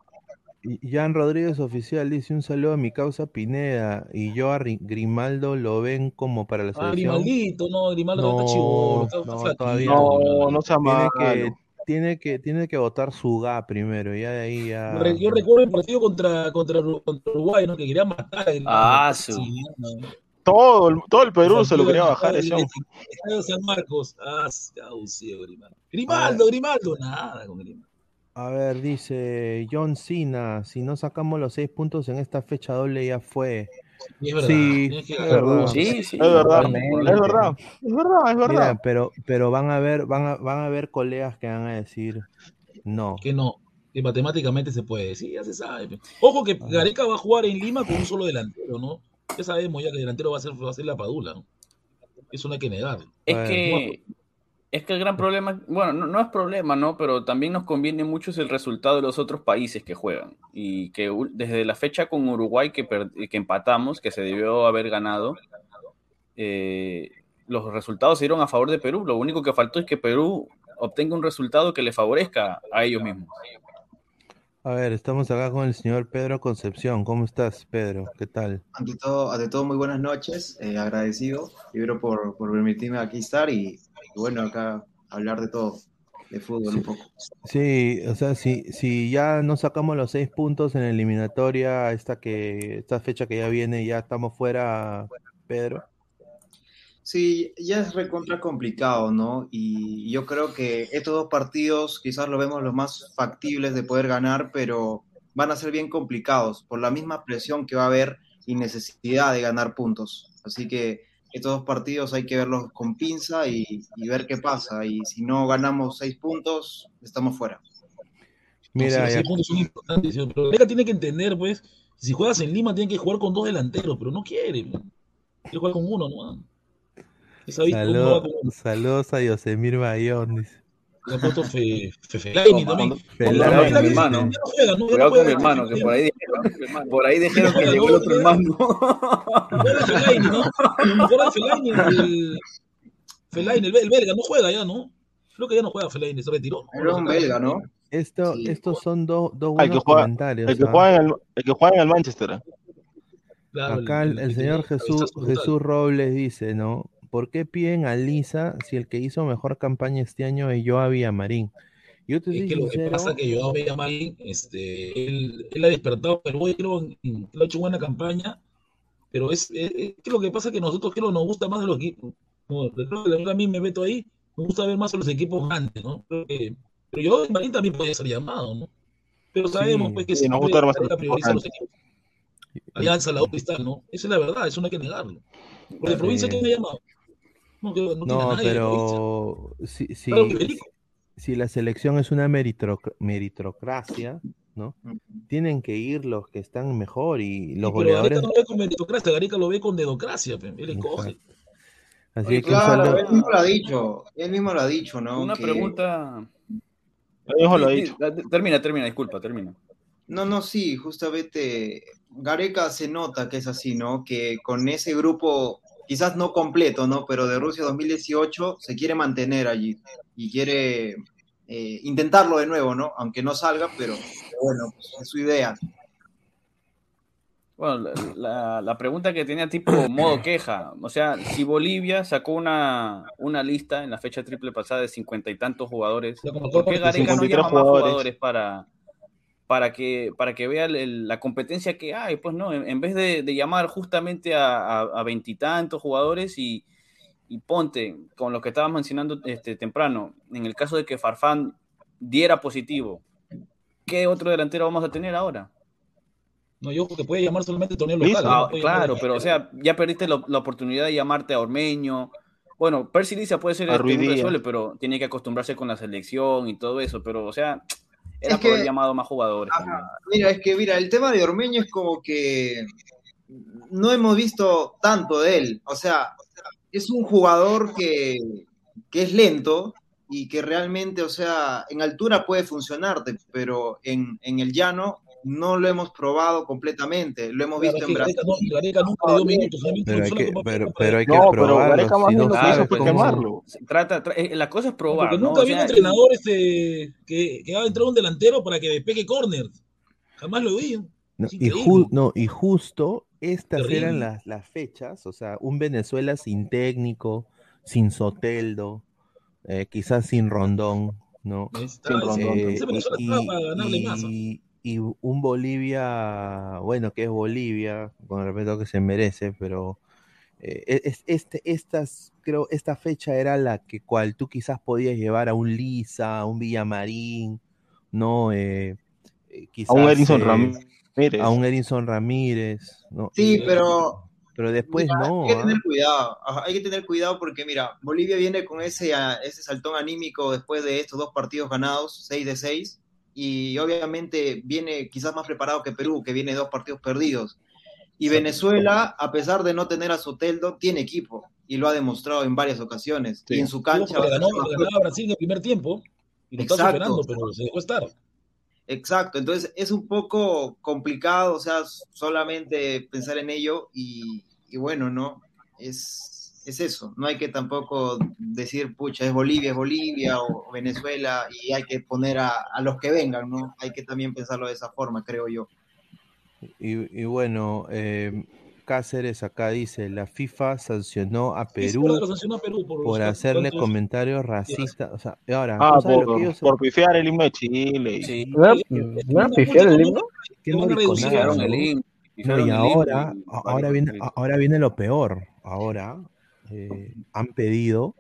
Jan Rodríguez Oficial dice un saludo a mi causa Pineda y yo a Ri- Grimaldo lo ven como para la Ah, selección. Grimaldito, no, Grimaldo No, está está no, flaquito, todavía No, no Tiene malo. que, tiene que, tiene que votar su GA primero, ya de ahí ya. Yo recuerdo el partido contra, contra, contra Uruguay, ¿no? Que quería matar Grimaldo. Ah. Sí, no. Todo, el- todo el Perú se lo quería bajar el de San Marcos. Ah, caucio, Grimaldo. Grimaldo, Grimaldo, nada con Grimaldo. A ver, dice John Cena, si no sacamos los seis puntos en esta fecha doble ya fue. Y es verdad, Sí, que es verdad. Sí, sí. Es verdad, es verdad, es verdad, es verdad. Mira, pero, pero van a ver, van a, van a ver colegas que van a decir no. Que no, que matemáticamente se puede. Sí, ya se sabe. pe. Ojo que Gareca va a jugar en Lima con un solo delantero, ¿no? Ya sabemos ya que el delantero va a ser, va a ser la Padula, ¿no? Eso no hay que negarlo. Es Bueno. que Es que el gran problema, bueno, no, no es problema, ¿no? Pero también nos conviene mucho es el resultado de los otros países que juegan. Y que desde la fecha con Uruguay que, per- que empatamos, que se debió haber ganado, eh, los resultados se dieron a favor de Perú. Lo único que faltó es que Perú obtenga un resultado que le favorezca a ellos mismos. A ver, estamos acá con el señor Pedro Concepción. ¿Cómo estás, Pedro? ¿Qué tal? Ante todo, ante todo muy buenas noches, eh, agradecido, primero por, por permitirme aquí estar y bueno, acá hablar de todo, de fútbol un poco. Sí, o sea, si, si ya no sacamos los seis puntos en la eliminatoria, esta que, esta fecha que ya viene, ya estamos fuera, Pedro. Sí, ya es recontra complicado, ¿no? Y yo creo que estos dos partidos quizás lo vemos los más factibles de poder ganar, pero van a ser bien complicados por la misma presión que va a haber y necesidad de ganar puntos. Así que estos dos partidos hay que verlos con pinza y, y ver qué pasa. Y si no ganamos seis puntos, estamos fuera. Mira, No, sí, los ya- seis puntos son importantes, ¿sí? pero Gareca tiene que entender, pues, si juegas en Lima tiene que jugar con dos delanteros, pero no quiere. pues. Quiere jugar con uno, ¿no? Esa vista, uno va Salud- con- saludos a Yosemir Bayón, dice. Le ha puesto Fe, Fe- por ahí dijeron que llegó el otro hermano. Juega Fellaini, ¿no? Fellaini, el, Fellaini, el, el belga, no juega ya, ¿no? Creo que ya no juega Fellaini, se retiró. Era un belga, ¿no? Esto, Sí. estos son dos, dos el que buenos juega, comentarios. el que ¿ah? juega en el, el que juega en el Manchester. ¿eh? Claro, Acá el, señor Jesús. Jesús Robles dice, ¿no? ¿Por qué piden a Lisa si el que hizo mejor campaña este año es Joao Villamarín? Yo te Es que lo que sincero, pasa es que Joao Villamarín, este, él, él ha despertado, pero hoy creo que ha hecho buena campaña, pero es, es- es que lo que pasa es que nosotros creo nos gusta más de los equipos, creo que a mí me meto ahí, me gusta ver más a los equipos grandes, ¿no? Creo que, pero Joao Villamarín también puede ser llamado, ¿no? Pero sabemos Sí. pues que Sí, nos gusta más a los equipos a. Alianza, la U, Cristal, ¿no? Esa es la verdad, eso no hay que negarlo. Por de provincia, Sí. ¿quién me ha llamado? No, que no tiene a no, nadie de provincia. pero si, si, Claro que. Si la selección es una meritocracia, ¿no? Tienen que ir los que están mejor y los Sí, goleadores. no lo ve con meritocracia, Gareca lo ve con dedocracia, él escoge. Así Oye, que claro, él mismo lo ha dicho, él mismo lo ha dicho, ¿no? Una Que- pregunta. Él mismo lo ha dicho. Termina, termina, disculpa, termina. No, no, sí, justamente Gareca se nota que es así, ¿no? Que con ese grupo, quizás no completo, ¿no? Pero de Rusia 2018 se quiere mantener allí y quiere eh, intentarlo de nuevo, ¿no? Aunque no salga, pero pero bueno, pues, es su idea. Bueno, la, pregunta que tenía tipo modo queja, o sea, si Bolivia sacó una, una lista en la fecha triple pasada de cincuenta y tantos jugadores, ¿por qué Gareca no 53 llama más jugadores para, para que, para que vea el- la competencia que hay? Pues no, en, en vez de, de llamar justamente a veintitantos jugadores y, y ponte, con lo que estabas mencionando este, temprano, en el caso de que Farfán diera positivo, ¿qué otro delantero vamos a tener ahora? No, yo creo que puede llamar solamente torneo local. Ah, no claro, pero o sea, ya perdiste la, la oportunidad de llamarte a Ormeño. Bueno, Percy Lisa puede ser este, Díaz. resuelve, pero tiene que acostumbrarse con la selección y todo eso. Pero, o sea, era Es por que- llamado más jugadores. Ajá. Mira, es que mira, el tema de Ormeño es como que no hemos visto tanto de él. O sea, es un jugador que, que es lento y que realmente, o sea, en altura puede funcionarte, pero en, en el llano no lo hemos probado completamente. Lo hemos visto en Brasil. no, Gareca nunca le dio minutos. solamente Pero hay que, pero, pero No, pero probarlo. Más Si no sabes cómo- quemarlo. Trata, tra- eh, la cosa es probar, Porque ¿no? nunca O había un entrenador este, que, que ha entrado un delantero para que despegue córner. Jamás lo vi. No, y, increíble. ju- no, y justo estas Terrible. eran las, las fechas, o sea, un Venezuela sin técnico, sin Soteldo, eh, quizás sin Rondón, ¿no? Está- Sin ese- Rondón Eh, y, estaba para ganarle más. ¿no? y- y un Bolivia, bueno, que es Bolivia, con el respeto que se merece, pero eh, es, este, estas, creo, esta fecha era la que cual tú quizás podías llevar a un Lisa, a un Villamarín, ¿no? Eh, eh, A quizás, un Edinson eh, Ramírez. a un Edinson Ramírez, ¿no? Sí, pero Pero después Mira, no. hay que ¿ah? tener cuidado, ajá, hay que tener cuidado porque mira, Bolivia viene con ese, ese saltón anímico después de estos dos partidos ganados, 6 de 6, y obviamente viene quizás más preparado que Perú, que viene de dos partidos perdidos. Y Venezuela, a pesar de no tener a Soteldo, tiene equipo y lo ha demostrado en varias ocasiones. Y en su cancha. Le ganó, le ganó a Brasil en el primer tiempo y lo está superando, pero se dejó estar. Exacto, entonces es un poco complicado, o sea, solamente pensar en ello y, y bueno, ¿no? Es, es eso, no hay que tampoco decir, pucha, es Bolivia, es Bolivia o Venezuela y hay que poner a, a los que vengan, ¿no? Hay que también pensarlo de esa forma, creo yo. Y, y bueno, eh, Cáceres acá dice, la FIFA sancionó a sí, Perú verdad, lo sancionó a Perú por, hacerle comentarios racistas. O sea, y ahora, Ah, ¿tú sabes lo por, que ellos- por pifiar el himno de Chile. y- Sí. ¿No pifiar el himno? que Lo no el himno, No, y ahora, ahora viene, ahora viene lo peor. Ahora eh, han pedido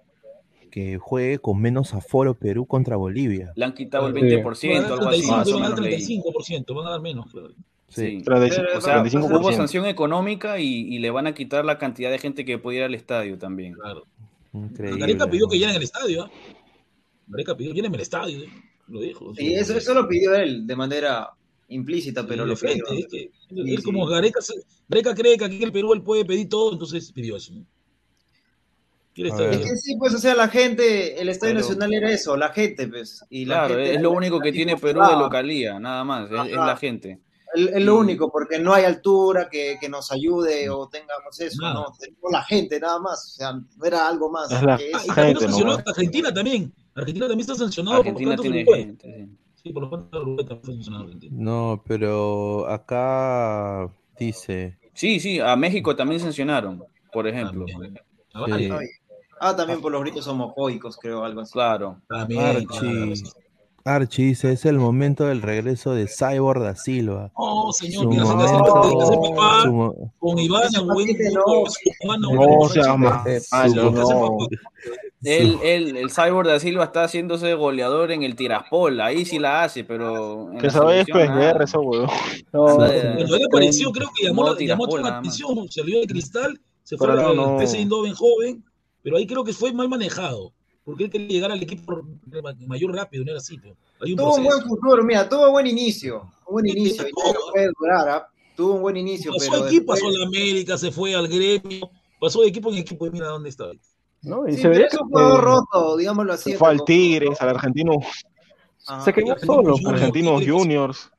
que juegue con menos aforo Perú contra Bolivia. Le han quitado el Sí. 20%, Van a dar algo así, 35, más o van a dar menos leí. 35%, van a dar menos. creo. Sí. 35, O sea, 35%. hubo sanción económica y, y le van a quitar la cantidad de gente que puede ir al estadio también. Claro. Increíble. Gareca pidió que llenen el estadio. ¿ah? Gareca pidió llénenme el estadio. ¿eh? Lo dijo. Y eso, eso lo pidió él de manera implícita, pero Sí, lo frente, pidió. es que Sí, él como sí. Gareca, cree que aquí en el Perú él puede pedir todo, entonces pidió eso. ¿no? Quiere A estar ver. Es que sí, pues, o sea, la gente, el Estadio Pero- Nacional era eso, la gente, pues. Y la Claro, gente es lo único que tiene Perú de localía, nada más, es, la gente. Es, lo único, porque no hay altura que, que nos ayude o tengamos eso, Nada. no, tenemos la gente nada más, o sea, no era algo más. Es la que Ah, Gente lo sancionó. Argentina también. Argentina también está sancionado Argentina por tiene gente. sí. Sí, por de Uruguay también está sancionado Argentina. No, pero acá dice, Sí, sí, a México también sancionaron, por ejemplo. También. A Sí. Ah, también por los gritos homofóbicos, creo, algo así. Claro. También, Archie. Archie dice, es el momento del regreso de Cyborg da Silva. No, señor, Su momento, papá su mo- con Iván, el no. No, Eh, no. papá. Él, él, el Cyborg da Silva está haciéndose goleador en el Tiraspol, ahí sí la hace, pero. Que pues nada. guerra eso, weón. No, él apareció, creo que llamó, llamó la atención, salió de cristal, se fue no, al no. PSV Eindhoven joven, pero ahí creo que fue mal manejado, porque él quería llegar al equipo mayor rápido, no era así. Hay un Tuvo un buen futuro, mira, tuvo buen inicio, un buen inicio, y no puede durar, ¿ah? tuvo un buen inicio, Pasó pero equipo, después- pasó a la América, se fue al gremio, pasó de equipo en equipo y mira dónde está. No, y Sí, se veía que un jugador roto, digámoslo así. Fue al como- Tigres, al Argentino, Ajá. se Argentino solo. Argentinos Juniors.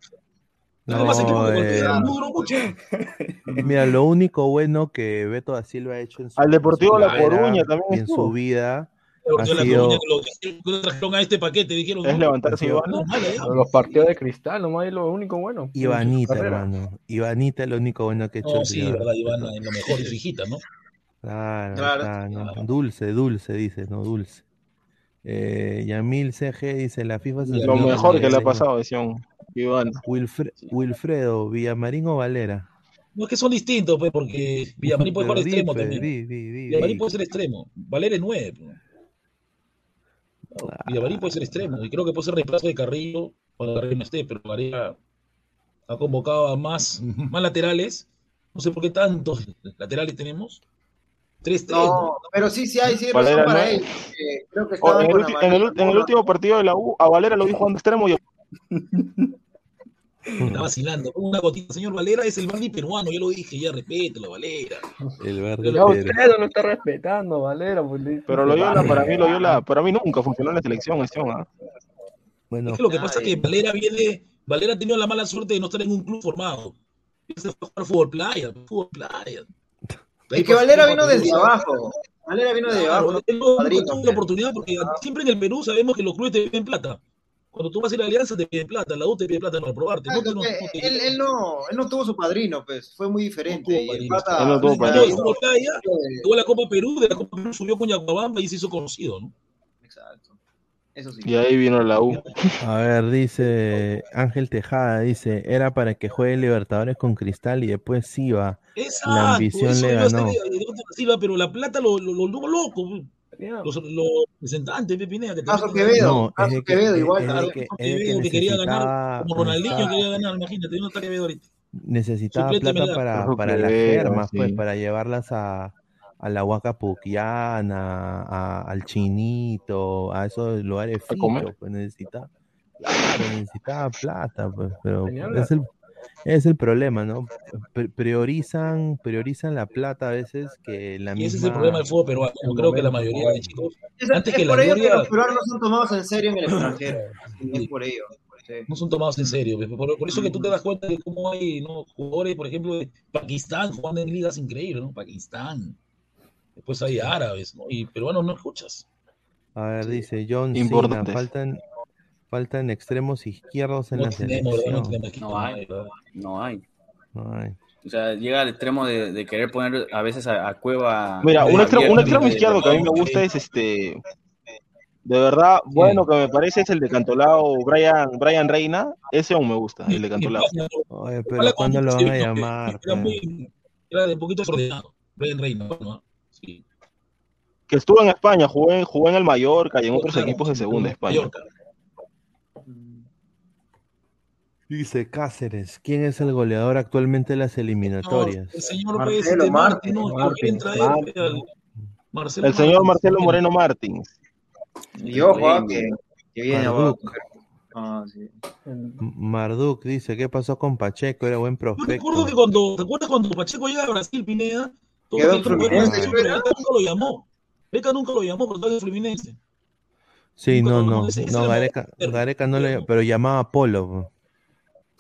No, eh, golpea, no duró mucho. Mira, lo único bueno que Beto da Silva ha hecho en su, Al Deportivo en su La Coruña también en su vida ha la sido- Coruña lo que lo trajeron a este paquete, dijeron. Es levantarse Iván. Los partidos de cristal, nomás es lo único bueno. Ivanita, hermano. Ivanita es lo único bueno que ha hecho. No, sí, verdad, Beto. en lo mejor y su hijita, ¿no? Claro, Claro. claro, no. Dulce, dulce, dice, no, dulce. Eh, Yamil CG dice, la FIFA se Lo Lo mejor que le ha pasado, decían. Iván. Wilfre- Wilfredo, Villamarín o Valera. No es que son distintos, pues, porque Villamarín puede jugar extremo también. di, di, di, Villamarín di. puede ser extremo. Valera es nueve. pues. No, Villamarín puede ser extremo. Y creo que puede ser reemplazo de Carrillo cuando Carrillo no esté, pero Varela ha convocado a más, más laterales. No sé por qué tantos laterales tenemos. Tres, tres. No, pero sí, sí hay, sí hay razón Valera, para ¿no? él. Creo que en, el, en el en el último partido de la U, a Valera lo vi jugando extremo y Me está vacilando. Una gotita, señor Valera es el Bardi peruano, ya lo dije, ya respételo, Valera. El Pérez. usted no está respetando, Valera. pues, le- Pero Loyola, para mí, Loyola, para mí nunca funcionó en la selección, ¿ah? Bueno, Es que lo que pasa es que Valera viene, Valera ha tenido la mala suerte de no estar en un club formado. Se fue a jugar fútbol playa, fútbol playa. Es que Valera vino desde abajo. Valera vino desde abajo. él no, no padrino. tuvo la oportunidad porque siempre en el Perú sabemos que los clubes te piden plata. Cuando tú vas a ir a la Alianza te piden plata, la U te pide plata para probarte. No, Exacto, no, que no te- él, él no, él no tuvo su padrino, pues, fue muy diferente. No tuvo padrino. Él no tuvo Él padrino. playa, jugó la Copa Perú, de la Copa Perú subió con Yacuabamba y se hizo conocido, ¿no? Exacto. Eso sí. Y ahí vino la U. a ver, dice Ángel Tejada, dice, era para que juegue Libertadores con Cristal y después sí va. Exacto, La ambición le ganó. Silva, pero la plata lo, lo, lo tuvo loco. Los, los representantes, Pepe Pineda, que Caso Quevedo. No, Caso es de que, Quevedo igual, es de claro. que, de que Quevedo, que quería ganar Como Ronaldinho necesitaba- quería ganar, imagínate, no está Quevedo ahorita. necesitaba plata para, para las germas, pues, para llevarlas a, a la Huaca Puquiana, a- al Chinito, a esos lugares fichos, pues necesitaba, necesitaba plata, pues, pero es el, Es el problema, ¿no? Pri- Priorizan, priorizan la plata a veces que la Y misma. ese es el problema del fútbol peruano. Yo creo que la mayoría de chicos, Es, antes es que la por ello que gloria, los peruanos no son tomados en serio en el extranjero. Es por ello. sí. no son tomados en serio. pues. Por, por eso que tú te das cuenta de cómo hay ¿no? jugadores, por ejemplo, de Pakistán jugando en ligas increíbles, ¿no? Pakistán. Después hay árabes, ¿no? Y peruanos no escuchas. A ver, dice John Cena, Importantes. faltan, faltan extremos izquierdos en No la tenemos, selección. No hay, ¿verdad? no hay. No hay. O sea, llega al extremo de, de querer poner a veces a, a Cueva. Mira, un extremo, un abierto, extremo de- izquierdo que a mí me gusta es este. De verdad, bueno que me parece es el de Cantolao, Brian, Brian Reina. Ese aún me gusta, el de Cantolao. Oye, pero ¿cuándo lo van a llamar? Era, muy, era de poquito desordenado. Brian Reina, ¿no? Sí. Que estuvo en España, jugó en, jugó en el Mallorca y en otros Claro, equipos de segunda España. Mallorca. Dice Cáceres, ¿quién es el goleador actualmente de las eliminatorias? El señor Marcelo Martín, Martín, ¿no? ¿Por Martín, Marcelo El señor Martín. Marcelo Moreno Martins. Y ojo, ah, que, que viene abajo. Marduk. Ah, sí. Marduk dice, ¿qué pasó con Pacheco? Era buen Yo prospecto. recuerdo que cuando, ¿te acuerdas cuando Pacheco llega a Brasil, Pineda? Todo Quedó el Fluminense, pero nunca lo llamó. Beca nunca lo llamó estaba en Fluminense. Sí, Nunca no, no, no, Gareca. Gareca no le, pero llamaba a Polo.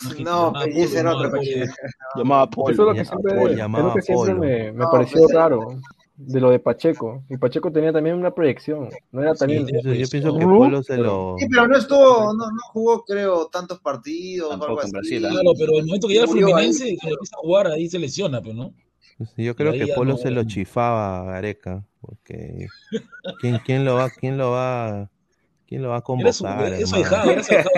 No, llamaba pues, ese era otro llamaba. Llamaba Eso es Polo. lo que siempre, Polo, es lo que siempre me, me No, pareció pues, raro de lo de Pacheco. Y Pacheco tenía también una proyección. No era Sí, también. tenía Yo, yo pienso que Rup, Polo se pero- lo... Sí, pero no estuvo, no, no jugó, creo, tantos partidos. Tampoco algo en así. Brasil, ¿ah? Claro, pero el momento que llega ahí. Fluminense, cuando empieza a jugar, ahí se lesiona, pues, ¿no? Yo creo que Polo no- se lo chifaba a Gareca, porque ¿quién, quién lo va, quién lo va, quién lo va a convocar, era su hermano? ahijado, su ahijado.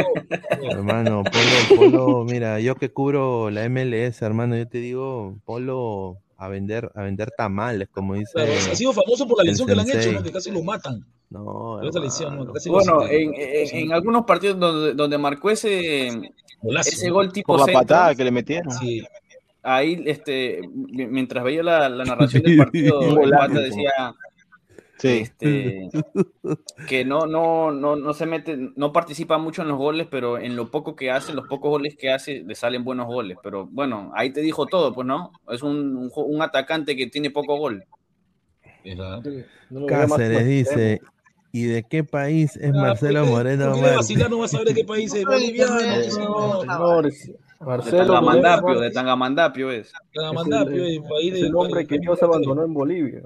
Hermano, Polo, Polo, mira, yo que cubro la MLS, hermano, yo te digo, Polo a vender, a vender tamales, como dice. Claro, ha sido famoso por la lesión que le han hecho. Que casi lo matan. No, lesión. ¿no? Casi lo Bueno, sacan. en, en- en algunos partidos donde, donde marcó ese, Golazo, ese gol tipo Por la centro, patada que le metieron. Sí, ahí, este, mi- mientras veía la, la narración del partido, el pata decía Sí. este, que no, no, no, no se mete, no participa mucho en los goles, pero en lo poco que hace, los pocos goles que hace, le salen buenos goles. Pero bueno, ahí te dijo todo, pues no, es un, un, un atacante que tiene poco gol. No Cáceres dice, ¿y de qué país es Ah, Marcelo ¿por qué- Moreno vacilar no vas a ver de qué país es? Boliviano. Señores, De Marcelo Tangamandapio, Moreno de Tangamandapio es. Tagamandapio, el país es de- el hombre que Dios abandonó en Bolivia.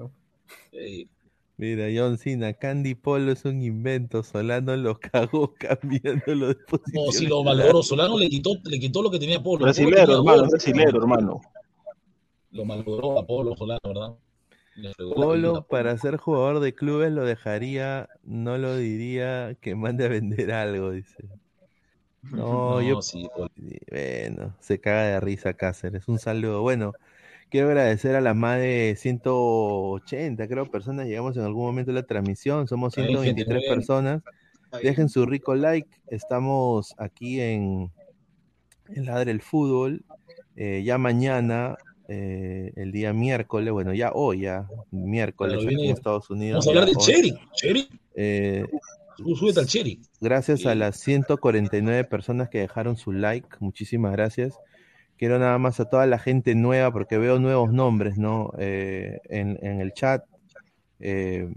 Eh, Mira, John Cena, Candy Polo es un invento, Solano lo cagó cambiándolo de posición. No, si lo malogró. Solano le quitó, le quitó lo que tenía Polo. Polo Brasilero, tenía hermano, gol. brasilero, hermano. Lo malogró a Polo Solano, ¿verdad? Polo, para ser jugador de clubes, lo dejaría, no lo diría que mande a vender algo, dice. No, No, yo. sí. Bueno, se caga de risa Cáceres. Un saludo. Bueno, quiero agradecer a las más de 180, creo, personas. Llegamos en algún momento de la transmisión. Somos Está bien, gente, 123 muy bien. personas. Dejen su rico like. Estamos aquí en, en Ladre el Fútbol. Eh, ya mañana, eh, el día miércoles, bueno, ya hoy, ya miércoles aquí en Estados Unidos. Vamos a hablar de. Cherry. Cherry. Eh, Súbete al Cherry. gracias a las 149 personas que dejaron su like, muchísimas gracias. Quiero nada más a toda la gente nueva, porque veo nuevos nombres, ¿no? Eh, en, en el chat. Eh,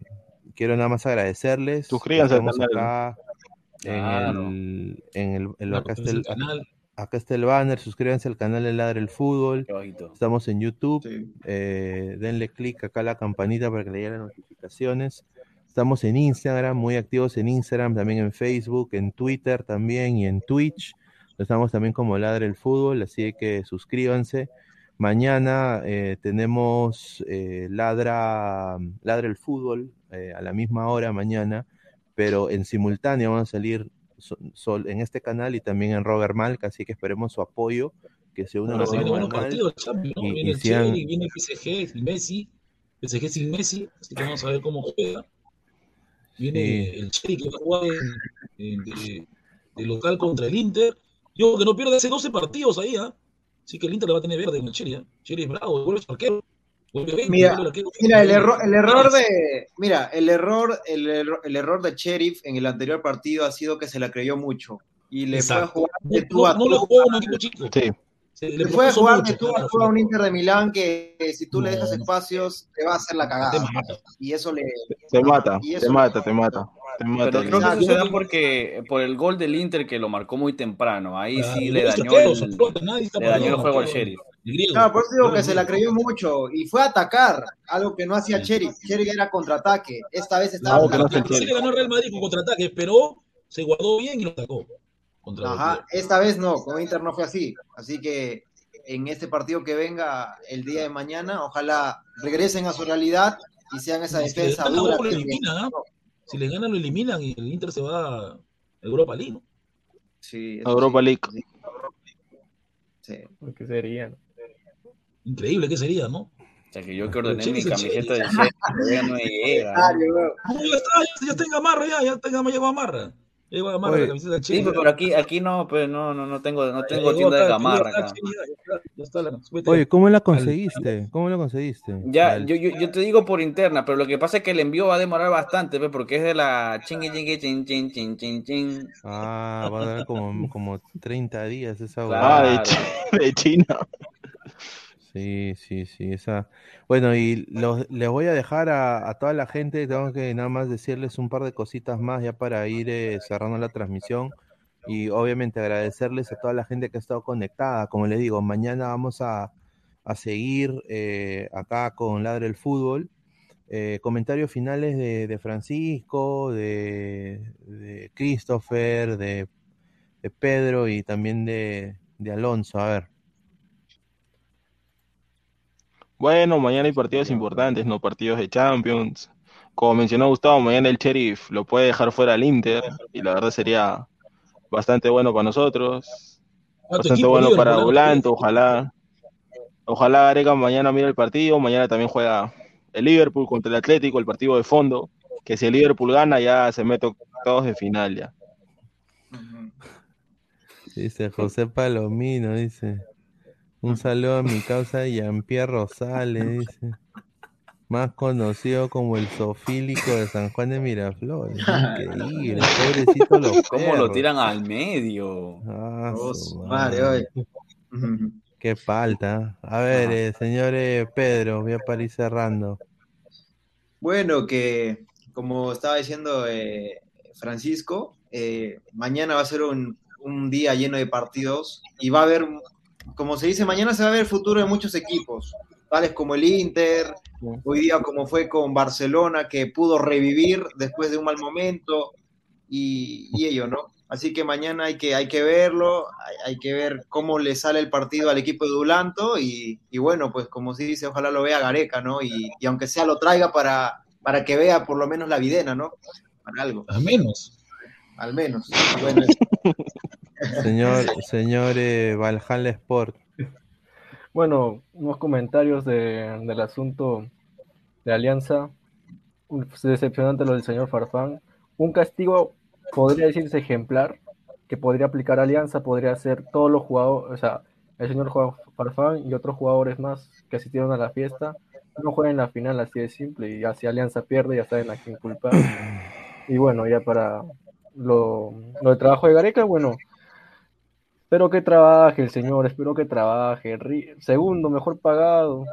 quiero nada más agradecerles. Suscríbanse al Estamos canal. acá en Claro. el, en el, en- Claro, acá, está el, canal. acá está el banner, suscríbanse al canal de Ladre el Fútbol. Estamos en YouTube. Sí. eh, denle clic acá a la campanita para que le lleguen las notificaciones. Estamos en Instagram, muy activos en Instagram, también en Facebook, en Twitter también y en Twitch. Estamos también como Ladre el Fútbol, así que suscríbanse. Mañana eh, tenemos eh, Ladra, Ladra el Fútbol eh, a la misma hora mañana, pero en simultáneo van a salir so- sol- en este canal y también en Robert Malca, así que esperemos su apoyo, que se unan Ahora a se vienen nuestro buenos canal. partidos, Champions, ¿no? y- Viene Cherry, viene PSG sin Messi. PSG sin Messi, así que vamos a ver cómo juega. Viene Sí. el Cherry que va a jugar en- en- de, de local contra el Inter. Yo que no pierde hace 12 partidos ahí, ¿ah? Así que el Inter le va a tener verde con el Cherry, ¿ah? Cherry es bravo, vuelve su arquero. Vuelve 20, Mira, el arquero. Mira, el error, el error de, mira, el error, el, error- el error de Sheriff en el anterior partido ha sido que se la creyó mucho y le Exacto. fue a jugar de tú a no, no tú. le jugó a un equipo chico. Sí. Se le puede propuso jugar mucho, de tú a tú a un Inter de Milán que eh, si tú le dejas espacios te va a hacer la te cagada. mata. Y eso le... Te mata, Y te mata, te mata. Pero creo que eso Exacto. se da porque por el gol del Inter que lo marcó muy temprano. Ahí Claro, sí le dañó el, le dañó el juego al. Sheriff. Claro, por eso digo que se la creyó mucho y fue a atacar, algo que no hacía Sí. Cherry. Cherry era contraataque. Esta vez estaba No, que. Sí le ganó el Real Madrid con contraataque, pero se guardó bien y lo sacó. Contra Ajá, esta vez no, con Inter no fue así. Así que en este partido que venga el día de mañana, ojalá regresen a su realidad y sean esa defensa dura. que-. Si le ganan, lo eliminan y el Inter se va a Europa League. ¿no? Sí, eso Europa sí, League. sí. Sí. ¿Qué sería? no? Increíble que sería, ¿no? O sea que yo que ordené mi camiseta. Sheriff todavía no me llega. Weón. Ah, ya está, ya, ya está en Gamarra, ya, ya en ya llegó Gamarra Oye, la camiseta del Sí, pero aquí, aquí no, pues no, no, no tengo, no tengo tienda de gamarra acá. Oye, ¿cómo la conseguiste? ¿Cómo la conseguiste? Ya, yo, yo, yo te digo por interna, pero lo que pasa es que el envío va a demorar bastante, pues, porque es de la chingui chingui chin chin chin chin chin. Ah, va a durar como, como 30 días esa Claro. Ah, de China. Sí, sí, sí, esa. Bueno, y los, les voy a dejar a, toda la gente, tengo que nada más decirles un par de cositas más ya para ir eh, cerrando la transmisión y obviamente agradecerles a toda la gente que ha estado conectada. Como les digo, mañana vamos a, a seguir eh, acá con Ladre el Fútbol. Eh, comentarios finales de, de Francisco, de, de Christopher, de, de Pedro y también de Alonso. A ver. Bueno, mañana hay partidos importantes, no partidos de Champions. Como mencionó Gustavo, mañana el Sheriff lo puede dejar fuera al Inter y la verdad sería bastante bueno para nosotros, Ah, bastante bueno para ¿no? Volanto, ojalá. Ojalá Gareca mañana mire el partido, mañana también juega el Liverpool contra el Atlético, el partido de fondo, que si el Liverpool gana ya se mete todos de final ya. Dice José Palomino, dice. Un saludo a mi causa Jean-Pierre Rosales, dice. Más conocido como el sofílico de San Juan de Miraflores. Increíble, pobrecito los ¿Cómo lo tiran al medio? Ah, su madre. Qué falta. A ver, eh, señor eh, Pedro, voy a para ir cerrando. Bueno, que como estaba diciendo eh, Francisco, eh, mañana va a ser un, un día lleno de partidos y va a haber, como se dice, mañana se va a ver el futuro de muchos equipos, tales como el Inter, hoy día como fue con Barcelona, que pudo revivir después de un mal momento y, y ello, ¿no? Así que mañana hay que, hay que verlo, hay, hay que ver cómo le sale el partido al equipo de Dulanto y, y bueno, pues como se dice, ojalá lo vea Gareca, ¿no? Y, y aunque sea lo traiga para, para que vea por lo menos la videna, ¿no? Para algo, Al menos. al menos. Bueno, Señor, señor eh, Valhalla Sport. Bueno, unos comentarios de- del asunto de Alianza. Decepcionante lo del señor Farfán. Un castigo, podría decirse ejemplar, que podría aplicar Alianza, podría ser todos los jugadores, o sea, el señor Juan Farfán y otros jugadores más que asistieron a la fiesta, no jueguen la final así de simple, y así Alianza pierde, ya saben a quién culpar. Y bueno, ya para lo, lo de trabajo de Gareca, bueno, Espero que trabaje el señor, espero que trabaje. Segundo mejor pagado,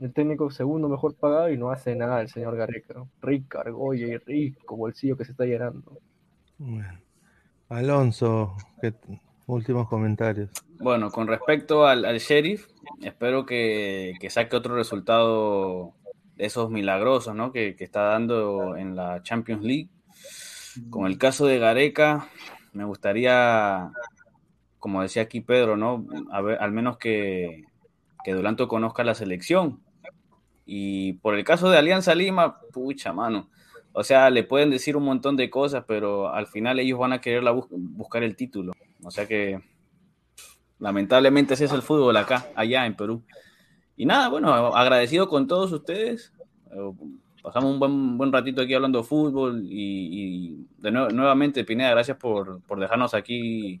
el técnico segundo mejor pagado y no hace nada el señor Gareca. Rica, argolla y rico bolsillo que se está llenando. Bueno. Alonso, ¿qué- últimos comentarios. Bueno, con respecto al, al sheriff, espero que, que saque otro resultado de esos milagrosos, ¿no? Que, que está dando en la Champions League. Con el caso de Gareca, me gustaría, como decía aquí Pedro, ¿no? A ver, al menos que, que Dulanto conozca la selección. Y por el caso de Alianza Lima, pucha, mano. O sea, le pueden decir un montón de cosas, pero al final ellos van a querer buscar el título. O sea que lamentablemente ese es el fútbol acá, allá en Perú. Y nada, bueno, agradecido con todos ustedes. Eh, Pasamos un buen, buen ratito aquí hablando de fútbol y, y de nuevo, nuevamente, Pineda, gracias por, por dejarnos aquí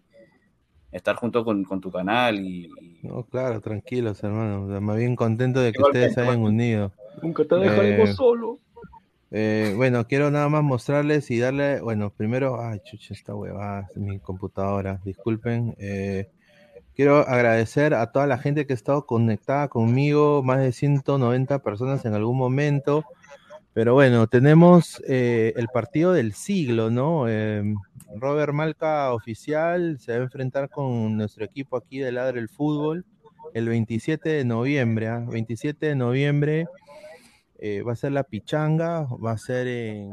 estar junto con, con tu canal y, y- No, claro, tranquilos, hermano. O sea, Más bien contento de que ustedes se hayan unido. Nunca te dejaremos Eh, solo. Eh, bueno, quiero nada más mostrarles y darle, bueno, primero, ay, chucha, esta huevada, es mi computadora, disculpen. eh, Quiero agradecer a toda la gente que ha estado conectada conmigo, más de 190 personas en algún momento. Pero bueno, tenemos eh, el partido del siglo, ¿no? Eh, Robert Malca oficial se va a enfrentar con nuestro equipo aquí de Ladre el Fútbol el 27 de noviembre. ¿ah? 27 de noviembre eh, va a ser la pichanga, va a ser en,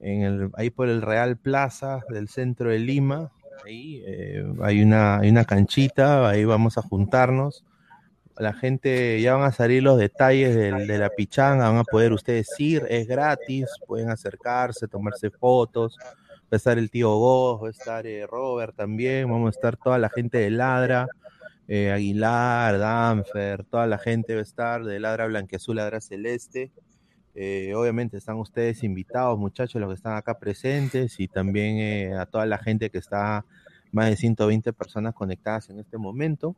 en el, ahí por el Real Plaza del centro de Lima. Ahí eh, hay, una, hay una canchita, ahí vamos a juntarnos. La gente, ya van a salir los detalles de, la pichanga, van a poder ustedes ir, es gratis, pueden acercarse, tomarse fotos. Va a estar el tío Goz, va a estar eh, Robert también, vamos a estar toda la gente de Ladra, eh, Aguilar, Danfer, toda la gente va a estar de Ladra Blanqueazul, Ladra Celeste. Eh, obviamente están ustedes invitados, muchachos, los que están acá presentes y también eh, a toda la gente que está, más de 120 personas conectadas en este momento.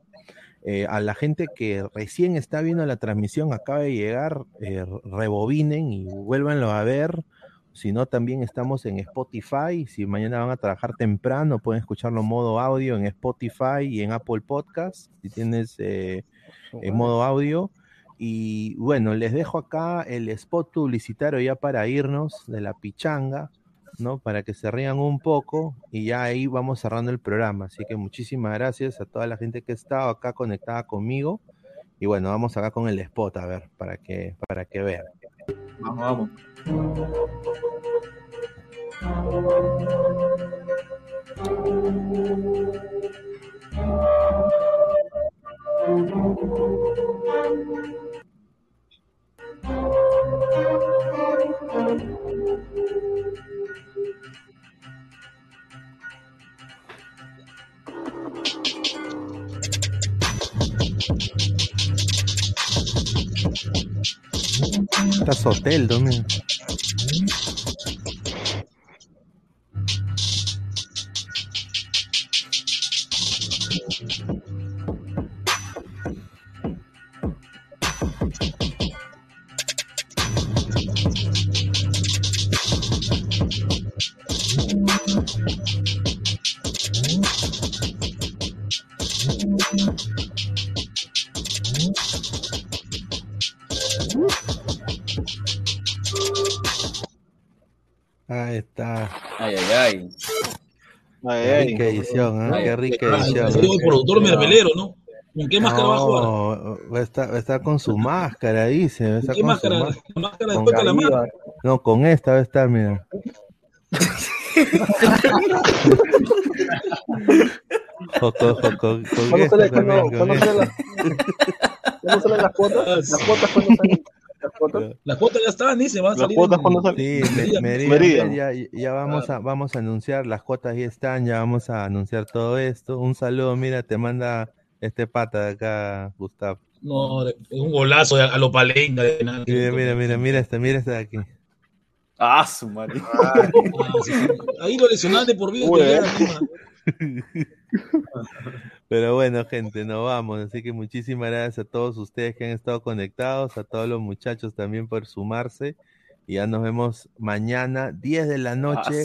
Eh, a la gente que recién está viendo la transmisión, acaba de llegar, eh, rebobinen y vuélvanlo a ver. Si no, también estamos en Spotify. Si mañana van a trabajar temprano, pueden escucharlo en modo audio en Spotify y en Apple Podcast. Si tienes eh, en modo audio. Y bueno, les dejo acá el spot publicitario ya para irnos de la pichanga, ¿no? Para que se rían un poco y ya ahí vamos cerrando el programa. Así que muchísimas gracias a toda la gente que ha estado acá conectada conmigo. Y bueno, vamos acá con el spot, a ver, para que, para que vean. Vamos, vamos. Está Sotel, domingo. Ay. Qué rica edición. Ay, Qué rica edición. el productor mermelero, ¿no? ¿Con qué máscara va a jugar? No, va a estar, va a estar con su máscara, dice. Va a estar qué con máscara? Su má- La máscara después calamar. Gaviva. No, con esta va a estar, mira. O con, o con- con ¿Cuándo esta sale- también, cuándo- con cuándo esta. sale ¿Cuándo salen las cuotas? ¿Las cuotas cuándo salen? ¿Las cuotas? Las cuotas ya están, dice, van a Las salir. cuotas en- cuando salen. Sí, me- Meridian. Meridian, Meridian. ya, ya vamos a, vamos a anunciar, las cuotas ya están, ya vamos a anunciar todo esto. Un saludo, mira, te manda este pata de acá, Gustavo. No, es un golazo a lo palenga. de nada. Mira, mira, mira, mira este, mira este de aquí. Ah, su madre. Ah, sí, sí. Ahí lo lesionaron de por vida. Uy, Pero bueno, gente, nos vamos. Así que muchísimas gracias a todos ustedes que han estado conectados, a todos los muchachos también por sumarse. Y ya nos vemos mañana, 10 de la noche.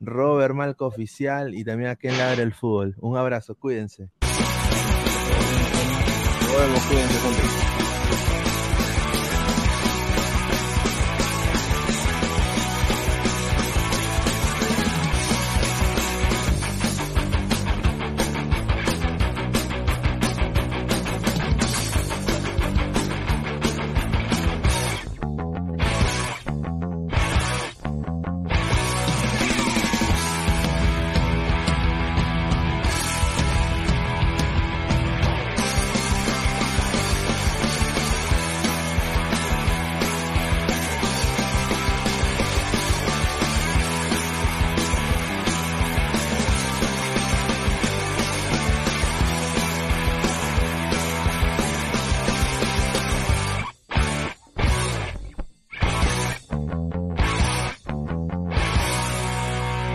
Robert Malco Oficial y también aquí en Ladre el Fútbol. Un abrazo, cuídense. Nos vemos, cuídense.